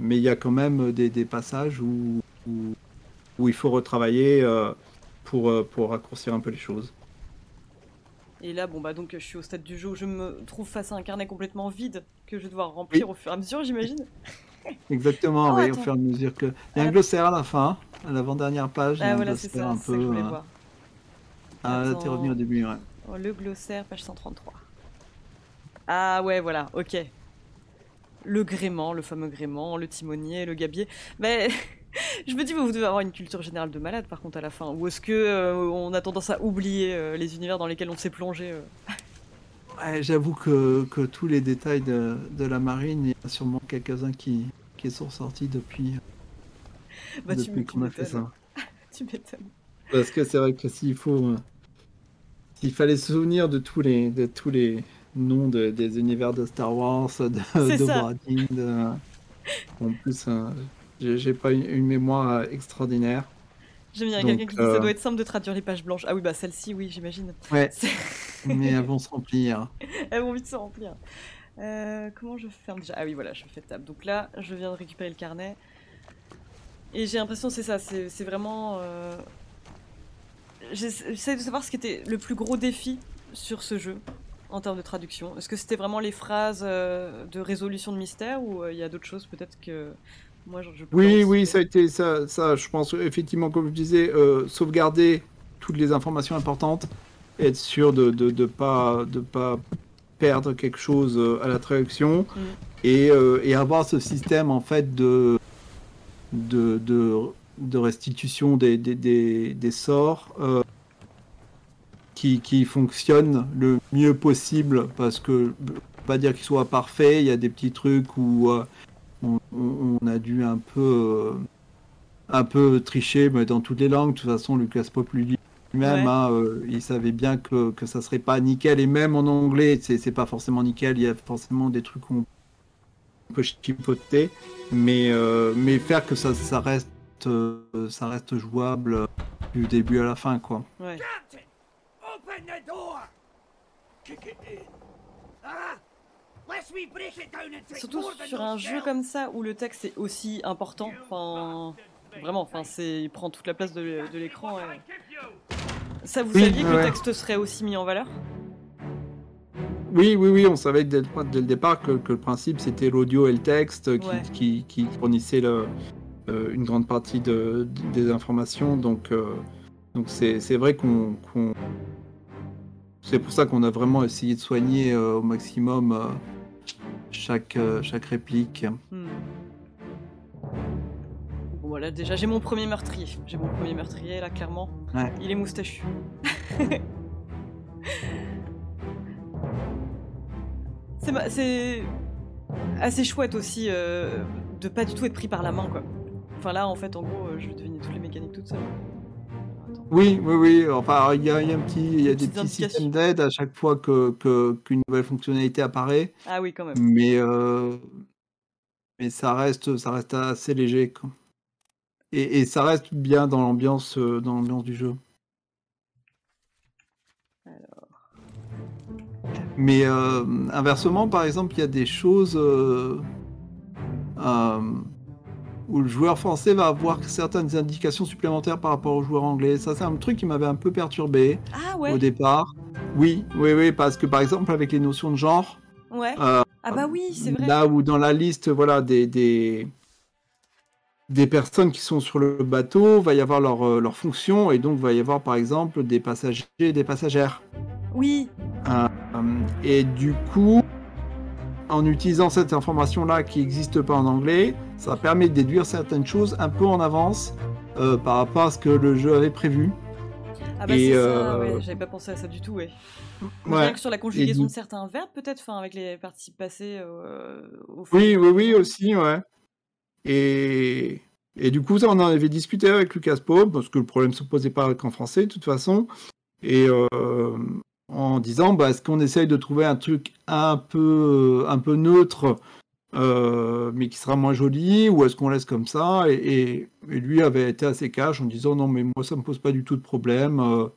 mais il y a quand même des, des passages où, où, où il faut retravailler pour, euh, pour raccourcir un peu les choses. Et là, bon bah donc je suis au stade du jeu où je me trouve face à un carnet complètement vide que je vais devoir remplir au fur et à mesure, j'imagine. Exactement, Oh, oui, attends. au fur et à mesure que... Il y a Ah. un glossaire à la fin, à l'avant-dernière page. Ah voilà, c'est ça, c'est ça que je voulais euh, voir. Ah, là, t'es revenu au début, ouais. Oh, le glossaire, page 133. Ah ouais, voilà, ok. Le gréement, le fameux gréement, le timonier, le gabier. Mais je me dis, vous devez avoir une culture générale de malade par contre à la fin. Ou est-ce que euh, on a tendance à oublier euh, les univers dans lesquels on s'est plongé euh Ouais, J'avoue que, que tous les détails de, de la marine, il y a sûrement quelques-uns qui, qui sont sortis depuis, Bah, depuis qu'on a fait ça. Tu m'étonnes. Parce que c'est vrai que s'il faut, euh, s'il fallait se souvenir de tous les, de tous les noms de- des univers de Star Wars, de, de de- en plus, euh, j'ai pas une, une mémoire euh, extraordinaire. J'aime bien quelqu'un qui dit ça euh, doit être simple de traduire les pages blanches. Ah oui, bah celle-ci, oui, j'imagine. Ouais, mais elles vont se remplir. Elles vont vite se remplir. Euh, comment je ferme déjà? Ah oui, voilà, je fais table. Donc là, je viens de récupérer le carnet. Et j'ai l'impression c'est ça, c'est vraiment... euh, j'essa- J'essaie de savoir ce qui était le plus gros défi sur ce jeu en termes de traduction. Est-ce que c'était vraiment les phrases euh, de résolution de mystère ou il y a d'autres choses peut-être que moi je, je peux Oui, oui, ça a été ça, ça je pense effectivement, comme je disais, euh, sauvegarder toutes les informations importantes, être sûr de de, de pas de pas perdre quelque chose euh, à la traduction Mm. et, euh, et avoir ce système en fait de de, de, de restitution des, des, des, des sorts euh, qui, qui fonctionne le mieux possible parce que pas dire qu'il soit parfait, il y a des petits trucs où on- a dû un peu, un peu tricher, mais dans toutes les langues. De toute façon, Lucas Pop lui lui-même, Ouais. hein, euh, il savait bien que, que ça serait pas nickel. Et même en anglais, c'est c'est pas forcément nickel. Il y a forcément des trucs qu'on peut chipoter. Mais, euh, mais faire que ça, ça, reste, euh, ça reste jouable euh, du début à la fin, quoi. Ouais. Captain, open the door. Kick it in. Ah, Surtout sur un jeu comme ça où le texte est aussi important. Enfin, vraiment, enfin, c'est, il prend toute la place de, l'é- de l'écran. et- Ça, vous Oui, saviez que le texte serait aussi mis en valeur? Oui, oui, oui, on savait dès le, dès le départ que, que le principe c'était l'audio et le texte qui, Ouais. qui, qui fournissaient le- euh, une grande partie de, des informations. Donc, euh, donc c'est, c'est vrai qu'on, qu'on- c'est pour ça qu'on a vraiment essayé de soigner euh, au maximum euh, chaque, euh, chaque réplique. Hmm. Bon, voilà, déjà, j'ai mon premier meurtrier. J'ai mon premier meurtrier, là, clairement. Ouais. Il est moustachu. c'est, ma- c'est assez chouette aussi euh, de pas du tout être pris par la main, quoi. Enfin, là, en fait, en gros, euh, je vais deviner toutes les mécaniques toute seule. Oui, oui, oui. Enfin, il y a, il y a un petit, il y a des petits systèmes d'aide à chaque fois que, qu'une nouvelle fonctionnalité apparaît. Ah oui, quand même. mais euh, mais ça reste ça reste assez léger quoi. Et, et ça reste bien dans l'ambiance euh, dans l'ambiance du jeu. Mais euh, inversement, par exemple, il y a des choses euh, où le joueur français va avoir certaines indications supplémentaires par rapport au joueur anglais. Ça, c'est un truc qui m'avait un peu perturbé Ah au départ. Oui, oui, oui, parce que par exemple, avec les notions de genre, ouais. euh, Ah bah oui, c'est vrai. Là où dans la liste, voilà, des, des, des personnes qui sont sur le bateau, va y avoir leur, euh, leur fonction, et donc va y avoir par exemple des passagers et des passagères. Oui, Euh, et du coup, en utilisant cette information-là qui n'existe pas en anglais, ça permet de déduire certaines choses un peu en avance euh, par rapport à ce que le jeu avait prévu. ah bah c'est ça, euh, ouais. J'avais pas pensé à ça du tout, ouais. Ouais. Rien que sur la conjugaison de certains verbes, peut-être, enfin, avec les participes passés euh, au Oui, oui, oui, aussi, ouais. Et, et du coup, ça, on en avait discuté avec Lucas Pope, parce que le problème ne se posait pas qu'en français, de toute façon. Et euh, en disant, bah, est-ce qu'on essaye de trouver un truc un peu, un peu neutre, euh, mais qui sera moins joli, ou est-ce qu'on laisse comme ça et, et- et lui avait été assez cash en disant, non, mais moi, ça me pose pas du tout de problème. euh,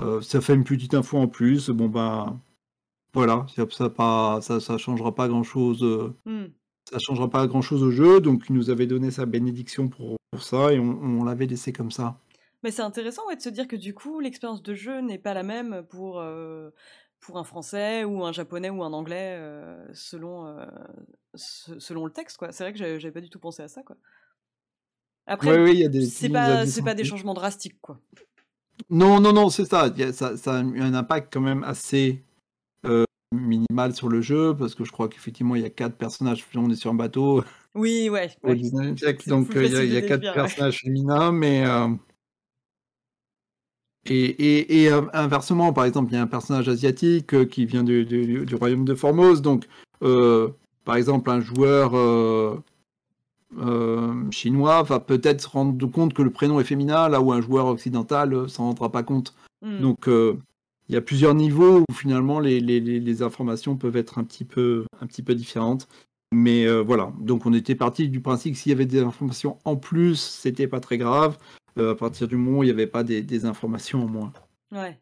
euh, ça fait une petite info en plus. Bon, ben, voilà, ça, ça, pas, ça, ça changera pas grand-chose. euh, Hmm. ça changera pas grand chose au jeu, donc il nous avait donné sa bénédiction pour, pour ça et on, on l'avait laissé comme ça. Mais c'est intéressant ouais, de se dire que du coup, l'expérience de jeu n'est pas la même pour, euh, pour un français ou un japonais ou un anglais euh, selon, euh, se- selon le texte. quoi. C'est vrai que j'avais pas du tout pensé à ça. Quoi. Après, oui, des c'est pas, des changements drastiques. quoi. Non, non, non, c'est ça. Ça. Ça a eu un impact quand même assez euh, minimal sur le jeu parce que je crois qu'effectivement il y a quatre personnages. On est sur un bateau Oui, ouais. au ouais. 19e siècle, C'est donc il y a, y quatre ouais. personnages féminins, mais et, et, et, euh, inversement, par exemple, il y a un personnage asiatique euh, qui vient du, du- du royaume de Formose, donc euh, par exemple un joueur euh, euh, chinois va peut-être se rendre compte que le prénom est féminin, là où un joueur occidental s'en rendra pas compte. Hmm. Donc il y a plusieurs niveaux où finalement les, les- les- les informations peuvent être un petit peu, un petit peu différentes. Mais voilà, donc on était parti du principe que s'il y avait des informations en plus, c'était pas très grave. Euh, à partir du moment où il n'y avait pas des, des informations en moins. Ouais.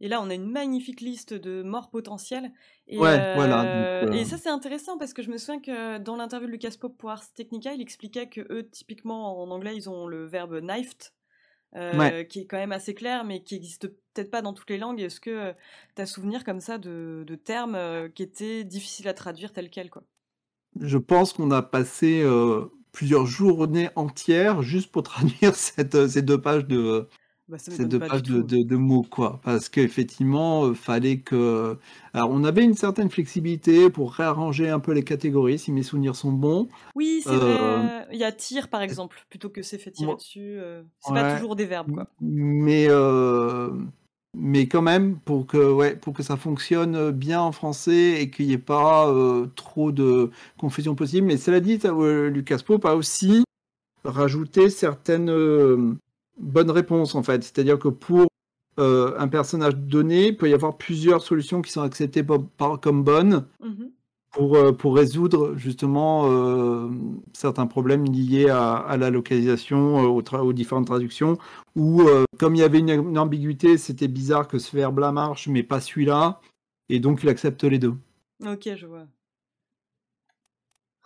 Et là, on a une magnifique liste de morts potentielles. Et, Ouais, voilà, euh, donc, euh, et ça, c'est intéressant parce que je me souviens que dans l'interview de Lucas Pope pour Ars Technica, il expliquait que eux, typiquement en anglais, ils ont le verbe knifed, euh, Ouais. qui est quand même assez clair, mais qui existe peut-être pas dans toutes les langues. Est-ce que tu as souvenir comme ça de, de termes qui étaient difficiles à traduire tels quels quoi? Je pense qu'on a passé euh, plusieurs journées entières juste pour traduire cette, ces deux pages de, bah, ces deux pages de, tout. de- de mots, quoi. Parce qu'effectivement, il fallait que. Alors, on avait une certaine flexibilité pour réarranger un peu les catégories, si mes souvenirs sont bons. Oui, c'est Euh, vrai. Il y a tir, par exemple, plutôt que c'est fait tirer dessus. euh, c'est pas toujours des verbes, quoi. Mais, euh, mais quand même pour que ouais pour que ça fonctionne bien en français et qu'il n'y ait pas euh, trop de confusion possible. Mais cela dit, euh, Lucas Pope a aussi rajouté certaines euh, bonnes réponses en fait. C'est-à-dire que pour un personnage donné, il peut y avoir plusieurs solutions qui sont acceptées comme bonnes Mhm. Pour, euh, pour résoudre justement euh, certains problèmes liés à, à la localisation, euh, aux, tra- aux différentes traductions, où euh, comme il y avait une, une ambiguïté, c'était bizarre que ce verbe-là marche, mais pas celui-là, et donc il accepte les deux. Ok, je vois.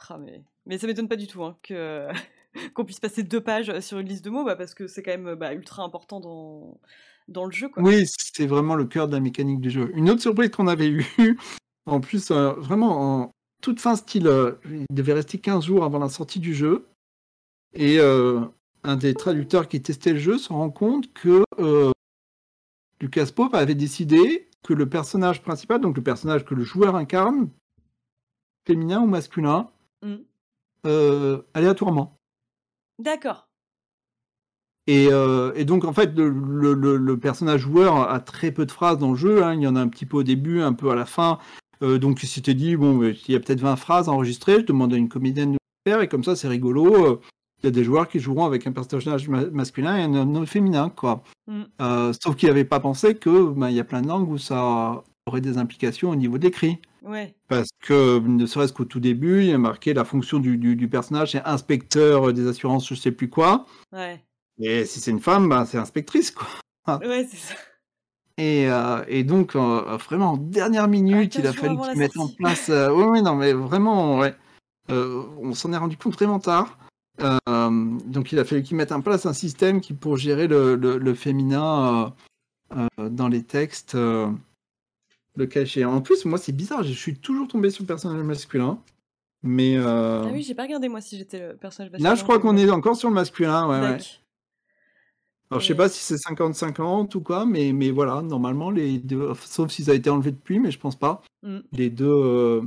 Ah, mais... mais ça m'étonne pas du tout hein, que qu'on puisse passer deux pages sur une liste de mots, bah, parce que c'est quand même bah, ultra important dans... dans le jeu. Quoi. Oui, c'est vraiment le cœur de la mécanique du jeu. Une autre surprise qu'on avait eue, en plus, euh, vraiment en toute fin style, euh, il devait rester 15 jours avant la sortie du jeu, et euh, un des traducteurs qui testait le jeu se rend compte que Lucas Pope avait décidé que le personnage principal, donc le personnage que le joueur incarne, féminin ou masculin, Mm. aléatoirement. D'accord. Et, euh, et donc en fait le, le- le- le personnage joueur a très peu de phrases dans le jeu, hein. il y en a un petit peu au début, un peu à la fin. Euh, donc il s'était dit, bon, il y a peut-être 20 phrases enregistrées, je demande à une comédienne de le faire, et comme ça c'est rigolo. euh, Il y a des joueurs qui joueront avec un personnage ma- masculin et un homme féminin, quoi. Mm. Euh, sauf qu'il n'avait pas pensé que ben, il y a plein de langues où ça aurait des implications au niveau de l'écrit. Ouais. Parce que, ne serait-ce qu'au tout début, il y a marqué la fonction du, du- du personnage, c'est inspecteur des assurances, je sais plus quoi. Ouais. Et si c'est une femme, ben, c'est inspectrice, quoi. Ouais, c'est ça. Et, euh, et donc, euh, vraiment, en dernière minute, il a 15 jours fallu qu'ils mettent en place. euh, oui, non, mais vraiment, ouais. Euh, on s'en est rendu compte vraiment tard. Donc, il a fallu qu'ils mettent en place un système qui, pour gérer le, le- le féminin dans les textes, le échéant. En plus, moi, c'est bizarre, je suis toujours tombé sur le personnage masculin. Mais Ah oui, j'ai pas regardé moi si j'étais le personnage là, masculin je crois qu'on est encore sur le masculin. Ouais, ouais. Alors, je sais pas si c'est 50-50 ou quoi, mais, mais voilà, normalement, les deux, sauf si ça a été enlevé depuis, mais je pense pas. Mm. Les deux, euh,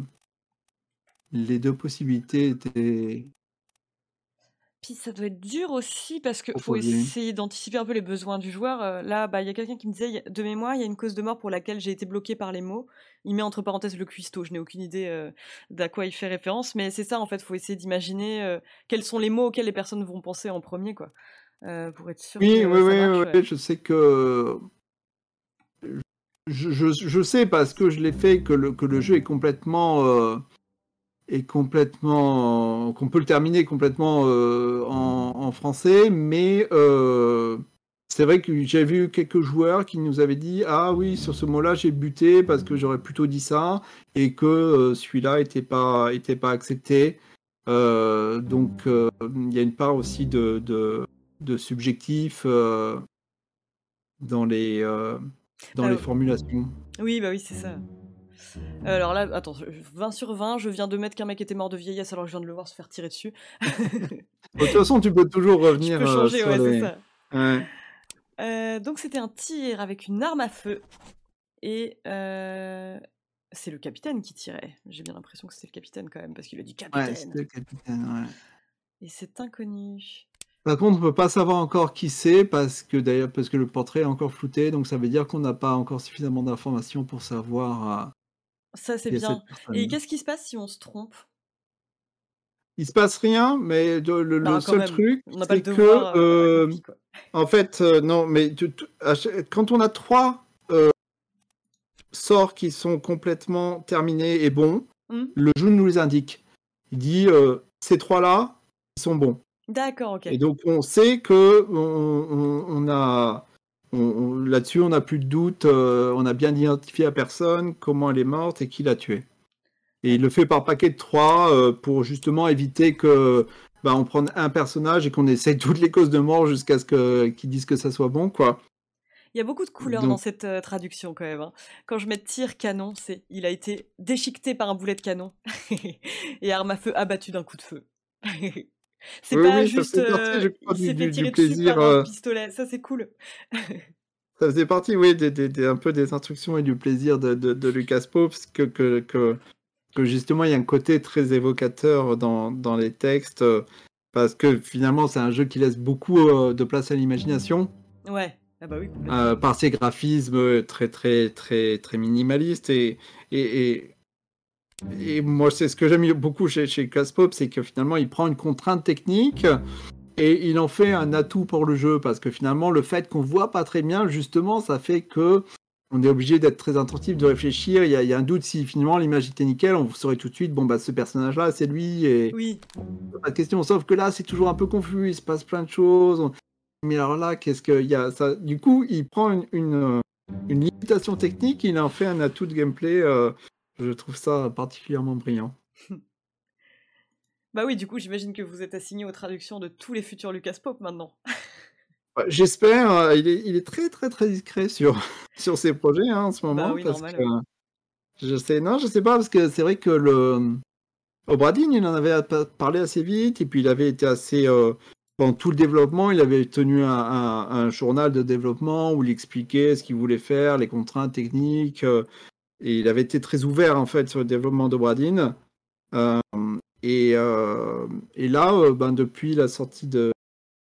les deux possibilités étaient. Puis ça doit être dur aussi parce qu'il faut essayer d'anticiper un peu les besoins du joueur. Euh, là, bah, il y a quelqu'un qui me disait, de mémoire, il y a une cause de mort pour laquelle j'ai été bloqué par les mots. Il met entre parenthèses le cuistot. Je n'ai aucune idée euh, d'à quoi il fait référence, mais c'est ça en fait. Il faut essayer d'imaginer euh, quels sont les mots auxquels les personnes vont penser en premier, quoi, euh, pour être sûr Oui, que oui, oui, marche. oui, ouais. je sais que. Je, je- je sais parce que je l'ai fait que le, que le jeu est complètement. euh, est complètement. qu'on peut le terminer complètement euh, en, en français, mais. c'est vrai que j'ai vu quelques joueurs qui nous avaient dit Ah oui, sur ce mot-là, j'ai buté parce que j'aurais plutôt dit ça, et que celui-là n'était pas, était pas accepté. Donc, il y a une part aussi de, de, de subjectif euh, dans les, euh, dans Ah, les formulations. Oui, bah oui, c'est ça. Alors là, attends, je- 20 sur 20, je viens de mettre qu'un mec était mort de vieillesse alors que je viens de le voir se faire tirer dessus. De toute façon, tu peux toujours revenir peux changer, sur ouais, les- c'est ça. Ouais. Donc c'était un tir avec une arme à feu. Et euh, c'est le capitaine qui tirait. J'ai bien l'impression que c'était le capitaine quand même, parce qu'il a dit capitaine. c'était le capitaine. ouais. Et c'est inconnu. Par contre, on peut pas savoir encore qui c'est parce que d'ailleurs parce que le portrait est encore flouté, donc ça veut dire qu'on n'a pas encore suffisamment d'informations pour savoir. euh, Ça c'est bien. Et qu'est-ce qui se passe si on se trompe? Il se passe rien, mais le, Bah, seul même. truc, c'est que devoir euh, euh. En fait, euh, non, mais tu- tu- quand on a trois sorts qui sont complètement terminés et bons, Hmm. le jeu nous les indique. Il dit ces trois-là, ils sont bons. D'accord, ok. Et donc on sait que on, on- on a là-dessus, on n'a plus de doute, euh, on a bien identifié la personne, comment elle est morte et qui l'a tuée. Et il le fait par paquet de trois euh, pour justement éviter que bah, on prenne un personnage et qu'on essaye toutes les causes de mort jusqu'à ce qu'ils disent que ça soit bon, quoi. Il y a beaucoup de couleurs Donc- dans cette euh, traduction quand même. hein. Quand je mets tir canon, c'est il a été déchiqueté par un boulet de canon et arme à feu abattu d'un coup de feu. c'est Oui, pas oui, ça juste fait partie, euh, je crois, il s'est fait tirer dessus plaisir, par un euh, pistolet. Ça c'est cool. Ça faisait partie, oui, des, des- des- un peu des instructions et du plaisir de, de, de Lucas Pope, que, que, que, que justement il y a un côté très évocateur dans, dans les textes, euh, parce que finalement c'est un jeu qui laisse beaucoup euh, de place à l'imagination. Ouais. Ah bah oui, euh, par ses graphismes très très très très minimalistes et et, et, et moi c'est ce que j'aime beaucoup chez chez Caspop, c'est que finalement il prend une contrainte technique et il en fait un atout pour le jeu parce que finalement le fait qu'on voit pas très bien justement ça fait que on est obligé d'être très attentif, de réfléchir. Il y, a, il y, a, un doute si finalement l'image était nickel, on saurait tout de suite, bon bah ce personnage-là, c'est lui et oui. pas de question. Sauf que là, c'est toujours un peu confus, il se passe plein de choses. Mais alors là, qu'est-ce qu'il y a ça? Du coup, il prend une, une, une, limitation technique, il en fait un atout de gameplay. Euh, je trouve ça particulièrement brillant. bah oui, du coup, j'imagine que vous êtes assigné aux traductions de tous les futurs Lucas Pop maintenant. J'espère. Euh, il, est, il, est, très très très discret sur, sur ses projets hein, en ce moment. Bah oui, parce normal, que, Je sais, non, je sais pas, parce que c'est vrai que le. Obradine, il en avait parlé assez vite, et puis il avait été assez. Euh, pendant tout le développement, il avait tenu un, un, un, journal de développement où il expliquait ce qu'il voulait faire, les contraintes techniques, euh, et il avait été très ouvert en fait sur le développement d'Obradine. Euh, et, euh, et là, ben, depuis la sortie de,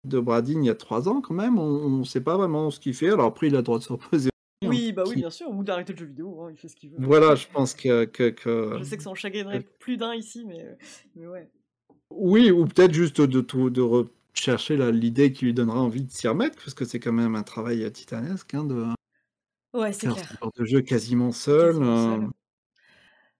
de Bradin il y a trois ans quand même. On ne sait pas vraiment ce qu'il fait. Alors après, il a le droit de se reposer. Oui, bah oui, bien sûr, ou d'arrêter le jeu vidéo, hein, il fait ce qu'il veut. Voilà, je pense que. que, que... Je sais que ça en chagrinerait plus d'un ici, mais, mais ouais. Oui, ou peut-être juste de, de, de rechercher l'idée qui lui donnera envie de s'y remettre, parce que c'est quand même un travail titanesque hein, de. Ouais, c'est clair. Un de jeu quasiment seul. Quasiment seul.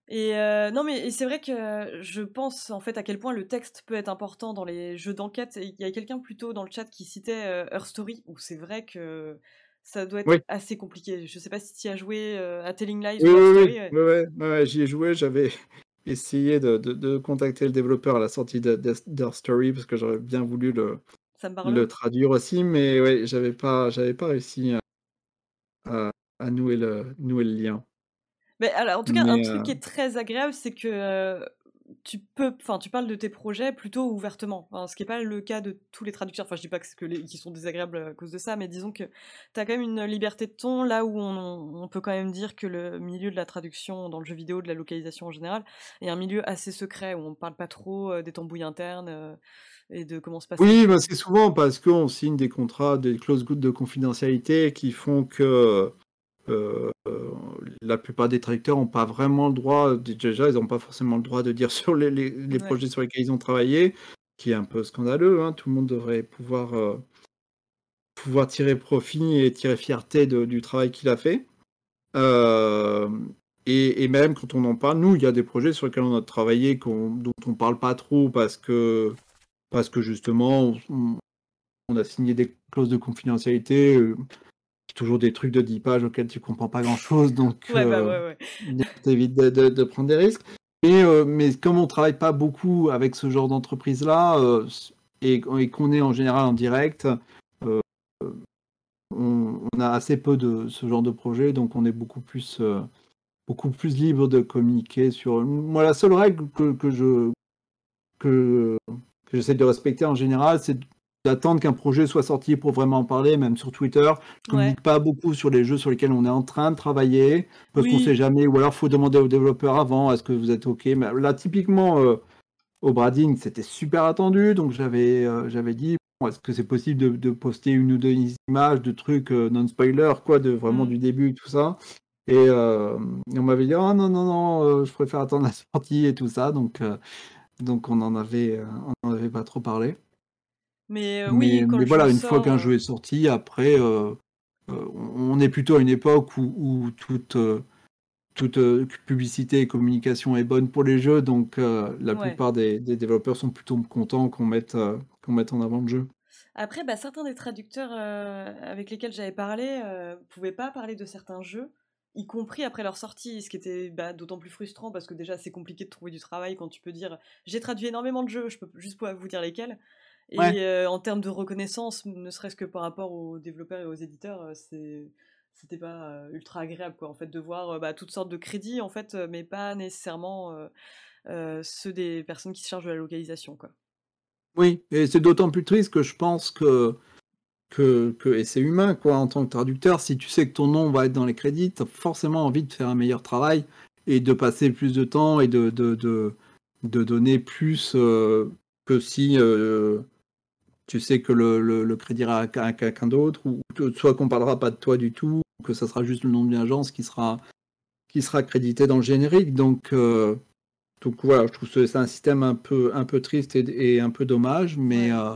Et euh, non, mais c'est vrai que je pense en fait à quel point le texte peut être important dans les jeux d'enquête. Il y a quelqu'un plutôt dans le chat qui citait euh, Her Story, où c'est vrai que ça doit être oui. assez compliqué. Je sais pas si tu as joué euh, à Telling Lies oui, ou oui, Story. Oui, ouais, ouais, ouais, j'y ai joué. J'avais essayé de, de, de, contacter le développeur à la sortie d'Her Story parce que j'aurais bien voulu le, le traduire aussi, mais ouais, j'avais pas, j'avais pas réussi à, à, à nouer, le, nouer le lien. Mais alors, en tout cas, Mais, un truc euh, qui est très agréable, c'est que euh, tu peux, enfin, tu parles de tes projets plutôt ouvertement. Enfin, ce qui n'est pas le cas de tous les traducteurs. Enfin, je dis pas que, que les, qui sont désagréables à cause de ça, mais disons que tu as quand même une liberté de ton là où on, on, peut quand même dire que le milieu de la traduction dans le jeu vidéo, de la localisation en général, est un milieu assez secret où on ne parle pas trop euh, des tambouilles internes. Euh, et de comment se passe. Oui, bah c'est souvent parce qu'on signe des contrats, des clauses de confidentialité qui font que euh, la plupart des traducteurs n'ont pas vraiment le droit, déjà ils n'ont pas forcément le droit de dire sur les, les, les Ouais. projets sur lesquels ils ont travaillé, qui est un peu scandaleux. hein. Tout le monde devrait pouvoir, euh, pouvoir tirer profit et tirer fierté de- du travail qu'il a fait. Euh, et, et même quand on en parle, nous, il y a des projets sur lesquels on a travaillé dont on ne parle pas trop parce que, parce que justement, on, on a signé des clauses de confidentialité. Toujours des trucs de 10 pages auxquels tu comprends pas grand chose, donc Ouais, bah euh, ouais, ouais. t'évites de, de, de prendre des risques. Mais, euh, mais comme on travaille pas beaucoup avec ce genre d'entreprise-là, euh, et, et qu'on est en général en direct, on, on a assez peu de ce genre de projet, donc on est beaucoup plus, beaucoup plus libre de communiquer sur. Moi, la seule règle que, que je que, que j'essaie de respecter en général, c'est d'attendre qu'un projet soit sorti pour vraiment en parler, même sur Twitter. Je communique Ouais. pas beaucoup sur les jeux sur lesquels on est en train de travailler, parce qu'on Oui. sait jamais, ou alors faut demander aux développeurs avant, est-ce que vous êtes OK Mais là, typiquement, euh, au Brading, c'était super attendu, donc j'avais euh, j'avais dit, bon, est-ce que c'est possible de, de poster une ou deux images de trucs euh, non-spoiler, quoi, de vraiment Mm. du début, tout ça et, euh, et on m'avait dit, ah non, non, non, euh, je préfère attendre la sortie et tout ça, donc, euh, donc on en avait, euh, on en avait pas trop parlé. Mais euh, Mais, oui, quand mais le voilà, une fois qu'un euh, jeu est sorti, après, euh, euh, on est plutôt à une époque où, où toute, toute publicité et communication est bonne pour les jeux, donc la Ouais. plupart des, des développeurs sont plutôt contents qu'on mette, qu'on mette en avant le jeu. Après, bah, certains des traducteurs avec lesquels j'avais parlé euh, pouvaient pas parler de certains jeux, y compris après leur sortie, ce qui était bah, d'autant plus frustrant parce que déjà c'est compliqué de trouver du travail quand tu peux dire j'ai traduit énormément de jeux, je peux juste pas vous dire lesquels. Et Ouais. euh, en termes de reconnaissance, ne serait-ce que par rapport aux développeurs et aux éditeurs, c'est c'était pas ultra agréable quoi en fait de voir bah, toutes sortes de crédits en fait, mais pas nécessairement ceux des personnes qui se chargent de la localisation quoi. Oui, et c'est d'autant plus triste que je pense que, que, que et c'est humain, quoi, en tant que traducteur, si tu sais que ton nom va être dans les crédits, as forcément envie de faire un meilleur travail et de passer plus de temps et de, de, de, de donner plus euh, que si, euh, tu sais que le, le, crédit ira à, quelqu'un d'autre, ou soit qu'on parlera pas de toi du tout, ou que ça sera juste le nom de l'agence qui sera, qui sera crédité dans le générique. Donc, euh, donc voilà, je trouve que c'est un système un peu, un peu triste et, un peu dommage, mais euh,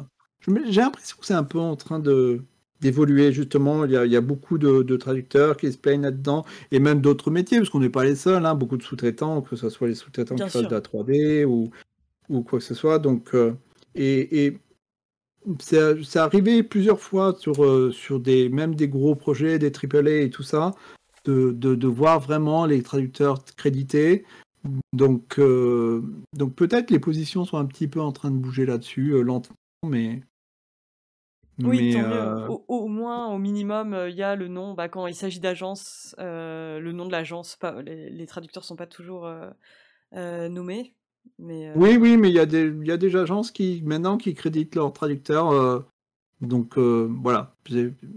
j'ai l'impression que c'est un peu en train de d'évoluer justement. Il y, a, il y a beaucoup de, traducteurs qui se plaignent là-dedans, et même d'autres métiers, parce qu'on n'est pas les seuls, hein, beaucoup de sous-traitants, que ce soit les sous-traitants qui font de la 3D ou, ou quoi que ce soit. Donc, euh, et, et c'est arrivé plusieurs fois sur, euh, sur des, même des gros projets, des AAA et tout ça, de, de, de voir vraiment les traducteurs crédités. Donc, euh, donc peut-être les positions sont un petit peu en train de bouger là-dessus, lentement, mais oui, mieux. Euh, au, moins, au minimum, il y a le nom. Bah, quand il s'agit d'agence, le nom de l'agence, les, les, traducteurs sont pas toujours nommés. Mais, Oui, oui, mais il y, a des, y a des agences qui maintenant qui créditent leurs traducteurs. donc voilà,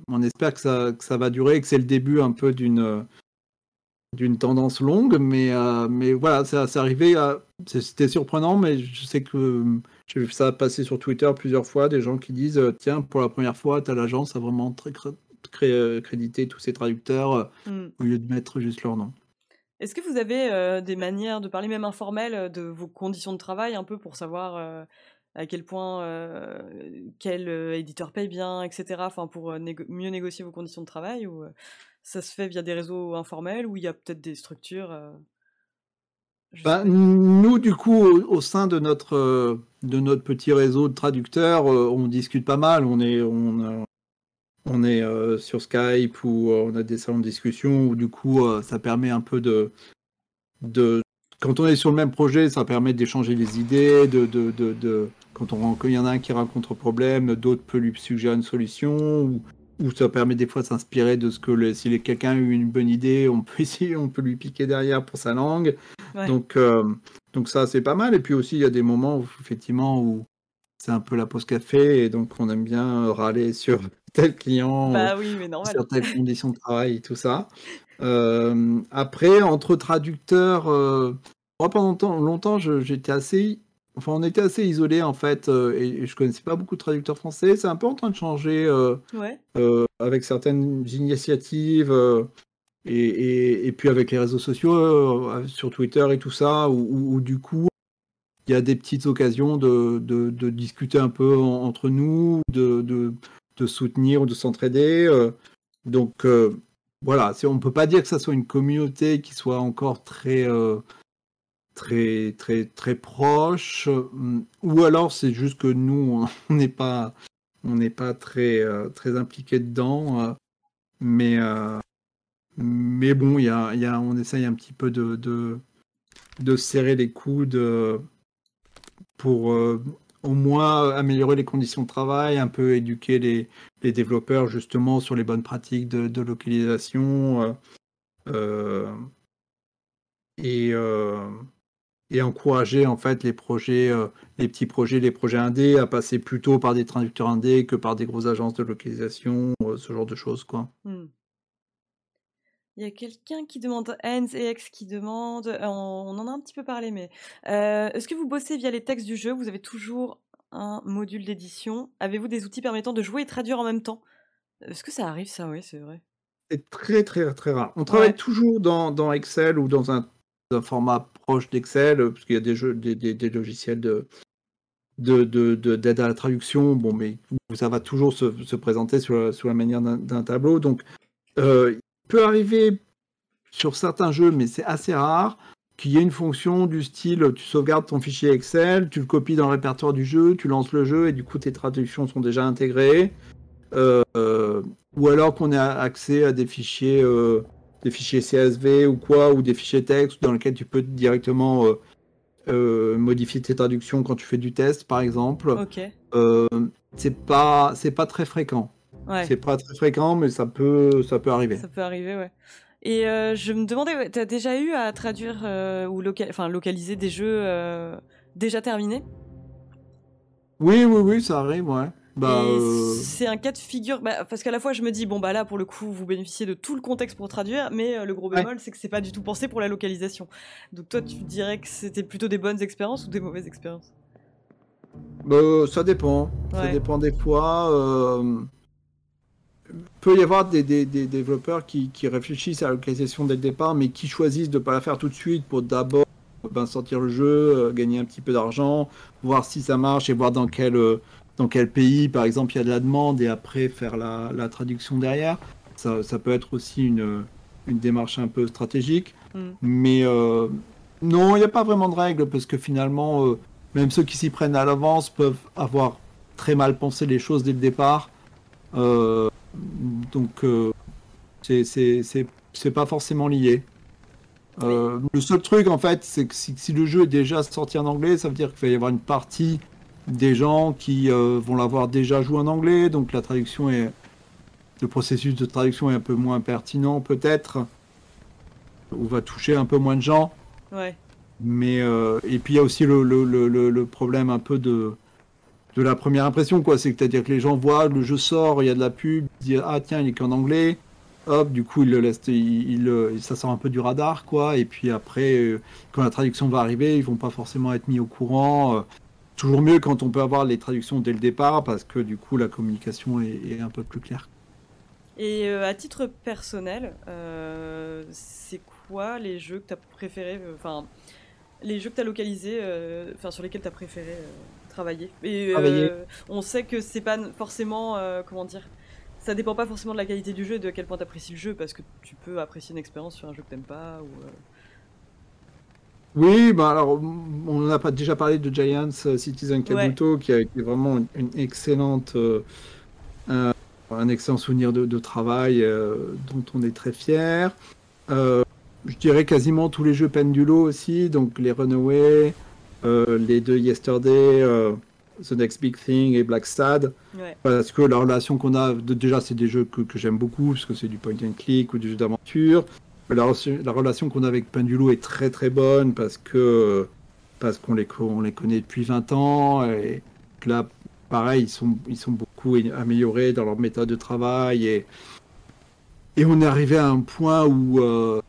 on espère que ça, que ça va durer et que c'est le début un peu d'une d'une tendance longue, mais, mais voilà, ça, c'est arrivé. C'était surprenant, mais je sais que j'ai vu ça passer sur Twitter plusieurs fois, des gens qui disent euh, Tiens, pour la première fois, ta l'agence a vraiment très euh, crédité tous ces traducteurs euh, mmh. au lieu de mettre juste leur nom. Est-ce que vous avez des manières de parler, même informelles, de vos conditions de travail, un peu pour savoir à quel point quel éditeur paye bien, etc., enfin, pour mieux négocier vos conditions de travail Ou ça se fait via des réseaux informels, ou il y a peut-être des structures bah, nous, du coup, au, sein de notre, euh, de notre petit réseau de traducteurs, euh, on discute pas mal. On est, on, on est euh, sur Skype ou on a des salons de discussion où, du coup, ça permet un peu de, de. Quand on est sur le même projet, ça permet d'échanger les idées. De, de, de, quand on, il y en a un qui rencontre un problème, d'autres peuvent lui suggérer une solution. Ou, ou ça permet des fois de s'inspirer de ce que si quelqu'un a eu une bonne idée, on peut essayer, on peut lui piquer derrière pour sa langue. Donc, euh, donc ça, c'est pas mal. Et puis aussi, il y a des moments où, effectivement, où c'est un peu la pause café et donc on aime bien râler sur tel client, bah oui, mais sur telles conditions de travail et tout ça. Euh, après, entre traducteurs, euh, moi pendant longtemps, longtemps j'étais assez, enfin on était assez isolés en fait et, je connaissais pas beaucoup de traducteurs français. C'est un peu en train de changer avec certaines initiatives. Et, et, puis avec les réseaux sociaux, euh, sur Twitter et tout ça, où, du coup, il y a des petites occasions de, de, discuter un peu entre nous, de, de, soutenir ou de s'entraider. Euh. donc euh, voilà, on ne peut pas dire que ça soit une communauté qui soit encore très, très, très, très proche, ou alors c'est juste que nous, on n'est pas, on pas très, très impliqués dedans. mais mais bon, y a, on essaye un petit peu de, de, de serrer les coudes euh, pour euh, au moins améliorer les conditions de travail, un peu éduquer les, développeurs justement sur les bonnes pratiques de, localisation euh, et, et encourager en fait les projets, les petits projets, les projets indés à passer plutôt par des traducteurs indés que par des grosses agences de localisation, ce genre de choses quoi. Hmm. Il y a quelqu'un qui demande, Hans et X qui demande, euh, on, en a un petit peu parlé, mais euh, est-ce que vous bossez via les textes du jeu? Vous avez toujours un module d'édition. Avez-vous des outils permettant de jouer et traduire en même temps? Est-ce que ça arrive ça? Oui, c'est vrai. C'est très très très rare. On travaille toujours dans, Excel ou dans un, format proche d'Excel, euh, parce qu'il y a des, jeux, des, logiciels de, d'aide à la traduction, bon, mais ça va toujours se, présenter sous la, la manière d'un tableau. Donc, peut arriver sur certains jeux, mais c'est assez rare, qu'il y ait une fonction du style tu sauvegardes ton fichier Excel, tu le copies dans le répertoire du jeu, tu lances le jeu et du coup tes traductions sont déjà intégrées. Euh, ou alors qu'on ait accès à des fichiers, euh, des fichiers CSV ou quoi, ou des fichiers texte dans lesquels tu peux directement euh, modifier tes traductions quand tu fais du test, par exemple. c'est pas, c'est pas très fréquent. C'est pas très fréquent, mais ça peut, ça peut arriver. Ça peut arriver, ouais. Et euh, je me demandais, tu as déjà eu à traduire euh, ou localiser des jeux euh, déjà terminés? Oui, oui, oui, ça arrive, ouais. Bah, c'est un cas de figure, bah, parce qu'à la fois je me dis, bon bah là pour le coup vous bénéficiez de tout le contexte pour traduire, mais le gros bémol c'est que c'est pas du tout pensé pour la localisation. Donc toi tu dirais que c'était plutôt des bonnes expériences ou des mauvaises expériences? Bah, ça dépend. Ça Ouais. dépend des fois. Peut y avoir des, des- des développeurs qui, qui réfléchissent à la localisation dès le départ, mais qui choisissent de ne pas la faire tout de suite pour d'abord ben, sortir le jeu, euh, gagner un petit peu d'argent, voir si ça marche et voir dans quel, euh, dans quel pays, par exemple, il y a de la demande et après faire la, la traduction derrière. Ça, ça peut être aussi une, une démarche un peu stratégique. Mm. Mais euh, non, il n'y a pas vraiment de règles parce que finalement, même ceux qui s'y prennent à l'avance peuvent avoir très mal pensé les choses dès le départ. Euh, donc, euh, c'est- pas forcément lié. Euh, le seul truc, en fait, c'est que si, si le jeu est déjà sorti en anglais, ça veut dire qu'il va y avoir une partie des gens qui euh, vont l'avoir déjà joué en anglais, donc la traduction est. Le processus de traduction est un peu moins pertinent, peut-être, ou va toucher un peu moins de gens. Ouais. Mais euh, et puis il y a aussi le, le, le, le- le problème un peu de de la première impression quoi, c'est à dire que les gens voient le jeu sort, il y a de la pub, ils disent ah tiens il est qu'en anglais, hop du coup ils le laissent, il, il, ça sort un peu du radar quoi, et puis après euh, quand la traduction va arriver ils vont pas forcément être mis au courant. euh. toujours mieux quand on peut avoir les traductions dès le départ parce que du coup la communication est, un peu plus claire. Et euh, à titre personnel, c'est quoi les jeux que tu as préféré, euh, enfin, les jeux que tu as localisés, euh, sur lesquels tu as préféré travailler Et euh, Travailler. on sait que c'est pas forcément, euh, comment dire, ça dépend pas forcément de la qualité du jeu et de quel point tu apprécies le jeu, parce que tu peux apprécier une expérience sur un jeu que t'aimes pas. Ou, euh, Oui, bah alors on a pas déjà parlé de Giants Citizen Kabuto qui a été vraiment une, excellente, euh, un, un excellent souvenir de, de travail euh, dont on est très fier. Euh, je dirais quasiment tous les jeux Pendulo aussi, donc les Runaway, les deux Yesterday, euh, The Next Big Thing et Black Sad, Ouais. parce que la relation qu'on a, déjà c'est des jeux que, que j'aime beaucoup, parce que c'est du point and click ou du jeu d'aventure. La, re- la relation qu'on a avec Pendulo est très très bonne parce que parce qu'on les, co- on les connaît depuis 20 ans et que là, pareil, ils sont, ils sont beaucoup améliorés dans leur méthode de travail et, et on est arrivé à un point où euh,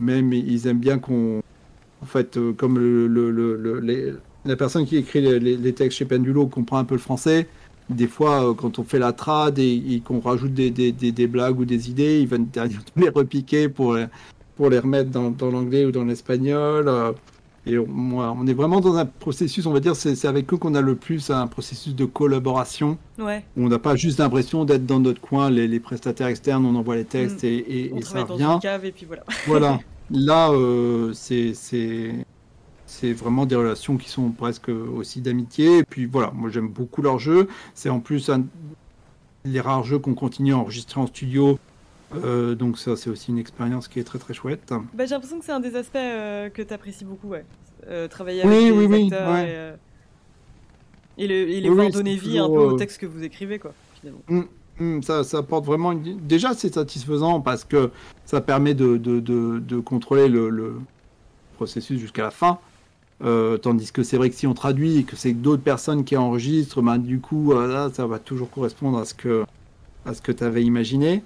même ils aiment bien qu'on, en fait, euh, comme le, le- le- le- les- la personne qui écrit les, les- les textes chez Pendulo comprend un peu le français, des fois, euh, quand on fait la trad et, et qu'on rajoute des, des- des- des blagues ou des idées, ils viennent les repiquer pour, les- pour les remettre dans, dans l'anglais ou dans l'espagnol. euh, et on, est vraiment dans un processus, on va dire, c'est avec eux qu'on a le plus un processus de collaboration. Ouais. Où on n'a pas juste l'impression d'être dans notre coin, les, les prestataires externes, on envoie les textes Mm. et, et- On et ça travaille dans revient. une cave et puis voilà. Voilà. Là, euh, c'est vraiment des relations qui sont presque aussi d'amitié. Et puis voilà, moi j'aime beaucoup leur jeu. C'est en plus un les rares jeux qu'on continue à enregistrer en studio. Euh, donc ça, c'est aussi une expérience qui est très très chouette. Bah, j'ai l'impression que c'est un des aspects euh, que tu apprécies beaucoup, ouais. Euh, travailler avec oui, les oui, acteurs ouais. et, et, le- et les Oui, voir donner vie un peu au texte que vous écrivez, quoi, finalement. Hum, ça, ça apporte vraiment. une- Déjà, c'est satisfaisant parce que ça permet de, de, de, de contrôler le, le processus jusqu'à la fin. Euh, tandis que c'est vrai que si on traduit et que c'est d'autres personnes qui enregistrent, ben, du coup, euh, là, ça va toujours correspondre à ce que, à ce que tu avais imaginé.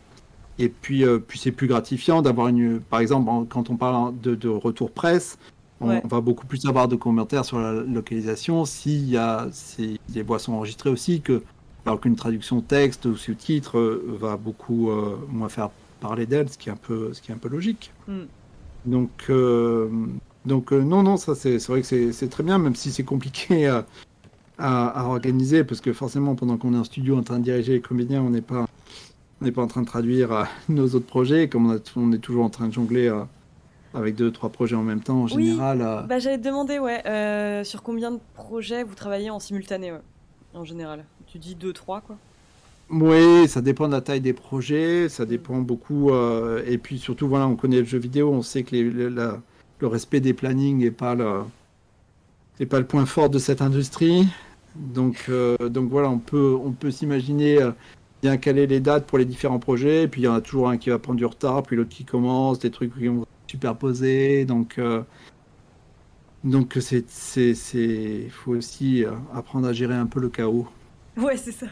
Et puis, euh, puis c'est plus gratifiant d'avoir une. Par exemple, quand on parle de, de retour presse, on, Ouais. on va beaucoup plus avoir de commentaires sur la localisation s'il y a si les voix sont enregistrées aussi que alors qu'une traduction texte ou sous-titre euh, va beaucoup euh, moins faire parler d'elle, ce qui est un peu ce qui est un peu logique. Mm. Donc euh, donc non non ça c'est vrai que c'est très bien même si c'est compliqué à, à, à organiser parce que forcément pendant qu'on est en studio en train de diriger les comédiens on n'est pas on n'est pas en train de traduire nos autres projets comme on, a- on est toujours en train de jongler avec deux trois projets en même temps en Oui. général. Bah, j'allais te demander, ouais, euh, sur combien de projets vous travaillez en simultané, ouais, en général Tu dis 2-3, quoi Oui, ça dépend de la taille des projets, ça dépend beaucoup. euh, et puis surtout, voilà, on connaît le jeu vidéo, on sait que les- le, la- le respect des plannings n'est pas le, pas le point fort de cette industrie. Donc, euh, donc voilà, on peut, on peut s'imaginer euh, bien caler les dates pour les différents projets. Et puis il y en a toujours un qui va prendre du retard, puis l'autre qui commence, des trucs qui vont se superposer. Donc, donc c'est, faut aussi euh, apprendre à gérer un peu le chaos. Ouais, c'est ça.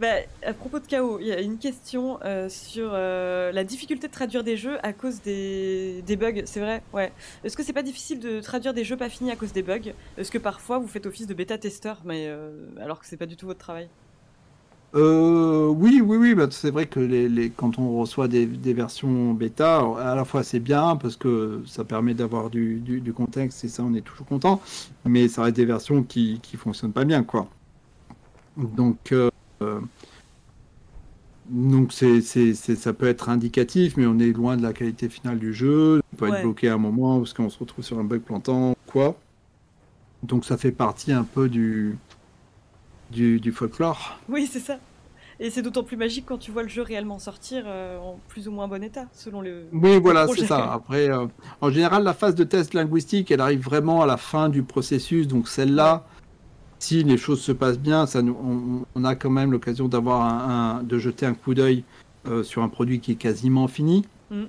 Bah, à propos de chaos, il y a une question euh, sur euh, la difficulté de traduire des jeux à cause des, bugs. C'est vrai, ouais. Est-ce que c'est pas difficile de traduire des jeux pas finis à cause des bugs? Est-ce que parfois vous faites office de bêta-testeur, mais alors que c'est pas du tout votre travail? Euh, oui, oui, oui, bah, c'est vrai que les, les- quand on reçoit des, des versions bêta, à la fois c'est bien parce que ça permet d'avoir du, du, du contexte et ça on est toujours content, mais ça reste des versions qui, qui fonctionnent pas bien, quoi. Donc, euh, euh, donc c'est- ça peut être indicatif, mais on est loin de la qualité finale du jeu. On peut Ouais. être bloqué à un moment parce qu'on se retrouve sur un bug plantant, quoi. Donc ça fait partie un peu du, du, du folklore. Oui, c'est ça. Et c'est d'autant plus magique quand tu vois le jeu réellement sortir euh, en plus ou moins bon état, selon le. Oui, voilà, c'est ça. Après, euh, en général, la phase de test linguistique, elle arrive vraiment à la fin du processus. Donc celle-là, si les choses se passent bien, ça nous, on, on a quand même l'occasion d'avoir un, un- de jeter un coup d'œil euh, sur un produit qui est quasiment fini. Mm.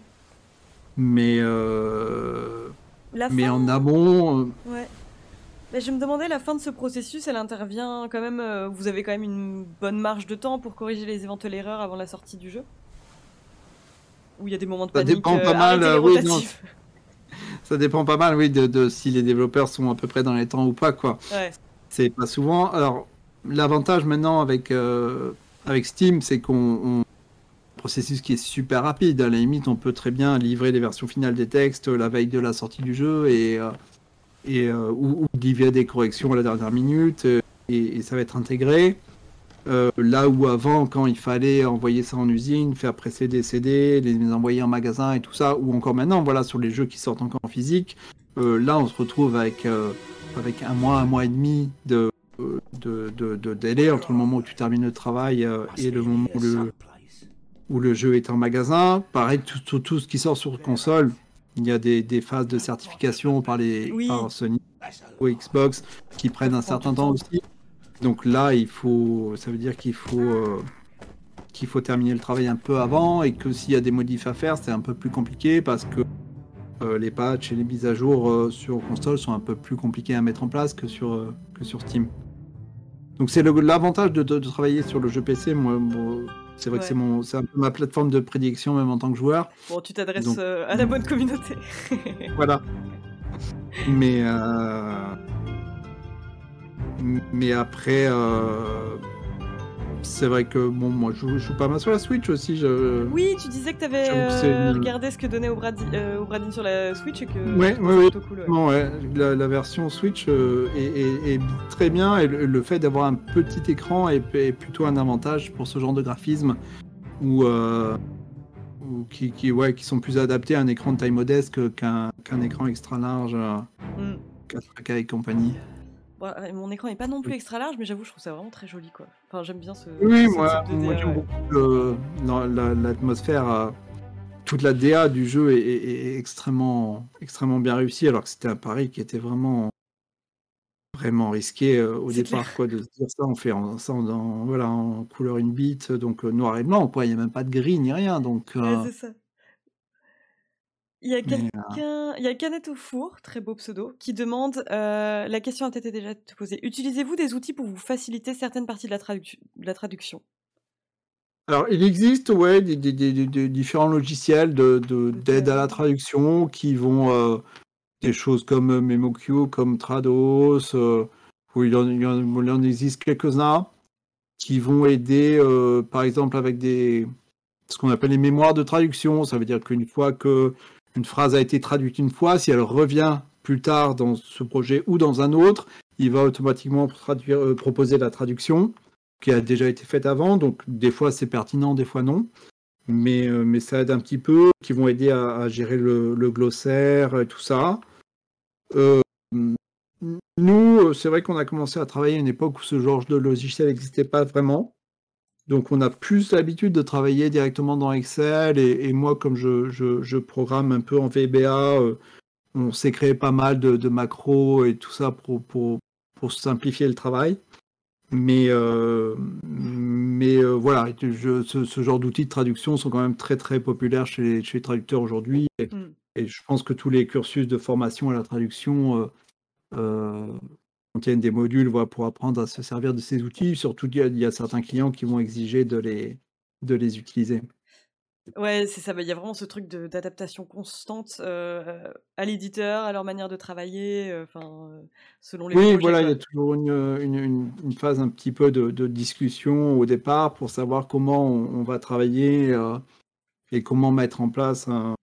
Mais, mais en amont, Ouais. Mais je me demandais, la fin de ce processus, elle intervient quand même. euh, vous avez quand même une bonne marge de temps pour corriger les éventuelles erreurs avant la sortie du jeu Ou il y a des moments de Ça panique dépend euh, pas mal, arrêtez les euh, oui, ça dépend pas mal, oui, de, de si les développeurs sont à peu près dans les temps ou pas, quoi. Ouais. C'est pas souvent. Alors, l'avantage maintenant avec, euh, avec Steam, c'est qu'on on- processus qui est super rapide. À la limite, on peut très bien livrer les versions finales des textes la veille de la sortie du jeu et, euh, et euh, ou, ou livrer des corrections à la dernière minute euh, et, ça va être intégré. Euh, là où avant, quand il fallait envoyer ça en usine, faire presser des CD, les envoyer en magasin et tout ça, ou encore maintenant, voilà, sur les jeux qui sortent encore en physique, là on se retrouve avec, un mois, un mois et demi de, délai entre le moment où tu termines le travail et le moment où le, où jeu est en magasin. Pareil, tout ce qui sort sur console, il y a des, des phases de certification par, les, Oui. par Sony ou Xbox qui prennent un certain temps aussi. Donc là, il faut, ça veut dire qu'il faut, euh, qu'il faut terminer le travail un peu avant et que s'il y a des modifs à faire, c'est un peu plus compliqué parce que euh, les patchs et les mises à jour euh, sur console sont un peu plus compliqués à mettre en place que sur, que sur Steam. Donc c'est l'avantage de, de- de travailler sur le jeu PC. Moi, moi, c'est vrai que c'est mon, c'est un peu ma plateforme de prédilection même en tant que joueur. Bon, tu t'adresses Donc- euh, à la bonne communauté. Voilà. Mais euh, mais après, euh, c'est vrai que bon, moi, je joue, je joue pas mal sur la Switch aussi. Je... oui, tu disais que que c'est euh, regardé ce que donnait Obradi- euh, Obradin sur la Switch et que Ouais, c'était ouais, ouais. plutôt cool. ouais. Non, ouais, la, la version Switch euh, est, est- est très bien et le, le fait d'avoir un petit écran est, est plutôt un avantage pour ce genre de graphisme où, où qui, qui, ouais, qui sont plus adaptés à un écran de taille modeste qu'un qu'un écran extra large, euh, Mm. 4K et compagnie. Mon écran est pas non plus extra large, mais j'avoue, je trouve ça vraiment très joli, quoi. Enfin, j'aime bien ce. Oui, ce moi, type de moi j'aime beaucoup l'atmosphère. euh, toute la DA du jeu est, est- est extrêmement, extrêmement bien réussie, alors que c'était un pari qui était vraiment, vraiment risqué euh, au départ, clair. quoi, de se dire ça, on fait en, ça en, en- voilà, en couleur in bit, donc euh, noir et blanc, quoi. Il n'y a même pas de gris ni rien, donc. Euh, ça. Il y a euh, quelqu'un, il y a Canette au four, très beau pseudo, qui demande, euh, la question a peut-être été déjà posée, utilisez-vous des outils pour vous faciliter certaines parties de la, traduc- de la traduction? Alors, il existe, ouais, des, des- des- des- des différents logiciels de, de- d'aide à la traduction qui vont euh, des choses comme MemoQ, comme Trados, euh, où il en, il en- existe quelques-uns qui vont aider, par exemple, avec des ce qu'on appelle les mémoires de traduction. Ça veut dire qu'une fois que une phrase a été traduite une fois, si elle revient plus tard dans ce projet ou dans un autre, il va automatiquement euh, proposer la traduction qui a déjà été faite avant. Donc des fois c'est pertinent, des fois non. Mais, euh, ça aide un petit peu, qui vont aider à, gérer le, glossaire et tout ça. Euh, nous, c'est vrai qu'on a commencé à travailler à une époque où ce genre de logiciel n'existait pas vraiment. Donc on a plus l'habitude de travailler directement dans Excel et, et moi comme je, je- je programme un peu en VBA, euh, on s'est créé pas mal de, de macros et tout ça pour, pour, pour simplifier le travail. Mais, euh, mais euh, voilà, je- ce, ce genre d'outils de traduction sont quand même très très populaires chez les, chez les traducteurs aujourd'hui. Et, Mm. et je pense que tous les cursus de formation à la traduction contiennent des modules voilà, pour apprendre à se servir de ces outils. Surtout, il y, a, il y a certains clients qui vont exiger de les, de les utiliser. Ouais, c'est ça. bah, Il y a vraiment ce truc d'adaptation constante euh, à l'éditeur, à leur manière de travailler, euh, enfin, euh, selon les Oui, projets, voilà, il y a toujours une, une, une- une phase un petit peu de, de discussion au départ pour savoir comment on, on va travailler euh, et comment mettre en place un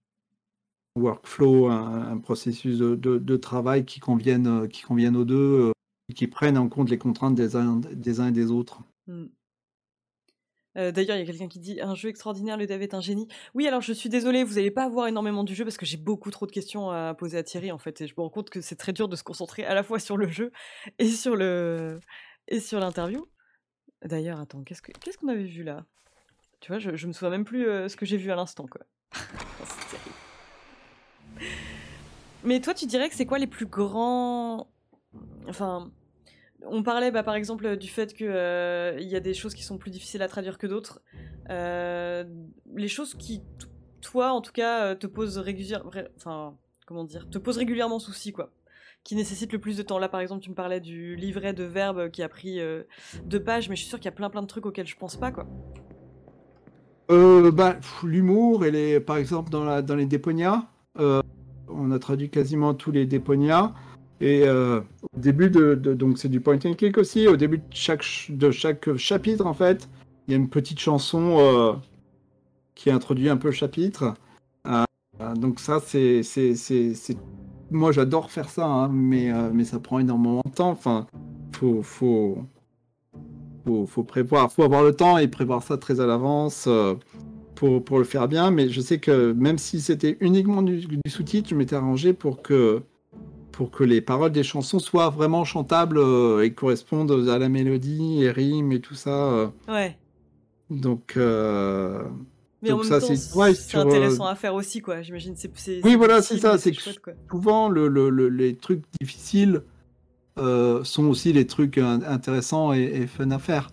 workflow, un, un processus de, de- de travail qui convienne, qui convienne aux deux qui prenne en compte les contraintes des uns, et des autres. Mm. Euh, D'ailleurs, il y a quelqu'un qui dit un jeu extraordinaire, le dev est un génie. Oui, alors je suis désolée, vous n'allez pas avoir énormément du jeu parce que j'ai beaucoup trop de questions à poser à Thierry en fait, et je me rends compte que c'est très dur de se concentrer à la fois sur le jeu et sur le l'interview. D'ailleurs, attends, qu'est-ce que qu'est-ce qu'on avait vu là? Tu vois, je, je me souviens même plus euh, ce que j'ai vu à l'instant quoi. Mais toi, tu dirais que c'est quoi les plus grands Enfin, on parlait bah, par exemple du fait qu'il y a des choses qui sont plus difficiles à traduire que d'autres. Euh, les choses qui, toi en tout cas, euh, te posent régulièrement, enfin, comment souci, quoi. Qui nécessitent le plus de temps. Là, par exemple, tu me parlais du livret de verbes qui a pris euh, deux pages, mais je suis sûre qu'il y a plein plein de trucs auxquels je pense pas, quoi. Euh, bah, l'humour, par exemple, dans, la, dans les déponias, euh, on a traduit quasiment tous les déponias. Et euh, au début de, donc c'est du point and click aussi. Au début de chaque ch- de chaque chapitre, en fait, il y a une petite chanson euh, qui introduit un peu le chapitre. Euh, donc ça, c'est, c'est, moi j'adore faire ça, hein, mais mais ça prend énormément de temps. Enfin, faut faut faut, faut prévoir, faut avoir le temps et prévoir ça très à l'avance. pour, pour le faire bien, mais je sais que même si c'était uniquement du sous-titre, je m'étais arrangé pour que, pour que les paroles des chansons soient vraiment chantables euh, et correspondent à la mélodie et rimes et tout ça. euh. Ouais. Donc, euh, Mais donc en ça, temps, c'est ouais, c'est sur, intéressant à faire aussi, quoi. J'imagine c'est c'est- Oui, voilà, c'est ça. C'est que chouette, quoi. souvent, le, le- le- les trucs difficiles euh, sont aussi les trucs in- intéressants et, et fun à faire.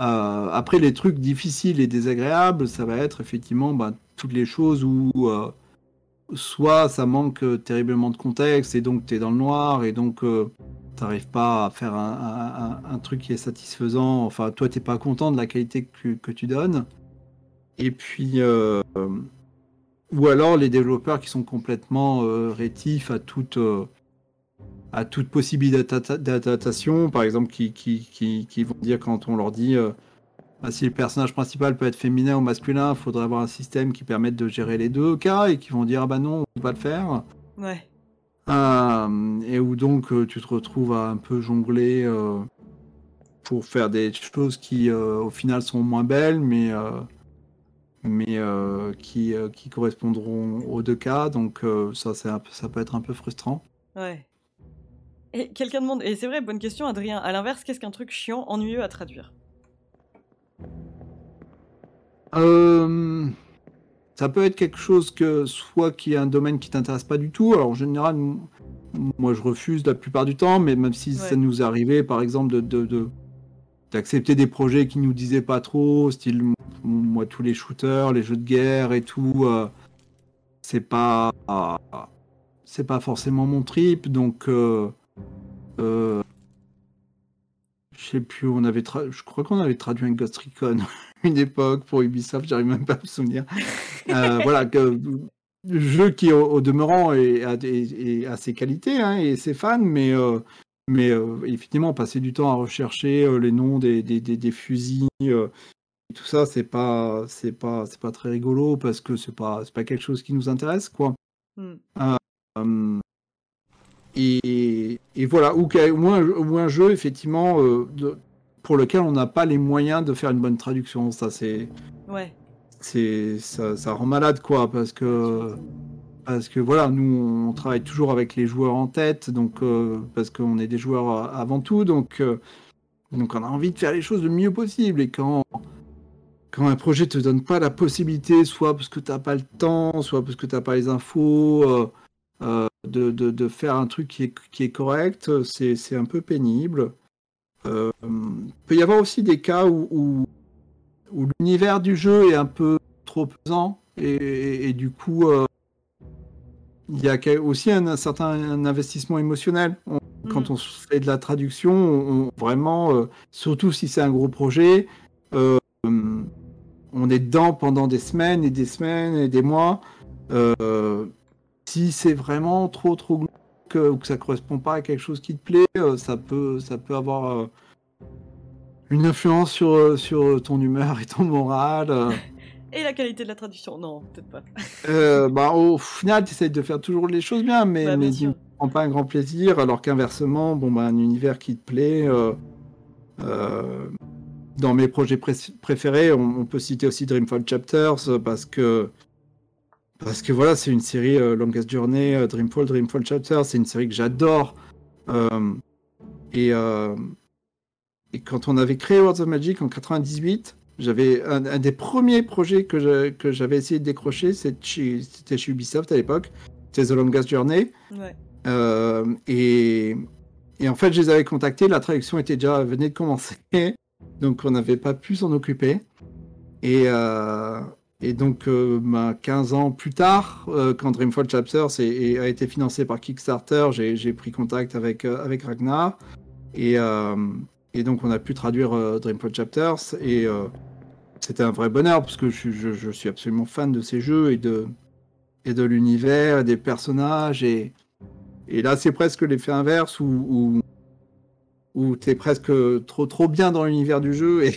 Euh, après, les trucs difficiles et désagréables, ça va être effectivement bah, toutes les choses où euh, soit ça manque euh, terriblement de contexte et donc tu es dans le noir et donc tu n'arrives pas à faire un, truc qui est satisfaisant. Enfin, toi, t'es pas content de la qualité que, tu- donnes. Et puis, euh, ou alors les développeurs qui sont complètement euh, rétifs à toute, euh, à toute possibilité d'adapta- d'adaptation, par exemple, qui, qui, qui vont dire quand on leur dit si le personnage principal peut être féminin ou masculin, il faudrait avoir un système qui permette de gérer les deux cas, et qui vont dire ah bah non, on peut pas le faire. Ouais. Euh, et où donc euh, tu te retrouves à un peu jongler euh, pour faire des choses qui euh, au final sont moins belles, mais, mais qui, qui correspondront aux deux cas. Donc ça, c'est ça peut être un peu frustrant. Ouais. Et quelqu'un demande, et c'est vrai, bonne question, Adrien. À l'inverse, qu'est-ce qu'un truc chiant, ennuyeux à traduire? Euh, ça peut être quelque chose que soit qui est un domaine qui t'intéresse pas du tout. Alors en général, moi je refuse la plupart du temps, mais même si ça nous est arrivé, par exemple, de, de- de- d'accepter des projets qui nous disaient pas trop, style moi tous les shooters, les jeux de guerre et tout, euh, c'est pas c'est pas forcément mon trip, donc euh, euh, je sais plus, on avait tra- je crois qu'on avait traduit un Ghost Recon une époque pour Ubisoft, j'arrive même pas à me souvenir. Euh, voilà, que, le jeu qui au, au demeurant est, a, des- est- a ses qualités hein, et ses fans, mais, euh, mais euh, effectivement, passer du temps à rechercher les noms des, des, des- des fusils, et tout ça, c'est pas, c'est pas, c'est pas très rigolo parce que c'est pas, c'est pas quelque chose qui nous intéresse, quoi. Hmm. Euh, et, et voilà, ou, ou un, ou un jeu, effectivement, euh, de- pour lequel on n'a pas les moyens de faire une bonne traduction. Ça, c'est, Ouais. c'est, ça, ça rend malade, quoi, parce que, parce que voilà, nous, on travaille toujours avec les joueurs en tête, donc, euh, parce qu'on est des joueurs a- avant tout, donc, euh, donc on a envie de faire les choses le mieux possible. Et quand, quand un projet te donne pas la possibilité, soit parce que t'as pas le temps, soit parce que t'as pas les infos, euh, euh, de, de, de faire un truc qui est, qui est correct, c'est, c'est un peu pénible. Euh, Il peut y avoir aussi des cas où, où, où l'univers du jeu est un peu trop pesant et, et- et du coup euh, il y a aussi un, un certain un investissement émotionnel. On quand on fait de la traduction, on, vraiment, euh, surtout si c'est un gros projet, euh, on est dedans pendant des semaines et des semaines et des mois. Euh, si c'est vraiment trop trop glauque ou que ça correspond pas à quelque chose qui te plaît, ça peut ça peut avoir une influence sur sur ton humeur et ton moral. Et la qualité de la traduction Non, peut-être pas. euh, bah, au final, tu essayes de faire toujours les choses bien, mais, Bah, mais tu ne prends pas un grand plaisir, alors qu'inversement, bon, bah, un univers qui te plaît. euh, euh, dans mes projets pré- préférés, on, on peut citer aussi Dreamfall Chapters, euh, parce que, parce que voilà, c'est une série euh, Longest Journey, euh, Dreamfall, Dreamfall Chapters, c'est une série que j'adore. Euh, et, euh, et quand on avait créé Worlds of Magic en 98, j'avais un, un des premiers projets que j'avais essayé de décrocher, c'était chez Ubisoft à l'époque, c'était The Longest Journey. Ouais. Euh, et, et en fait, je les avais contactés, la traduction était déjà venait de commencer, donc on n'avait pas pu s'en occuper. Et, euh, et donc, euh, ben, 15 ans plus tard, euh, quand Dreamfall Chapters a été financé par Kickstarter, j'ai pris contact avec, euh, avec Ragnar. Et, euh, et donc, on a pu traduire Dreamfall Chapters. Et c'était un vrai bonheur, parce que je, suis- absolument fan de ces jeux et de, et de l'univers, des personnages. Et, et là, c'est presque l'effet inverse où, où, où tu es presque trop, trop bien dans l'univers du jeu et,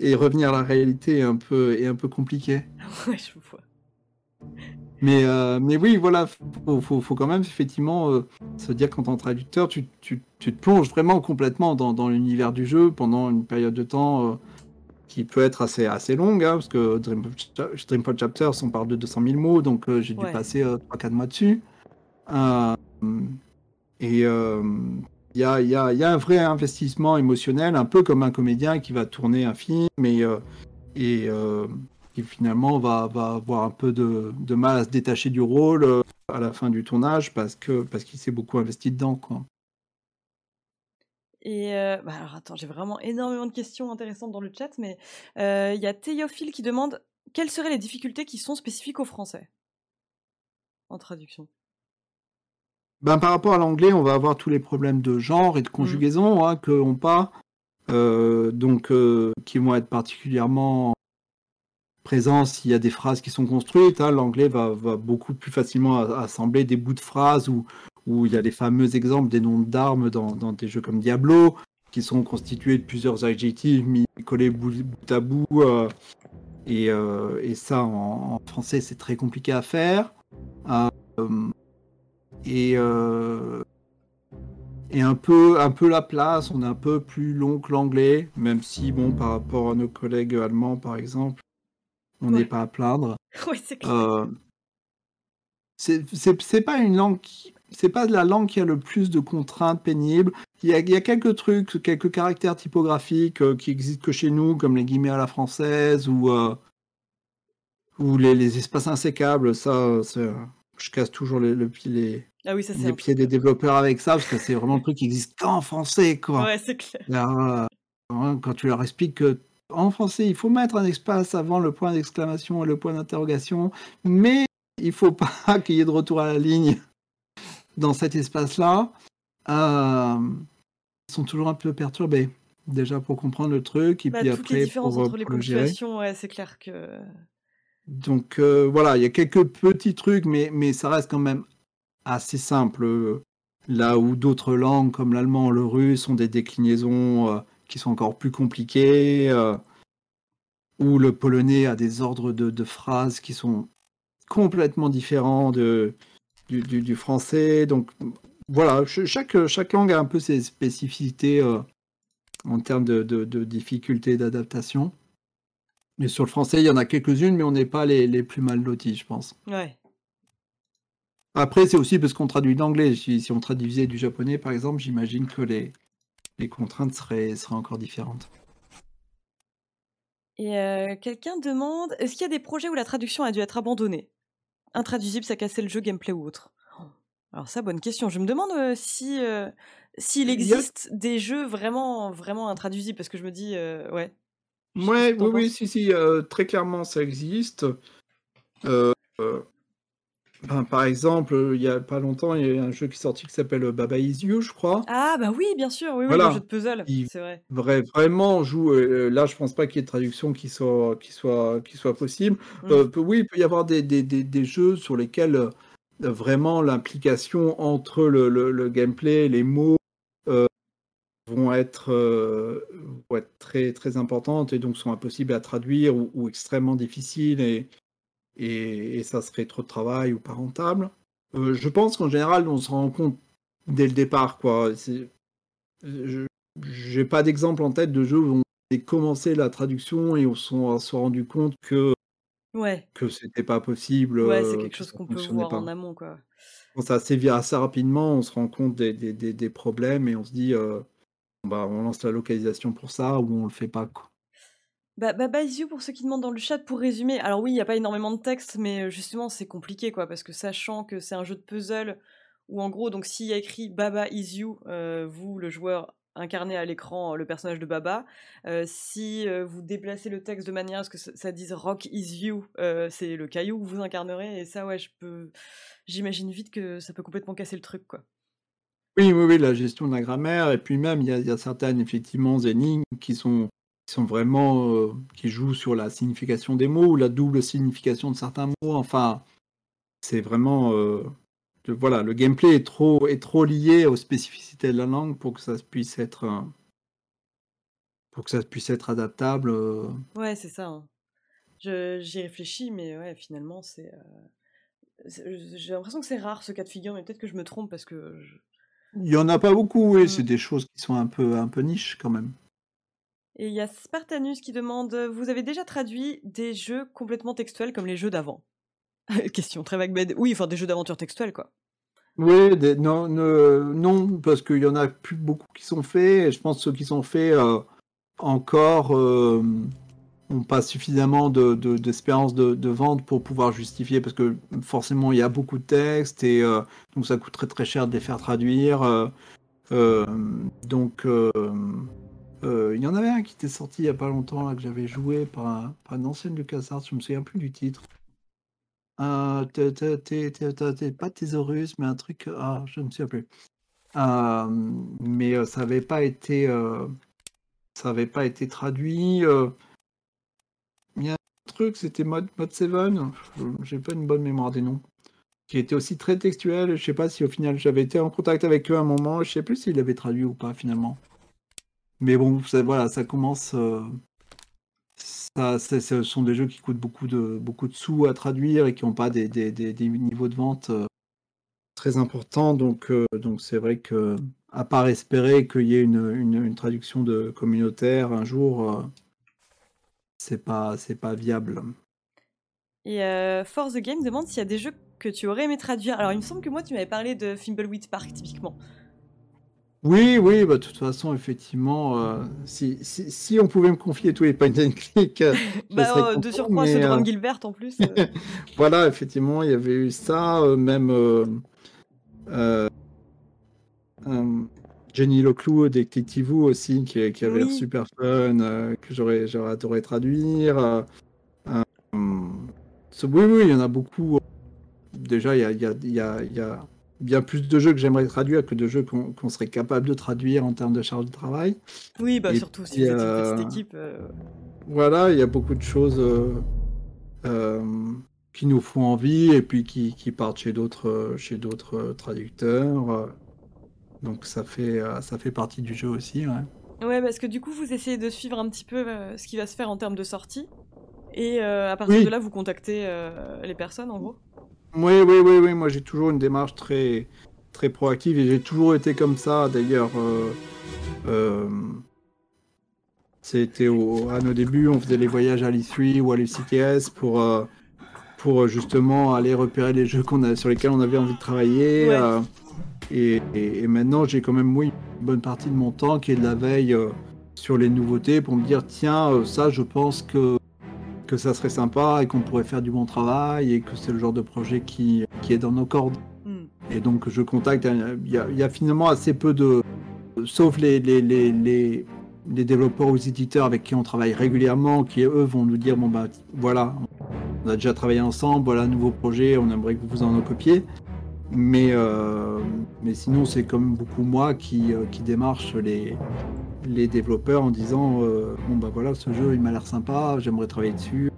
et revenir à la réalité est un peu, est un peu compliqué. ouais, je vois. Mais, euh, mais oui, voilà, faut, faut, faut quand même effectivement euh, se dire qu'en tant que traducteur, tu, tu, tu te plonges vraiment complètement dans, dans l'univers du jeu pendant une période de temps euh, qui peut être assez, assez longue, hein, parce que Dreamfall, Dreamfall Chapters, on parle de 200 000 mots, donc euh, j'ai dû passer 3-4 mois dessus. Et il y, a, un vrai investissement émotionnel, un peu comme un comédien qui va tourner un film et, euh, euh, qui finalement va, avoir un peu de, mal à se détacher du rôle euh, à la fin du tournage parce qu'il s'est beaucoup investi dedans. Bah alors attends, j'ai vraiment énormément de questions intéressantes dans le chat, mais il y a Théophile qui demande quelles seraient les difficultés qui sont spécifiques au français? En traduction. Ben, par rapport à l'anglais, on va avoir tous les problèmes de genre et de conjugaison hein, que pas, euh, donc euh, qui vont être particulièrement présents s'il y a des phrases qui sont construites. hein. L'anglais va, va beaucoup plus facilement assembler des bouts de phrases où, où il y a les fameux exemples des noms d'armes dans, dans des jeux comme Diablo qui sont constitués de plusieurs adjectifs mis collés bout, bout à bout. euh, et, et ça, en, en français, c'est très compliqué à faire. Euh, et, euh, et un peu, un peu la place, on est un peu plus long que l'anglais, même si, bon, par rapport à nos collègues allemands, par exemple, on n'est Ouais. pas à plaindre. oui, c'est clair. Euh, c'est pas une langue, qui- c'est pas la langue qui a le plus de contraintes pénibles. Il y a, il y a quelques trucs, quelques caractères typographiques euh, qui existent que chez nous, comme les guillemets à la française ou, euh, ou les, les espaces insécables. Ça, je casse toujours les, le les, Ah oui, ça c'est les un pieds des développeurs avec ça, parce que c'est vraiment un truc qui existe qu'en français, quoi. Ouais, c'est clair. Alors, quand tu leur expliques que en français, il faut mettre un espace avant le point d'exclamation et le point d'interrogation, mais il faut pas qu'il y ait de retour à la ligne dans cet espace-là, euh, ils sont toujours un peu perturbés. Déjà pour comprendre le truc, et Bah, puis toutes les après différences pour, euh, entre les le ponctuations, ouais, c'est clair que. Donc euh, voilà, il y a quelques petits trucs, mais, mais ça reste quand même assez simple. Là où d'autres langues comme l'allemand le russe ont des déclinaisons euh, qui sont encore plus compliquées, euh, ou le polonais a des ordres de, de phrases qui sont complètement différents du, français. Donc voilà, ch- chaque, chaque langue a un peu ses spécificités euh, en termes de, de, de d'adaptation. Mais sur le français, il y en a quelques-unes, mais on n'est pas les, les plus mal lotis, je pense. Ouais. Après, c'est aussi parce qu'on traduit de l'anglais. Si, si on traduisait du japonais, par exemple, j'imagine que les, les contraintes seraient, seraient encore différentes. Et euh, quelqu'un demande est-ce qu'il y a des projets où la traduction a dû être abandonnée? Intraduisible, ça cassait le jeu, gameplay ou autre? Alors, ça, bonne question. Je me demande euh, si euh, s'il a- existe des jeux vraiment, vraiment intraduisibles, parce que je me dis, euh, ouais. Ouais, oui, oui, si, si, euh, très clairement, ça existe. Euh, euh, Ben, par exemple, il y a pas longtemps, il y a un jeu qui est sorti qui s'appelle Baba Is You, je crois. Ah bah oui, bien sûr, oui, oui, Voilà. le jeu de puzzle, c'est vrai. Vrai, vraiment joue. euh, là, je pense pas qu'il y ait de traduction qui soit, qui soit, qui soit possible. Mm. Euh, peut- oui, il peut y avoir des, des, des, des jeux sur lesquels euh, vraiment l'implication entre le, le, le gameplay les mots vont être, euh, vont être très, très importantes et donc sont impossibles à traduire ou, ou extrêmement difficiles et, et, et ça serait trop de travail ou pas rentable. Euh, je pense qu'en général, on se rend compte dès le départ, quoi. Je- J'ai pas d'exemple en tête de jeux où on a commencé la traduction et on on s'est rendu compte que Ouais, que c'était pas possible, ouais, c'est euh, quelque que chose qu'on peut voir pas. en amont, quoi. Ça sévit assez rapidement, on se rend compte des, des, des, des problèmes et on se dit, euh, bah, on lance la localisation pour ça ou on le fait pas. Quoi. Bah, Baba Is You, pour ceux qui demandent dans le chat, pour résumer, alors oui, il n'y a pas énormément de texte, mais euh, justement, c'est compliqué, quoi, parce que sachant que c'est un jeu de puzzle, où en gros, donc s'il y a écrit Baba Is You, euh, vous, le joueur, incarnez à l'écran le personnage de Baba, euh, si vous déplacez le texte de manière à ce que ça, dise Rock Is You, c'est le caillou que vous incarnerez, et ça, ouais, je peux... J'imagine vite que ça peut complètement casser le truc, quoi. Oui, oui, la gestion de la grammaire et puis même il y a, il certaines effectivement énigmes qui sont qui sont vraiment euh, qui jouent sur la signification des mots ou la double signification de certains mots. Enfin, c'est vraiment euh, le- voilà, le gameplay est trop est trop lié aux spécificités de la langue pour que ça puisse être euh, pour que ça puisse être adaptable. Ouais, c'est ça. hein. J'y réfléchis, mais ouais, finalement, c'est... J'ai l'impression que c'est rare ce cas de figure, mais peut-être que je me trompe parce que Il y en a pas beaucoup, oui, Mm. c'est des choses qui sont un peu un peu niches quand même. Et il y a Spartanus qui demande euh, Vous avez déjà traduit des jeux complètement textuels comme les jeux d'avant? Question très vague, mais oui, enfin des jeux d'aventure textuels, quoi. Oui, des- non, ne- non, parce qu'il y en a plus beaucoup qui sont faits. Et je pense que ceux qui sont faits euh, encore euh, n'ont pas suffisamment de, de- d'espérance de, de vente pour pouvoir justifier, parce que forcément il y a beaucoup de textes et euh, donc ça coûte très très cher de les faire traduire. euh, euh, donc il y en avait un qui était sorti il y a pas longtemps là, que j'avais joué par un, par une ancienne LucasArts, je me souviens plus du titre. Euh, pas Thésaurus, mais un truc. Ah, je ne me souviens plus. Mais ça n'avait pas été, ça avait pas été traduit. euh. Il y a un c'était Mode, Mode 7. je- J'ai pas une bonne mémoire des noms. Qui était aussi très textuel. Je sais pas si au final j'avais été en contact avec eux un moment. Je sais plus s'ils l'avaient traduit ou pas finalement. Mais bon, ça, voilà, ça commence. euh, ça, ce sont des jeux qui coûtent beaucoup de, beaucoup de sous à traduire et qui n'ont pas des, niveaux de vente euh, très importants. Donc, euh, donc c'est vrai que, à part espérer qu'il y ait une traduction de communautaire un jour, euh, c'est pas, c'est pas viable. Et euh, For the Game demande s'il y a des jeux que tu aurais aimé traduire. Alors, il me semble que moi, tu m'avais parlé de Thimbleweed Park, typiquement. Oui, oui, bah, de toute façon, effectivement, euh, si, si, si on pouvait me confier tous les point and click, euh, Bah, serais euh, de content, surcroît, de euh, Ron Gilbert, en plus. euh, Voilà, effectivement, il y avait eu ça, même Jenny Loclou, Detective aussi, qui, qui avait l'air super fun, euh, que j'aurais j'aurais adoré traduire. euh, euh, oui, oui, il y en a beaucoup. Déjà, il y a, il y a- il y a- il y a bien plus de jeux que j'aimerais traduire que de jeux qu'on qu'on serait capable de traduire en termes de charge de travail. Oui, bah Et surtout si vous êtes une petite équipe. Voilà, il y a beaucoup de choses qui nous font envie et puis qui, qui partent chez d'autres chez d'autres traducteurs. Donc ça fait euh, ça fait partie du jeu aussi. Ouais. Ouais, parce que du coup, vous essayez de suivre un petit peu euh, ce qui va se faire en termes de sortie. Et euh, à partir Oui. de là, vous contactez euh, les personnes, en gros. Oui, oui, oui, oui. Moi j'ai toujours une démarche très très proactive et j'ai toujours été comme ça. D'ailleurs, euh, c'était à nos débuts, on faisait les voyages à l'E3 ou à l'UCTS pour pour justement aller repérer les jeux qu'on a sur lesquels on avait envie de travailler. Ouais. Et, et- et maintenant, j'ai quand même oui, une bonne partie de mon temps qui est de la veille euh, sur les nouveautés pour me dire tiens, euh, ça, je pense que, que ça serait sympa et qu'on pourrait faire du bon travail et que c'est le genre de projet qui, qui est dans nos cordes. Hmm. Et donc, je contacte. euh, Il y a, il y a finalement assez peu de. Sauf les, les, les, les, les développeurs ou les éditeurs avec qui on travaille régulièrement, qui eux vont nous dire bon, bah voilà, on a déjà travaillé ensemble, voilà, nouveau projet, on aimerait que vous en copiez. Mais, euh, mais sinon, c'est comme beaucoup moi qui, euh, qui démarche les, les développeurs en disant euh, Bon, bah voilà, ce jeu il m'a l'air sympa, j'aimerais travailler dessus.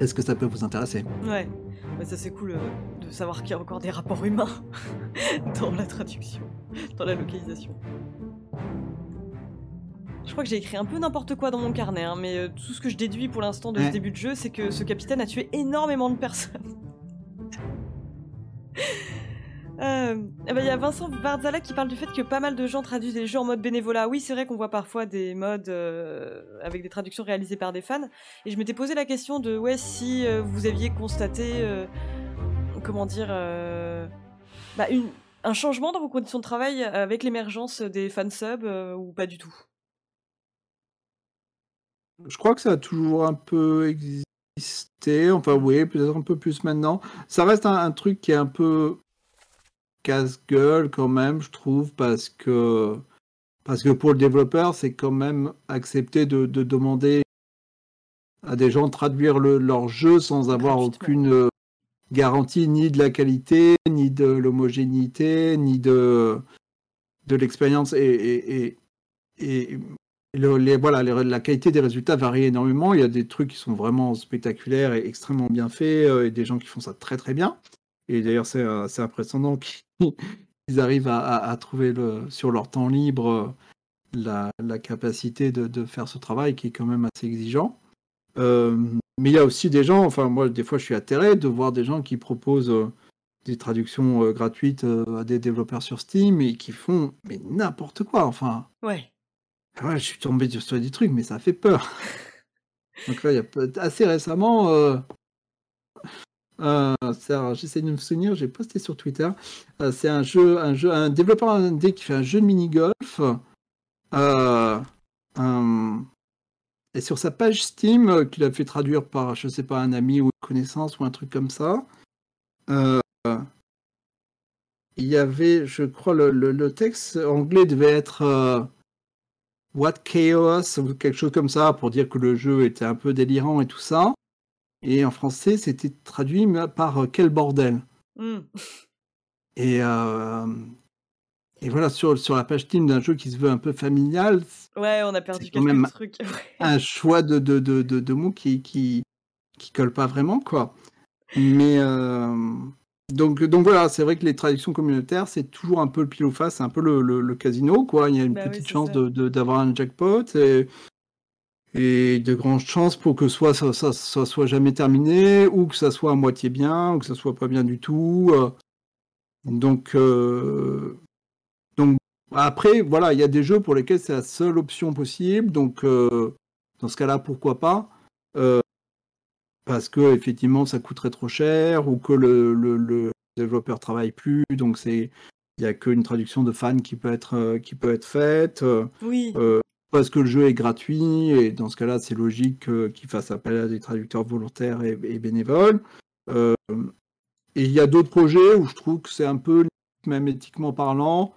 Est-ce que ça peut vous intéresser? Ouais, mais ça c'est cool de savoir qu'il y a encore des rapports humains dans la traduction, dans la localisation. Je crois que j'ai écrit un peu n'importe quoi dans mon carnet, hein, mais tout ce que je déduis pour l'instant de ce début de jeu, c'est que ce capitaine a tué énormément de personnes. Euh, eh ben, il y a Vincent Barzala qui parle du fait que pas mal de gens traduisent des jeux en mode bénévolat. Oui, c'est vrai qu'on voit parfois des modes euh, avec des traductions réalisées par des fans. Et je m'étais posé la question de ouais, si euh, vous aviez constaté, comment dire, bah, un changement dans vos conditions de travail avec l'émergence des fansubs ou pas du tout? Je crois que ça a toujours un peu existé Enfin, oui, peut-être un peu plus maintenant. Ça reste un, truc qui est un peu casse-gueule quand même, je trouve, parce que, parce que pour le développeur, c'est quand même accepter de, demander à des gens de traduire leur jeu sans avoir aucune garantie ni de la qualité, ni de l'homogénéité, ni de, de l'expérience. et, et, les, voilà, la qualité des résultats varie énormément. Il y a des trucs qui sont vraiment spectaculaires et extrêmement bien faits, euh, et des gens qui font ça très très bien. Et d'ailleurs, c'est euh, impressionnant qu'ils arrivent à, trouver le, sur leur temps libre euh, la, capacité de, faire ce travail qui est quand même assez exigeant. mais il y a aussi des gens, enfin moi des fois je suis atterré de voir des gens qui proposent des traductions gratuites à des développeurs sur Steam et qui font mais n'importe quoi. Enfin. Ouais. Ouais, je suis tombé sur des trucs, mais ça fait peur. Donc là, il y a assez récemment, euh, euh, j'essaie de me souvenir, j'ai posté sur Twitter. Euh, c'est un jeu, un jeu, un développeur indé qui fait un jeu de mini golf. et sur sa page Steam, qu'il a fait traduire par, je sais pas, un ami ou une connaissance ou un truc comme ça. il y avait, je crois, le, le texte anglais devait être What Chaos ou quelque chose comme ça pour dire que le jeu était un peu délirant et tout ça. Et en français, c'était traduit par euh, Quel bordel. Hmm. Et, euh, et voilà, sur, sur la page team d'un jeu qui se veut un peu familial. Ouais, on a perdu quelques même trucs. un choix de, de, de, de, mots qui, qui, qui colle pas vraiment, quoi. Mais. Euh, donc, donc voilà, c'est vrai que les traductions communautaires, c'est toujours un peu le pile ou face, c'est un peu le, casino, quoi. Il y a une bah petite chance d'avoir un jackpot et, et, de grandes chances pour que soit ça, ça, soit jamais terminé, ou que ça soit à moitié bien, ou que ça soit pas bien du tout. Euh. Donc, euh, donc après, voilà, il y a des jeux pour lesquels c'est la seule option possible. Donc, euh, dans ce cas-là, pourquoi pas parce que effectivement ça coûterait trop cher ou que le, le, le développeur travaille plus, donc c'est il n'y a qu'une traduction de fan qui peut être euh, qui peut être faite. Euh, oui. Euh, parce que le jeu est gratuit et dans ce cas-là c'est logique qu'il fasse appel à des traducteurs volontaires et, bénévoles. et il y a d'autres projets où je trouve que c'est un peu même éthiquement parlant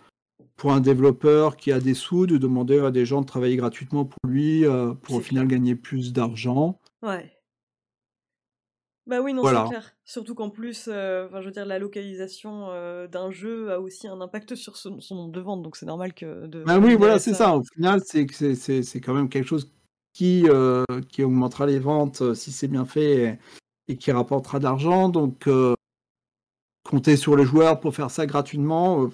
pour un développeur qui a des sous de demander à des gens de travailler gratuitement pour lui pour au final gagner plus d'argent. Ouais. Bah oui, non, c'est clair. Surtout qu'en plus, euh, enfin, je veux dire, la localisation euh, d'un jeu a aussi un impact sur son, nombre de ventes, donc c'est normal que. De bah oui, voilà, c'est ça. Au final, c'est c'est quand même quelque chose qui euh, qui augmentera les ventes si c'est bien fait et, qui rapportera de l'argent. Donc, compter sur les joueurs pour faire ça gratuitement,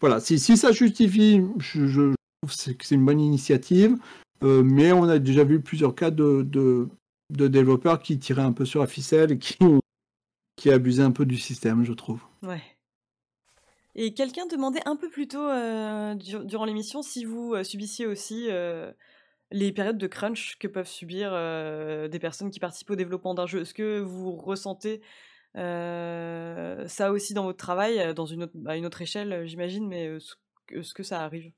voilà. Si, si ça justifie, je, je trouve que c'est une bonne initiative. mais on a déjà vu plusieurs cas de, de de développeurs qui tiraient un peu sur la ficelle et qui, qui abusaient un peu du système, je trouve. Ouais. Et quelqu'un demandait un peu plus tôt euh, durant l'émission si vous euh, subissiez aussi euh, les périodes de crunch que peuvent subir des personnes qui participent au développement d'un jeu. Est-ce que vous ressentez ça aussi dans votre travail, dans une autre, à une autre échelle, j'imagine, mais est-ce que ça arrive?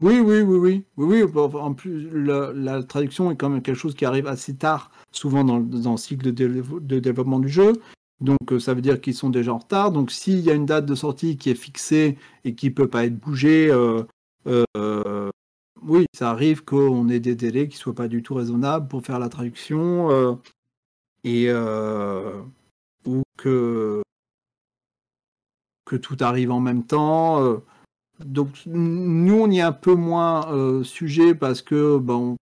Oui, oui, oui, oui, oui. En plus, la, traduction est quand même quelque chose qui arrive assez tard, souvent dans, dans le cycle de, développement du jeu. Donc, euh, ça veut dire qu'ils sont déjà en retard. Donc, s'il y a une date de sortie qui est fixée et qui peut pas être bougée, euh, euh, oui, ça arrive qu'on ait des délais qui soient pas du tout raisonnables pour faire la traduction. et ou que que tout arrive en même temps. Donc nous, on y est un peu moins sujet parce que bon,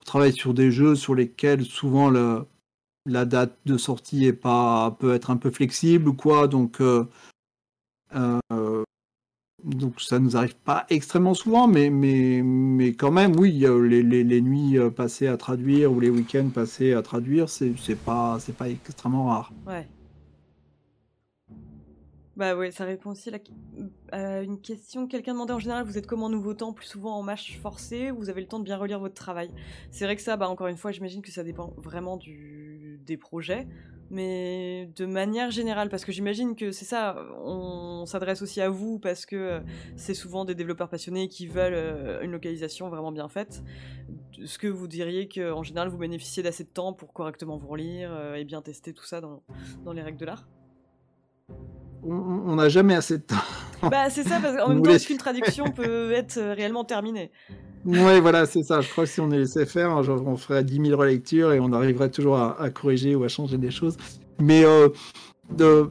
on travaille sur des jeux sur lesquels souvent la date de sortie est pas peut être un peu flexible ou quoi. Donc donc ça nous arrive pas extrêmement souvent, mais, quand même, oui, les, nuits passées à traduire ou les week-ends passés à traduire, c'est pas, pas extrêmement rare. Bah ouais, ça répond aussi à une question. Quelqu'un demandait en général, vous êtes comment nouveau temps Plus souvent en marche forcée ou vous avez le temps de bien relire votre travail? C'est vrai que ça, bah encore une fois, j'imagine que ça dépend vraiment du, des projets, mais de manière générale, parce que j'imagine que c'est ça, on s'adresse aussi à vous parce que euh, c'est souvent des développeurs passionnés qui veulent euh, une localisation vraiment bien faite. Est-ce que vous diriez qu'en général vous bénéficiez d'assez de temps pour correctement vous relire euh, et bien tester tout ça dans, dans les règles de l'art? On n'a jamais assez de temps. Bah, c'est ça, parce qu'en même temps, est-ce qu'une traduction peut être euh, réellement terminée? Oui, voilà, c'est ça. Je crois que si on est laissé faire, on ferait 10 000 relectures et on arriverait toujours à, corriger ou à changer des choses. Mais euh, de,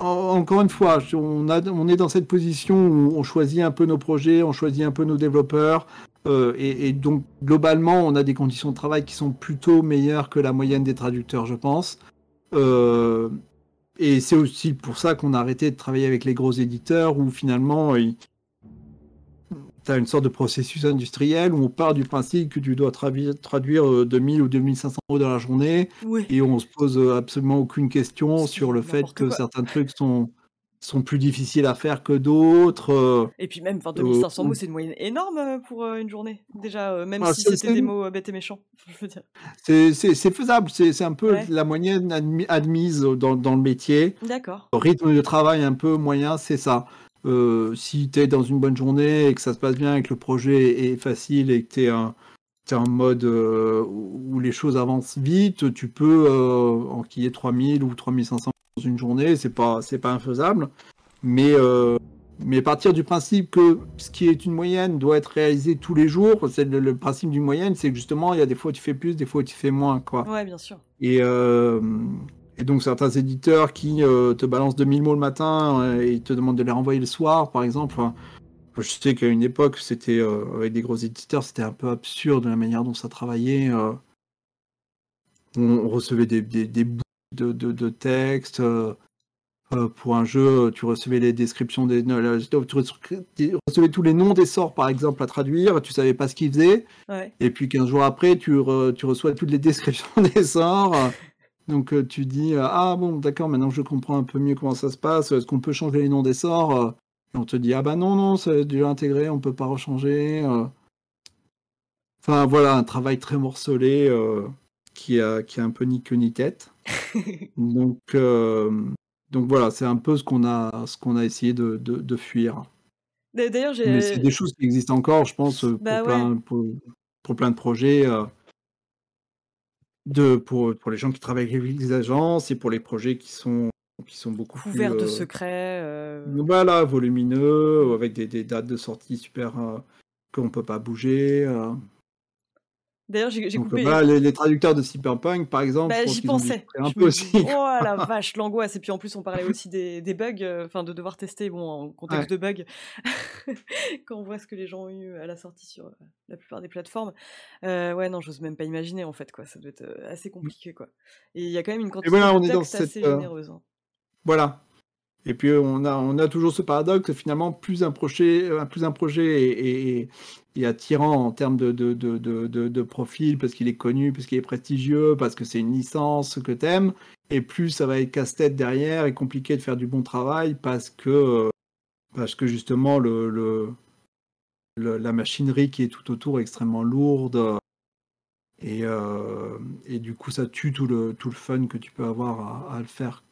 encore une fois, on, a, on est dans cette position où on choisit un peu nos projets, on choisit un peu nos développeurs. Euh, et, et, donc, globalement, on a des conditions de travail qui sont plutôt meilleures que la moyenne des traducteurs, je pense. Euh, et c'est aussi pour ça qu'on a arrêté de travailler avec les gros éditeurs où finalement, tu as une sorte de processus industriel où on part du principe que tu dois traduire, traduire 2000 ou 2500 euros dans la journée et on se pose absolument aucune question sur le fait que certains trucs sont sont plus difficiles à faire que d'autres. Euh, et puis même, 2500 euh, mots, c'est une moyenne énorme euh, pour une journée. Déjà, même ah, si c'était des mots bêtes et méchants. C'est faisable, c'est un peu la moyenne admise dans, dans le métier. D'accord. Le rythme de travail un peu moyen, c'est ça. si tu es dans une bonne journée et que ça se passe bien et que le projet est facile et que tu es un en mode où les choses avancent vite, tu peux enquiller 3000 ou 3500 une journée, c'est pas c'est pas infaisable, mais euh, mais partir du principe que ce qui est une moyenne doit être réalisé tous les jours, c'est le, principe d'une moyenne, c'est que justement il y a des fois où tu fais plus, des fois où tu fais moins, quoi. Ouais, bien sûr. Et euh, et donc certains éditeurs qui euh, te balancent 2000 mots le matin et te demandent de les renvoyer le soir, par exemple. je sais qu'à une époque, c'était avec des gros éditeurs, c'était un peu absurde la manière dont ça travaillait. on recevait des, des, des bouts de, de, de texte. Euh, euh, pour un jeu, tu recevais les descriptions des. Tu recevais tous les noms des sorts, par exemple, à traduire, tu savais pas ce qu'ils faisaient. Et puis 15 jours après, tu, tu, reçois toutes les descriptions des sorts. Donc euh, tu dis Ah bon, d'accord, maintenant je comprends un peu mieux comment ça se passe. Est-ce qu'on peut changer les noms des sorts Et on te dit Ah bah non, non, c'est déjà intégré, on peut pas rechanger. Enfin voilà, un travail très morcelé qui, a, qui a un peu ni queue ni tête. donc, euh, donc voilà, c'est un peu ce qu'on a, ce qu'on a essayé de, de, fuir. D'ailleurs, Mais c'est des choses qui existent encore, je pense, pour, bah plein, pour, plein de projets. Euh, de, pour, pour les gens qui travaillent avec les agences et pour les projets qui sont, qui sont beaucoup couverts de euh, secrets. Voilà, volumineux, avec des, des, dates de sortie super qu'on ne peut pas bouger. D'ailleurs, j'ai coupé. les, traducteurs de Cyberpunk, par exemple, bah, j'y pensais. Un peu aussi. oh la vache, l'angoisse. Et puis en plus, on parlait aussi des, des bugs, euh, enfin de devoir tester, bon, en contexte de bugs, quand on voit ce que les gens ont eu à la sortie sur euh, la plupart des plateformes. Euh, ouais, non, j'ose même pas imaginer en fait, quoi. Ça doit être assez compliqué, quoi. Et il y a quand même une quantité de assez généreuse. Hein. Voilà, et puis on a, on a toujours ce paradoxe, finalement, plus un projet, plus un projet est, attirant en termes de, profil, parce qu'il est connu, parce qu'il est prestigieux, parce que c'est une licence que t'aimes, et plus ça va être casse-tête derrière et compliqué de faire du bon travail, parce que, parce que justement, le, la machinerie qui est tout autour est extrêmement lourde. Et, euh, du coup, ça tue tout le, tout le fun que tu peux avoir à le faire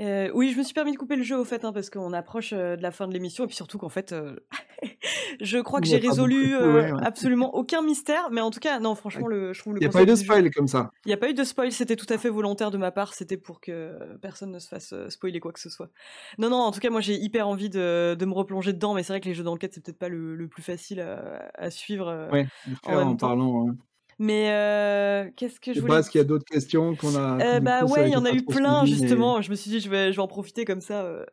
euh, oui, je me suis permis de couper le jeu au fait, hein, parce qu'on approche euh, de la fin de l'émission, et puis surtout qu'en fait, euh, je crois que j'ai résolu absolument aucun mystère, mais en tout cas, non, franchement, le, je trouve le. Il n'y a pas eu de spoil comme ça. Il n'y a pas eu de spoil, c'était tout à fait volontaire de ma part, c'était pour que personne ne se fasse spoiler quoi que ce soit. Non, non, en tout cas, moi j'ai hyper envie de, de, me replonger dedans, mais c'est vrai que les jeux d'enquête, c'est peut-être pas le, le, plus facile à, à suivre. ouais, en, en parlant. Mais euh, qu'est-ce que je Je voulais est-ce qu'il y a d'autres questions qu'on a Euh, bah ouais, il y en a eu plein justement. Je me suis dit, je vais, je vais en profiter comme ça. euh.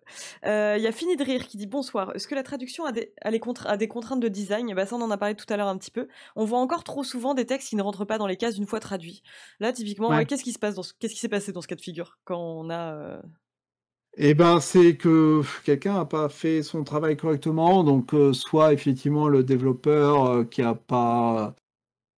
Euh, Il y a Fini de rire qui dit bonsoir. Est-ce que la traduction a des, a les contra- a des contraintes de design? Bah ça, on en a parlé tout à l'heure un petit peu. On voit encore trop souvent des textes qui ne rentrent pas dans les cases une fois traduits. Là, typiquement, ouais, ouais. qu'est-ce qui se passe dans ce- qu'est-ce qui s'est passé dans ce cas de figure quand on a Eh ben, c'est que quelqu'un n'a pas fait son travail correctement, donc euh, soit effectivement le développeur euh, qui a pas,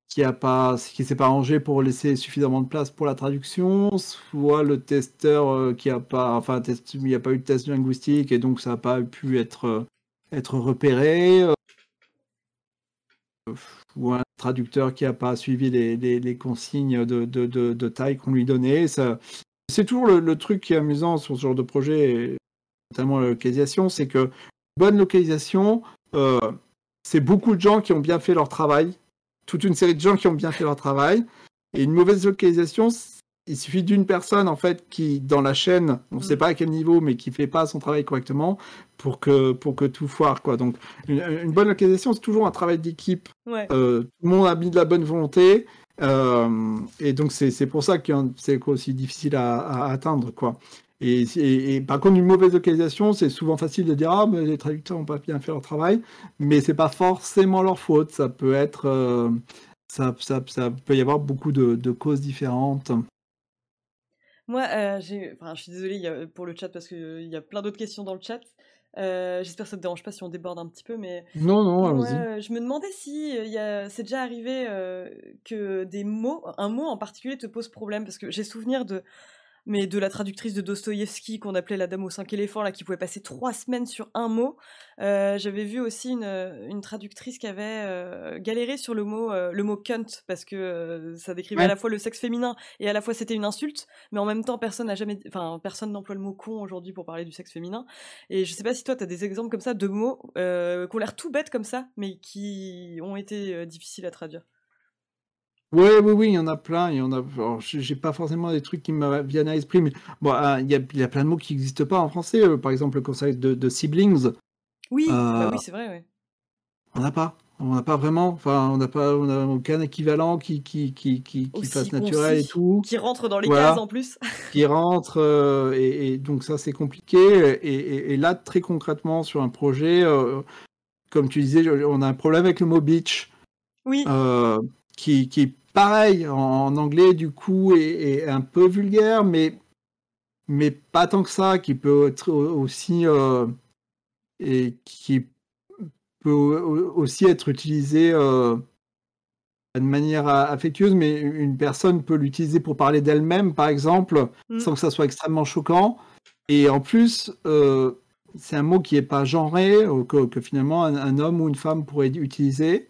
qui a pas, qui s'est pas arrangé pour laisser suffisamment de place pour la traduction, soit le testeur euh, qui a pas, enfin, il n'y a pas eu de test linguistique et donc ça n'a pas pu être euh, être repéré, euh, ou un traducteur qui n'a pas suivi les, les- consignes de, taille qu'on lui donnait. Ça, c'est toujours le, truc qui est amusant sur ce genre de projet, et notamment la localisation, c'est que bonne localisation, c'est beaucoup de gens qui ont bien fait leur travail, toute une série de gens qui ont bien fait leur travail, et une mauvaise localisation, il suffit d'une personne en fait qui, dans la chaîne, on ne sait Mm. pas à quel niveau, mais qui fait pas son travail correctement pour que pour que tout foire quoi. Donc une, une bonne localisation, c'est toujours un travail d'équipe. Ouais. Euh, tout le monde a mis de la bonne volonté, euh, et donc c'est c'est pour ça que c'est aussi difficile à, à atteindre quoi. Et, et- et par contre, une mauvaise localisation, c'est souvent facile de dire ah mais les traducteurs n'ont pas bien fait leur travail, mais c'est pas forcément leur faute. Ça peut être euh, ça, ça, ça peut y avoir beaucoup de, de causes différentes. Moi, euh, enfin, je suis désolée pour le chat parce qu'il y a plein d'autres questions dans le chat. Euh, J'espère que ça te dérange pas si on déborde un petit peu, mais Non non, allons-y. euh, je me demandais si euh, y a... c'est déjà arrivé euh, que des mots, un mot en particulier te pose problème, parce que j'ai souvenir de, mais de la traductrice de Dostoïevski qu'on appelait la Dame aux cinq éléphants, là, qui pouvait passer trois semaines sur un mot. Euh, J'avais vu aussi une, une traductrice qui avait euh, galéré sur le mot, euh, le mot cunt, parce que euh, ça décrivait à la fois le sexe féminin et à la fois c'était une insulte, mais en même temps personne n'a jamais, enfin personne n'emploie le mot con aujourd'hui pour parler du sexe féminin. Et je sais pas si toi, tu as des exemples comme ça de mots euh, qui ont l'air tout bêtes comme ça, mais qui ont été euh, difficiles à traduire. Ouais, oui, oui, il y en a plein. Il y en a. alors, j'ai pas forcément des trucs qui me viennent à l'esprit, mais bon, ah, il y a, il y a plein de mots qui n'existent pas en français. euh, par exemple, le concept de, de siblings, Oui, bah euh, oui, c'est vrai, ouais. on n'a pas. On n'a pas vraiment. Enfin, on n'a pas. On n'a aucun équivalent qui qui qui qui, fasse naturel et tout. qui rentre dans les Voilà. cases en plus. qui rentre euh, et, et donc ça c'est compliqué et, et- et là très concrètement sur un projet euh, comme tu disais on a un problème avec le mot beach Oui, euh, qui, qui pareil en, anglais du coup est, est un peu vulgaire mais mais pas tant que ça qui peut être aussi euh, et qui peut au- aussi être utilisé euh, de manière affectueuse, mais une personne peut l'utiliser pour parler d'elle-même, par exemple, Mm. sans que ça soit extrêmement choquant. Et en plus, euh, c'est un mot qui n'est pas genré, que, que finalement un, un homme ou une femme pourrait utiliser.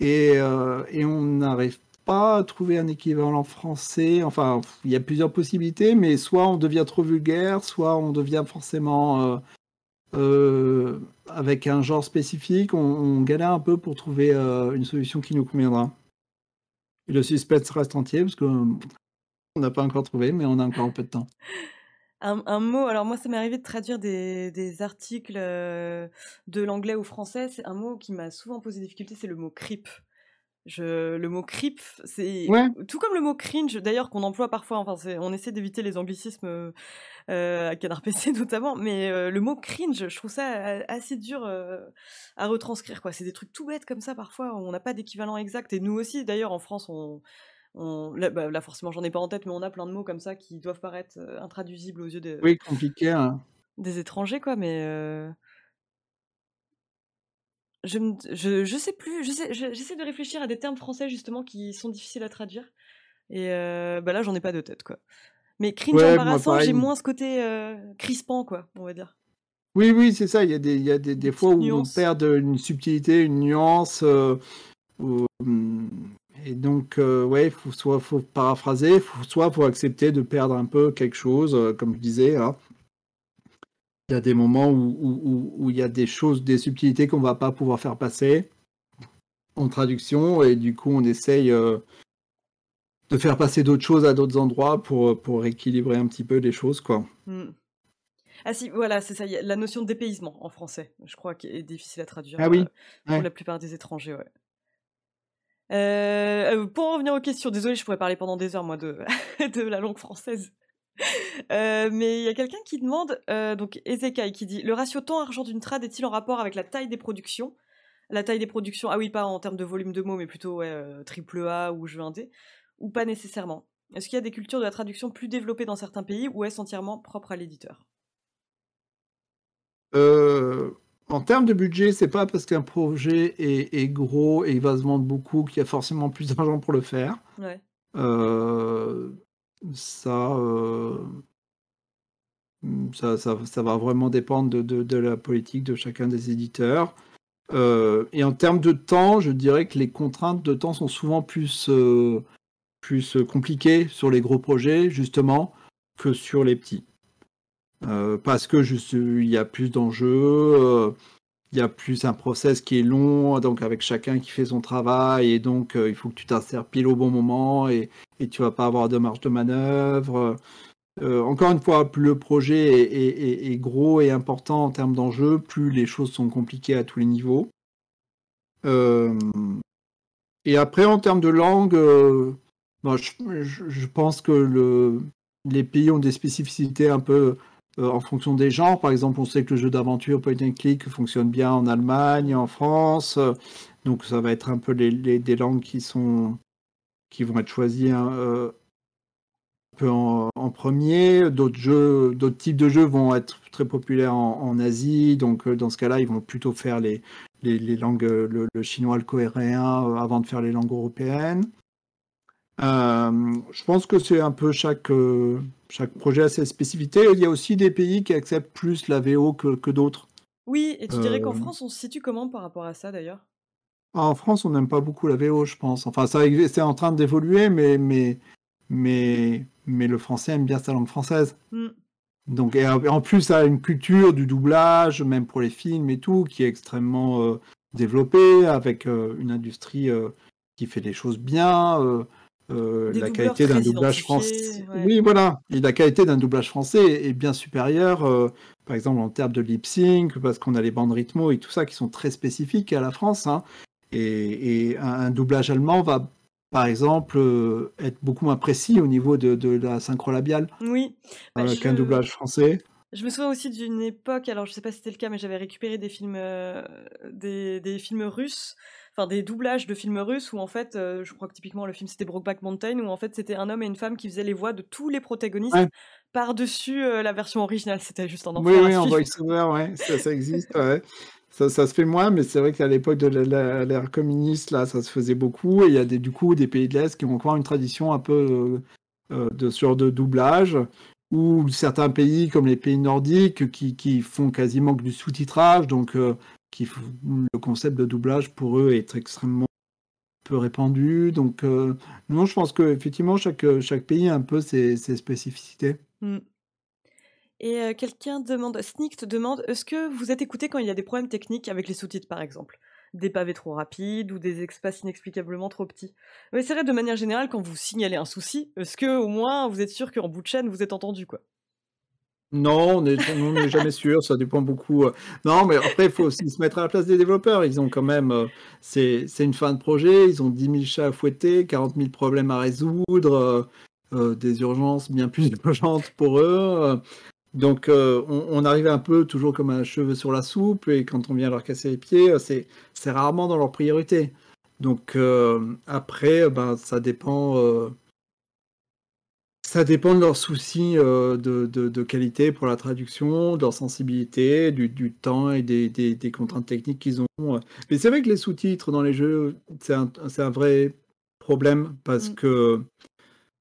Et, euh, et on n'arrive pas à trouver un équivalent français. Enfin, il y a plusieurs possibilités, mais soit on devient trop vulgaire, soit on devient forcément euh, euh, avec un genre spécifique. On, galère un peu pour trouver une solution qui nous conviendra. Le suspense reste entier parce que on n'a pas encore trouvé, mais on a encore un peu de temps. un, un mot, alors moi ça m'est arrivé de traduire des, des articles euh, de l'anglais au français, c'est un mot qui m'a souvent posé des difficultés, c'est le mot creep. Je, le mot creep, c'est Ouais. tout comme le mot cringe, d'ailleurs qu'on emploie parfois. Enfin, on essaie d'éviter les anglicismes euh, euh, à Canard PC notamment, mais euh, le mot cringe, je trouve ça assez dur euh, à retranscrire. quoi. C'est des trucs tout bêtes comme ça parfois. On n'a pas d'équivalent exact. Et nous aussi, d'ailleurs, en France, on, on là, bah, là, forcément, j'en ai pas en tête, mais on a plein de mots comme ça qui doivent paraître euh, intraduisibles aux yeux des, Oui, compliqué. hein. des étrangers, quoi. Mais euh, je, me- je, je sais plus. je sais- je- J'essaie de réfléchir à des termes français justement qui sont difficiles à traduire. Et euh, bah là, j'en ai pas de tête, quoi. Mais cringe Ouais, embarrassant, j'ai moins ce côté euh, crispant, quoi, on va dire. Oui, oui, c'est ça. Il y a des, il y a des, des fois où on perd une subtilité, une nuance. euh, hum, et donc, euh, ouais, faut soit faut paraphraser, faut, soit faut accepter de perdre un peu quelque chose, euh, comme je disais. là. Il y a des moments où, où, où- où il y a des choses, des subtilités qu'on va pas pouvoir faire passer en traduction, et du coup, on essaye euh, de faire passer d'autres choses à d'autres endroits pour, pour équilibrer un petit peu les choses, quoi. Hmm. Ah si, voilà, c'est ça. il y a la notion de dépaysement en français, je crois, qui est difficile à traduire Ah oui, euh, pour ouais. la plupart des étrangers, ouais. Euh, pour en revenir aux questions, désolé, je pourrais parler pendant des heures, moi, de, la langue française. Euh, mais il y a quelqu'un qui demande, euh, donc Ezekai, qui dit Le ratio temps-argent d'une trad est-il en rapport avec la taille des productions? La taille des productions, ah oui, pas en termes de volume de mots, mais plutôt triple A ou jeu indé, ou pas nécessairement. Est-ce qu'il y a des cultures de la traduction plus développées dans certains pays ou est-ce entièrement propre à l'éditeur? En termes de budget, c'est pas parce qu'un projet est, gros et il va se vendre beaucoup qu'il y a forcément plus d'argent pour le faire. Euh, euh, ça, ça, va vraiment dépendre de, la politique de chacun des éditeurs. Euh, et en termes de temps, je dirais que les contraintes de temps sont souvent plus, plus compliquées sur les gros projets, justement, que sur les petits. Euh, parce que il y a plus d'enjeux, euh, il y a plus un process qui est long, donc avec chacun qui fait son travail, et donc euh, il faut que tu t'insères pile au bon moment, et, et tu vas pas avoir de marge de manœuvre. encore une fois, plus le projet est, gros et important en termes d'enjeux, plus les choses sont compliquées à tous les niveaux. et après, en termes de langue, je, pense que le, les pays ont des spécificités un peu euh, en fonction des genres. Par exemple, on sait que le jeu d'aventure point and click fonctionne bien en Allemagne, en France. Donc ça va être un peu les, des langues qui sont qui vont être choisies hein, euh, un peu en, premier. D'autres jeux, d'autres types de jeux vont être très populaires en, Asie. Donc euh, dans ce cas-là, ils vont plutôt faire les, les, langues, le, le, chinois, le coréen avant de faire les langues européennes. Je pense que c'est un peu chaque chaque projet a ses spécificités. Il y a aussi des pays qui acceptent plus la VO que, d'autres. Oui, et tu dirais qu'en euh, France, on se situe comment par rapport à ça d'ailleurs? En France, on n'aime pas beaucoup la VO, je pense. Enfin, ça c'est en train d'évoluer, mais, mais, mais, mais le français aime bien sa langue française. Mmh. Donc, et en plus, ça a une culture du doublage, même pour les films et tout, qui est extrêmement euh, développée, avec euh, une industrie qui fait des choses bien. Euh, la qualité d'un doublage français. Oui, voilà. Et la qualité d'un doublage français est bien supérieure, euh, par exemple en termes de lip sync, parce qu'on a les bandes rythmo et tout ça qui sont très spécifiques à la France. Hein. Et, un, doublage allemand va, par exemple, euh, être beaucoup moins précis au niveau de, la synchro labiale oui. Bah, qu'un doublage français. Je me souviens aussi d'une époque, alors je sais pas si c'était le cas, mais j'avais récupéré des films, des, des, films russes enfin des doublages de films russes où en fait, euh, je crois que typiquement le film c'était Brokeback Mountain où en fait c'était un homme et une femme qui faisaient les voix de tous les protagonistes par-dessus euh, la version originale. C'était juste en enfer. Oui, oui, en voice-over, ouais, ça, ça existe, ouais. Ça, ça, se fait moins, mais c'est vrai qu'à l'époque de l'ère communiste, là, ça se faisait beaucoup. Et il y a des, du coup des pays de l'Est qui ont encore une tradition un peu euh, de, sur de doublage, ou certains pays comme les pays nordiques qui, qui font quasiment que du sous-titrage. Donc, le concept de doublage pour eux est extrêmement peu répandu. Donc, euh, non, je pense qu'effectivement, chaque, chaque pays a un peu ses, spécificités. Mm. Et euh, quelqu'un demande, Sneak te demande, est-ce que vous êtes écouté quand il y a des problèmes techniques avec les sous-titres, par exemple? Des pavés trop rapides ou des espaces inexplicablement trop petits? Mais c'est vrai, de manière générale, quand vous signalez un souci, est-ce que au moins vous êtes sûr qu'en bout de chaîne, vous êtes entendu, quoi? Non, on n'est jamais sûr, ça dépend beaucoup. Euh. Non, mais après, il faut aussi se mettre à la place des développeurs. Ils ont quand même, euh, c'est une fin de projet, ils ont 10 000 chats à fouetter, 40 000 problèmes à résoudre, euh, des urgences bien plus urgentes pour eux. Donc, on, arrive un peu toujours comme un cheveu sur la soupe, et quand on vient leur casser les pieds, c'est rarement dans leur priorité. Donc, après, ben, ça dépend ça dépend de leurs soucis euh, de, qualité pour la traduction, de leur sensibilité, du, temps et des, contraintes techniques qu'ils ont. Mais c'est vrai que les sous-titres dans les jeux, c'est un, vrai problème parce mm. que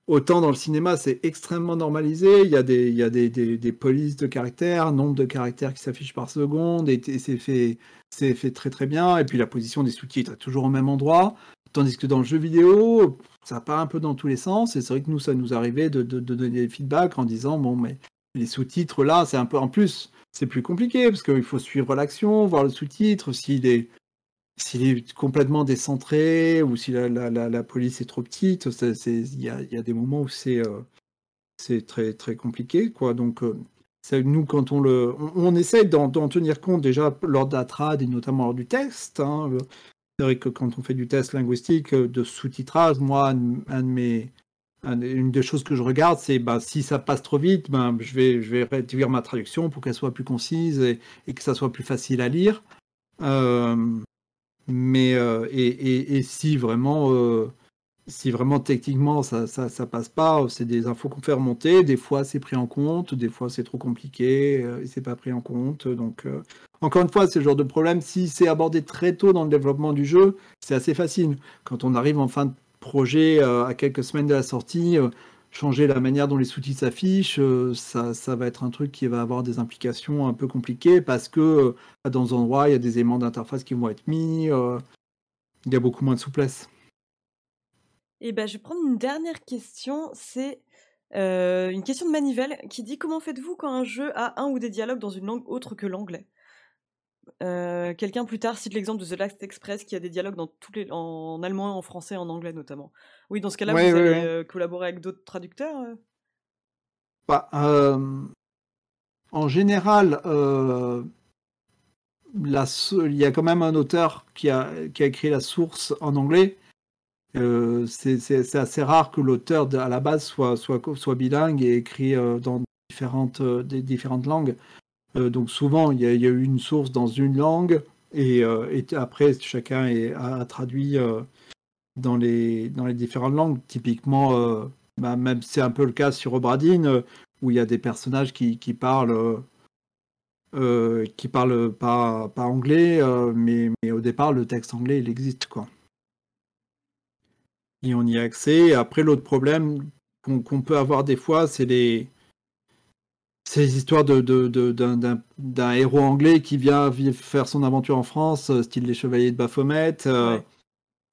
autant dans le cinéma, c'est extrêmement normalisé. Il y a des, il y a des, polices de caractères, nombre de caractères qui s'affichent par seconde, et, c'est fait, fait très très bien. Et puis la position des sous-titres est toujours au même endroit. Tandis que dans le jeu vidéo, ça part un peu dans tous les sens. Et c'est vrai que nous, ça nous arrivait de, donner des feedbacks en disant bon, mais les sous-titres là, c'est un peu en plus, c'est plus compliqué parce qu'il faut suivre l'action, voir le sous-titre, s'il est est complètement décentré ou si la, police est trop petite, il y a, des moments où c'est euh, très très compliqué quoi. Donc euh, nous quand on le on, essaie d'en tenir compte déjà lors de la trad et notamment lors du texte. Hein, c'est vrai que quand on fait du test linguistique de sous-titrage, moi, une des choses que je regarde, c'est bah, si ça passe trop vite, ben, je, vais, réduire ma traduction pour qu'elle soit plus concise et, que ça soit plus facile à lire. mais et, et, si vraiment si vraiment techniquement ça, ça, ça passe pas, c'est des infos qu'on fait remonter. Des fois c'est pris en compte, des fois c'est trop compliqué euh, et c'est pas pris en compte. Donc euh, encore une fois, le genre de problème. Si c'est abordé très tôt dans le développement du jeu, c'est assez facile. Quand on arrive en fin de projet euh, à quelques semaines de la sortie, changer la manière dont les sous-titres s'affichent, ça, ça, va être un truc qui va avoir des implications un peu compliquées parce que dans un endroit il y a des éléments d'interface qui vont être mis. il y a beaucoup moins de souplesse. Et ben, je vais prendre une dernière question. C'est une question de Manivelle qui dit Comment faites-vous quand un jeu a un ou des dialogues dans une langue autre que l'anglais? Quelqu'un plus tard cite l'exemple de The Last Express qui a des dialogues dans tous les... en allemand, en français, en anglais notamment. Oui, dans ce cas-là, vous allez collaborer avec d'autres traducteurs bah, En général, la... il y a quand même un auteur qui a, qui a écrit la source en anglais euh, c'est assez rare que l'auteur à la base soit, soit, soit bilingue et écrit euh, dans différentes, euh, des différentes langues. Donc souvent, il y, a, eu une source dans une langue et, et après, chacun a, traduit dans, les, dans les différentes langues. Typiquement, bah, même c'est un peu le cas sur Obradine, où il y a des personnages qui, parlent... qui parlent pas, anglais, mais, au départ, le texte anglais, il existe, quoi et on y a. Après, l'autre problème qu'on peut avoir des fois, c'est les, ces histoires de, d'un, héros anglais qui vient faire son aventure en France, euh, style les Chevaliers de Baphomet. Euh,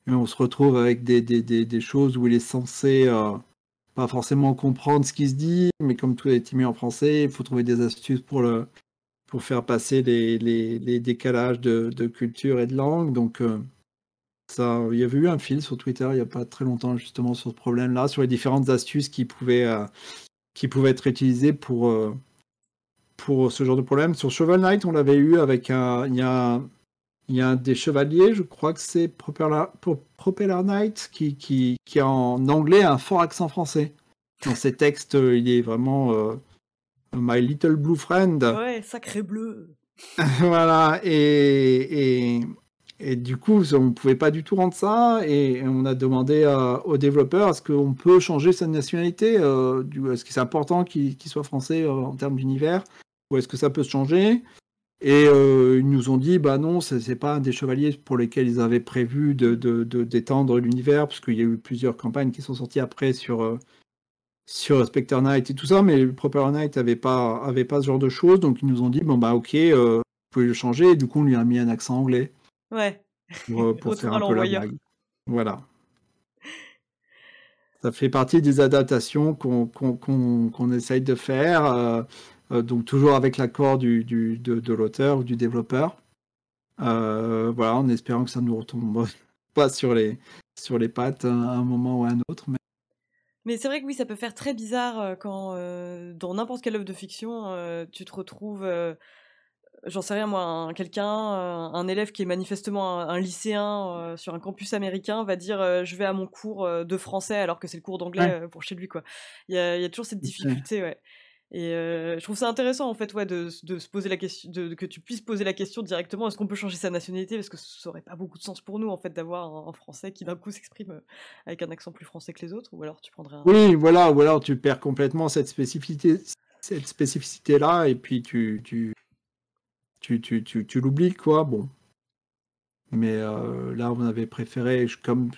et on se retrouve avec des, des, choses où il est censé euh, pas forcément comprendre ce qui se dit, mais comme tout est timé en français, il faut trouver des astuces pour, le, pour faire passer les, les, décalages de, culture et de langue. Donc, il y avait eu un fil sur Twitter il n'y a pas très longtemps justement sur ce problème-là, sur les différentes astuces qui pouvaient, qui pouvaient être utilisées pour, euh, pour ce genre de problème. Sur Cheval Knight, on l'avait eu avec un. Il y a, il y a des chevaliers, je crois que c'est Propeller, Propeller Knight, qui, qui, qui en anglais a un fort accent français. Dans ses textes, il est vraiment euh, My Little Blue Friend. Ouais, sacré bleu. voilà, et, et, et du coup, on ne pouvait pas du tout rendre ça, et on a demandé aux développeurs est-ce qu'on peut changer sa nationalité euh, Est-ce que c'est important qu'il soit français euh, en termes d'univers Ou est-ce que ça peut se changer? Et euh, ils nous ont dit bah non, ce n'est pas un des chevaliers pour lesquels ils avaient prévu d'étendre de, l'univers, parce qu'il y a eu plusieurs campagnes qui sont sorties après sur, sur Spectre Knight et tout ça, mais Proper Knight n'avait pas, avait pas ce genre de choses, donc ils nous ont dit bon bah ok, vous pouvez le changer, et du coup on lui a mis un accent anglais. Ouais. Pour, euh, faire un peu la blague. Voilà. Ça fait partie des adaptations qu'on essaye de faire, euh, euh, donc toujours avec l'accord du, du, de, l'auteur ou du développeur. voilà, en espérant que ça ne nous retombe pas sur les, sur les pattes à un moment ou à un autre. Mais, mais c'est vrai que oui, ça peut faire très bizarre quand, dans n'importe quelle œuvre de fiction, tu te retrouves j'en sais rien moi, quelqu'un, euh, un élève qui est manifestement un, lycéen euh, sur un campus américain va dire euh, je vais à mon cours de français alors que c'est le cours d'anglais pour chez lui quoi. Il y a, toujours cette difficulté ouais. Et je trouve ça intéressant en fait ouais de, se poser la question, de, que tu puisses poser la question directement est-ce qu'on peut changer sa nationalité? Parce que ça aurait pas beaucoup de sens pour nous en fait d'avoir un, français qui d'un coup s'exprime avec un accent plus français que les autres ou alors tu prendrais un... Oui voilà ou alors tu perds complètement cette spécificité cette spécificité là et puis tu, tu tu, l'oublies, quoi. Bon. Mais euh, là, on avait préféré, comme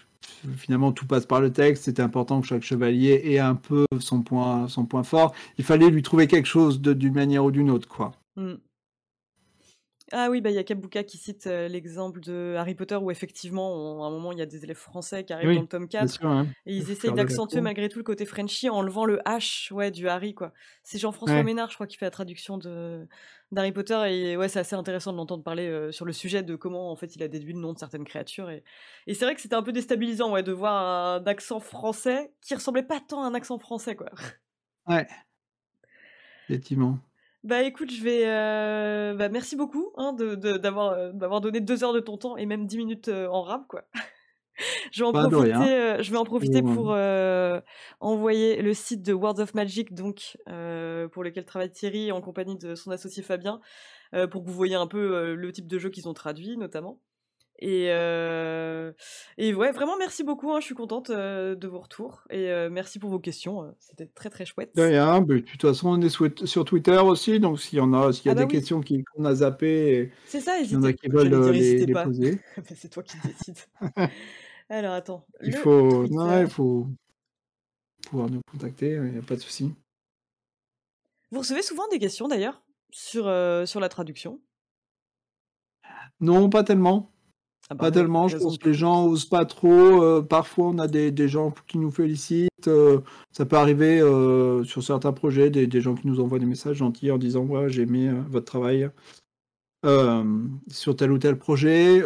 finalement tout passe par le texte, c'était important que chaque chevalier ait un peu son point, son point fort. Il fallait lui trouver quelque chose d'une manière ou d'une autre, quoi. Mmh. Ah oui, bah il y a Kabuka qui cite l'exemple de Harry Potter où effectivement, à un moment, il y a des élèves français qui arrivent dans le tome 4 et ils essayent d'accentuer malgré tout le côté Frenchy en enlevant le H ouais, du Harry. quoi. C'est Jean-François Ménard, je crois, qui fait la traduction de d'Harry Potter et ouais, c'est assez intéressant de l'entendre parler sur le sujet de comment en fait il a déduit le nom de certaines créatures et, et c'est vrai que c'était un peu déstabilisant ouais, de voir un accent français qui ressemblait pas tant à un accent français quoi. Ouais, effectivement. Bah écoute, je vais. euh, Bah, merci beaucoup hein, de, de- d'avoir, euh, d'avoir donné deux heures de ton temps et même dix minutes euh, en rap, quoi. je vais en de profiter, euh, je vais en profiter Pour, pour euh, envoyer le site de Words of Magic, donc, euh, pour lequel travaille Thierry en compagnie de son associé Fabien, euh, pour que vous voyez un peu euh, le type de jeu qu'ils ont traduit, notamment. Et, euh, et ouais, vraiment merci beaucoup, hein, je suis contente euh, de vos retours et euh, merci pour vos questions, c'était très très chouette. De de toute façon, on est sur Twitter aussi, donc s'il y en a, s'il y a Ah bah des oui. questions qu'on a zappées, C'est ça, il y en a qui veulent dire, les, poser, Mais c'est toi qui décides. Alors attends, il faut, non, il faut pouvoir nous contacter, il n'y a pas de souci. Vous recevez souvent des questions d'ailleurs sur, euh, sur la traduction? Non, pas tellement. Ah bah Pas tellement, je pense que les gens osent pas trop. euh, parfois, on a des, des gens qui nous félicitent. euh, ça peut arriver euh, sur certains projets, des, des gens qui nous envoient des messages gentils en disant Ouais, j'ai aimé votre travail sur tel ou tel projet.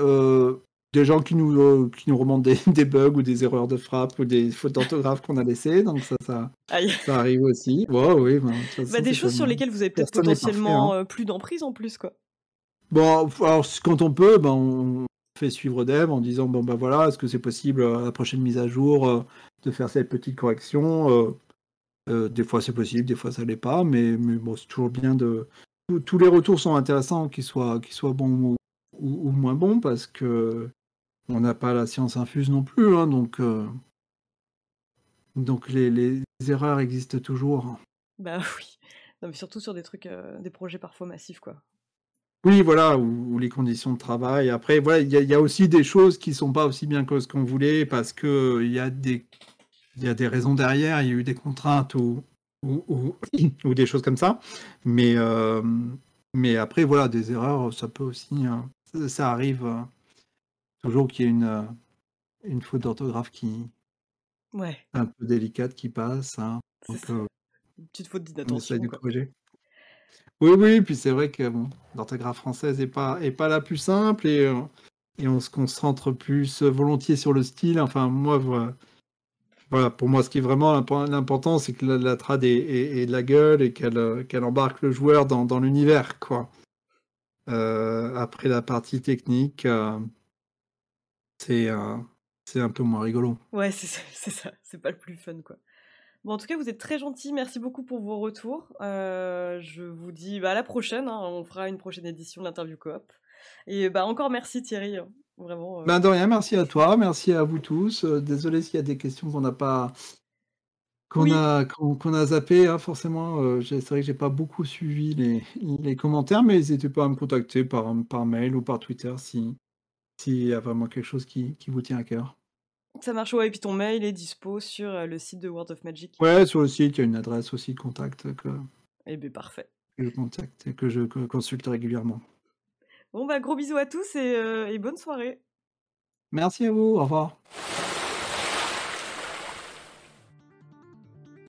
des gens qui nous, qui nous remontent des, des bugs ou des erreurs de frappe ou des fautes d'orthographe qu'on a laissées. Donc, ça, ça, arrive aussi. Ouais, oui, bah, de toute Bah, des choses sur lesquelles vous avez peut-être parfait, potentiellement hein. plus d'emprise en plus, quoi. Bon, alors quand on peut, ben, on fait suivre Dev en disant bon ben voilà, est-ce que c'est possible euh, à la prochaine mise à jour euh, de faire cette petite correction euh, Des fois c'est possible, des fois ça l'est pas, mais, mais bon, c'est toujours bien de. tous- les retours sont intéressants, qu'ils soient, qu'ils soient bons ou, ou- moins bons, parce que on n'a pas la science infuse non plus, hein, donc donc les, les erreurs existent toujours. Bah oui. Mais surtout sur des trucs, des projets parfois massifs, quoi. Oui, voilà, ou, ou les conditions de travail. Après, voilà, il y, a- il y a aussi des choses qui sont pas aussi bien que ce qu'on voulait parce que euh, il y a des, il y a des raisons derrière, il y a eu des contraintes ou, ou, ou- ou des choses comme ça. Mais, euh, mais après, voilà, des erreurs, ça peut aussi, euh, ça, ça arrive euh, toujours qu'il y ait une, une faute d'orthographe qui Ouais, un peu délicate qui passe. hein. Donc, euh, Une petite faute on essaie d'inattention, de quoi. corriger. Oui, oui, puis c'est vrai que l'orthographe française est pas, est pas la plus simple et, euh, on se concentre plus volontiers sur le style. Enfin, moi, voilà, pour moi, ce qui est vraiment impo- l'important, c'est que la, la trad ait, de la gueule et qu'elle euh, embarque le joueur dans, l'univers. Euh, après la partie technique, euh, c'est euh, un peu moins rigolo. Ouais, c'est ça, c'est ça. C'est pas le plus fun, quoi. Bon, en tout cas, vous êtes très gentils. Merci beaucoup pour vos retours. Euh, je vous dis bah, à la prochaine. hein. On fera une prochaine édition de l'interview coop. Et bah, encore merci Thierry. hein. Vraiment. euh, Ben de rien, merci à toi, merci à vous tous. Euh, désolé s'il y a des questions qu'on n'a pas qu'on Oui. a qu'on qu'on a zappé, hein, forcément. euh, j'ai- c'est vrai que j'ai pas beaucoup suivi les, les commentaires, mais n'hésitez pas à me contacter par, par mail ou par Twitter si s'il y a vraiment quelque chose qui, qui vous tient à cœur. Ça marche, ouais. Et puis ton mail est dispo sur euh, le site de World of Magic. Ouais, sur le site, il y a une adresse aussi de contact que, Et ben parfait. que je contacte et que je consulte régulièrement. Bon, bah, gros bisous à tous et, euh, et bonne soirée. Merci à vous, au revoir.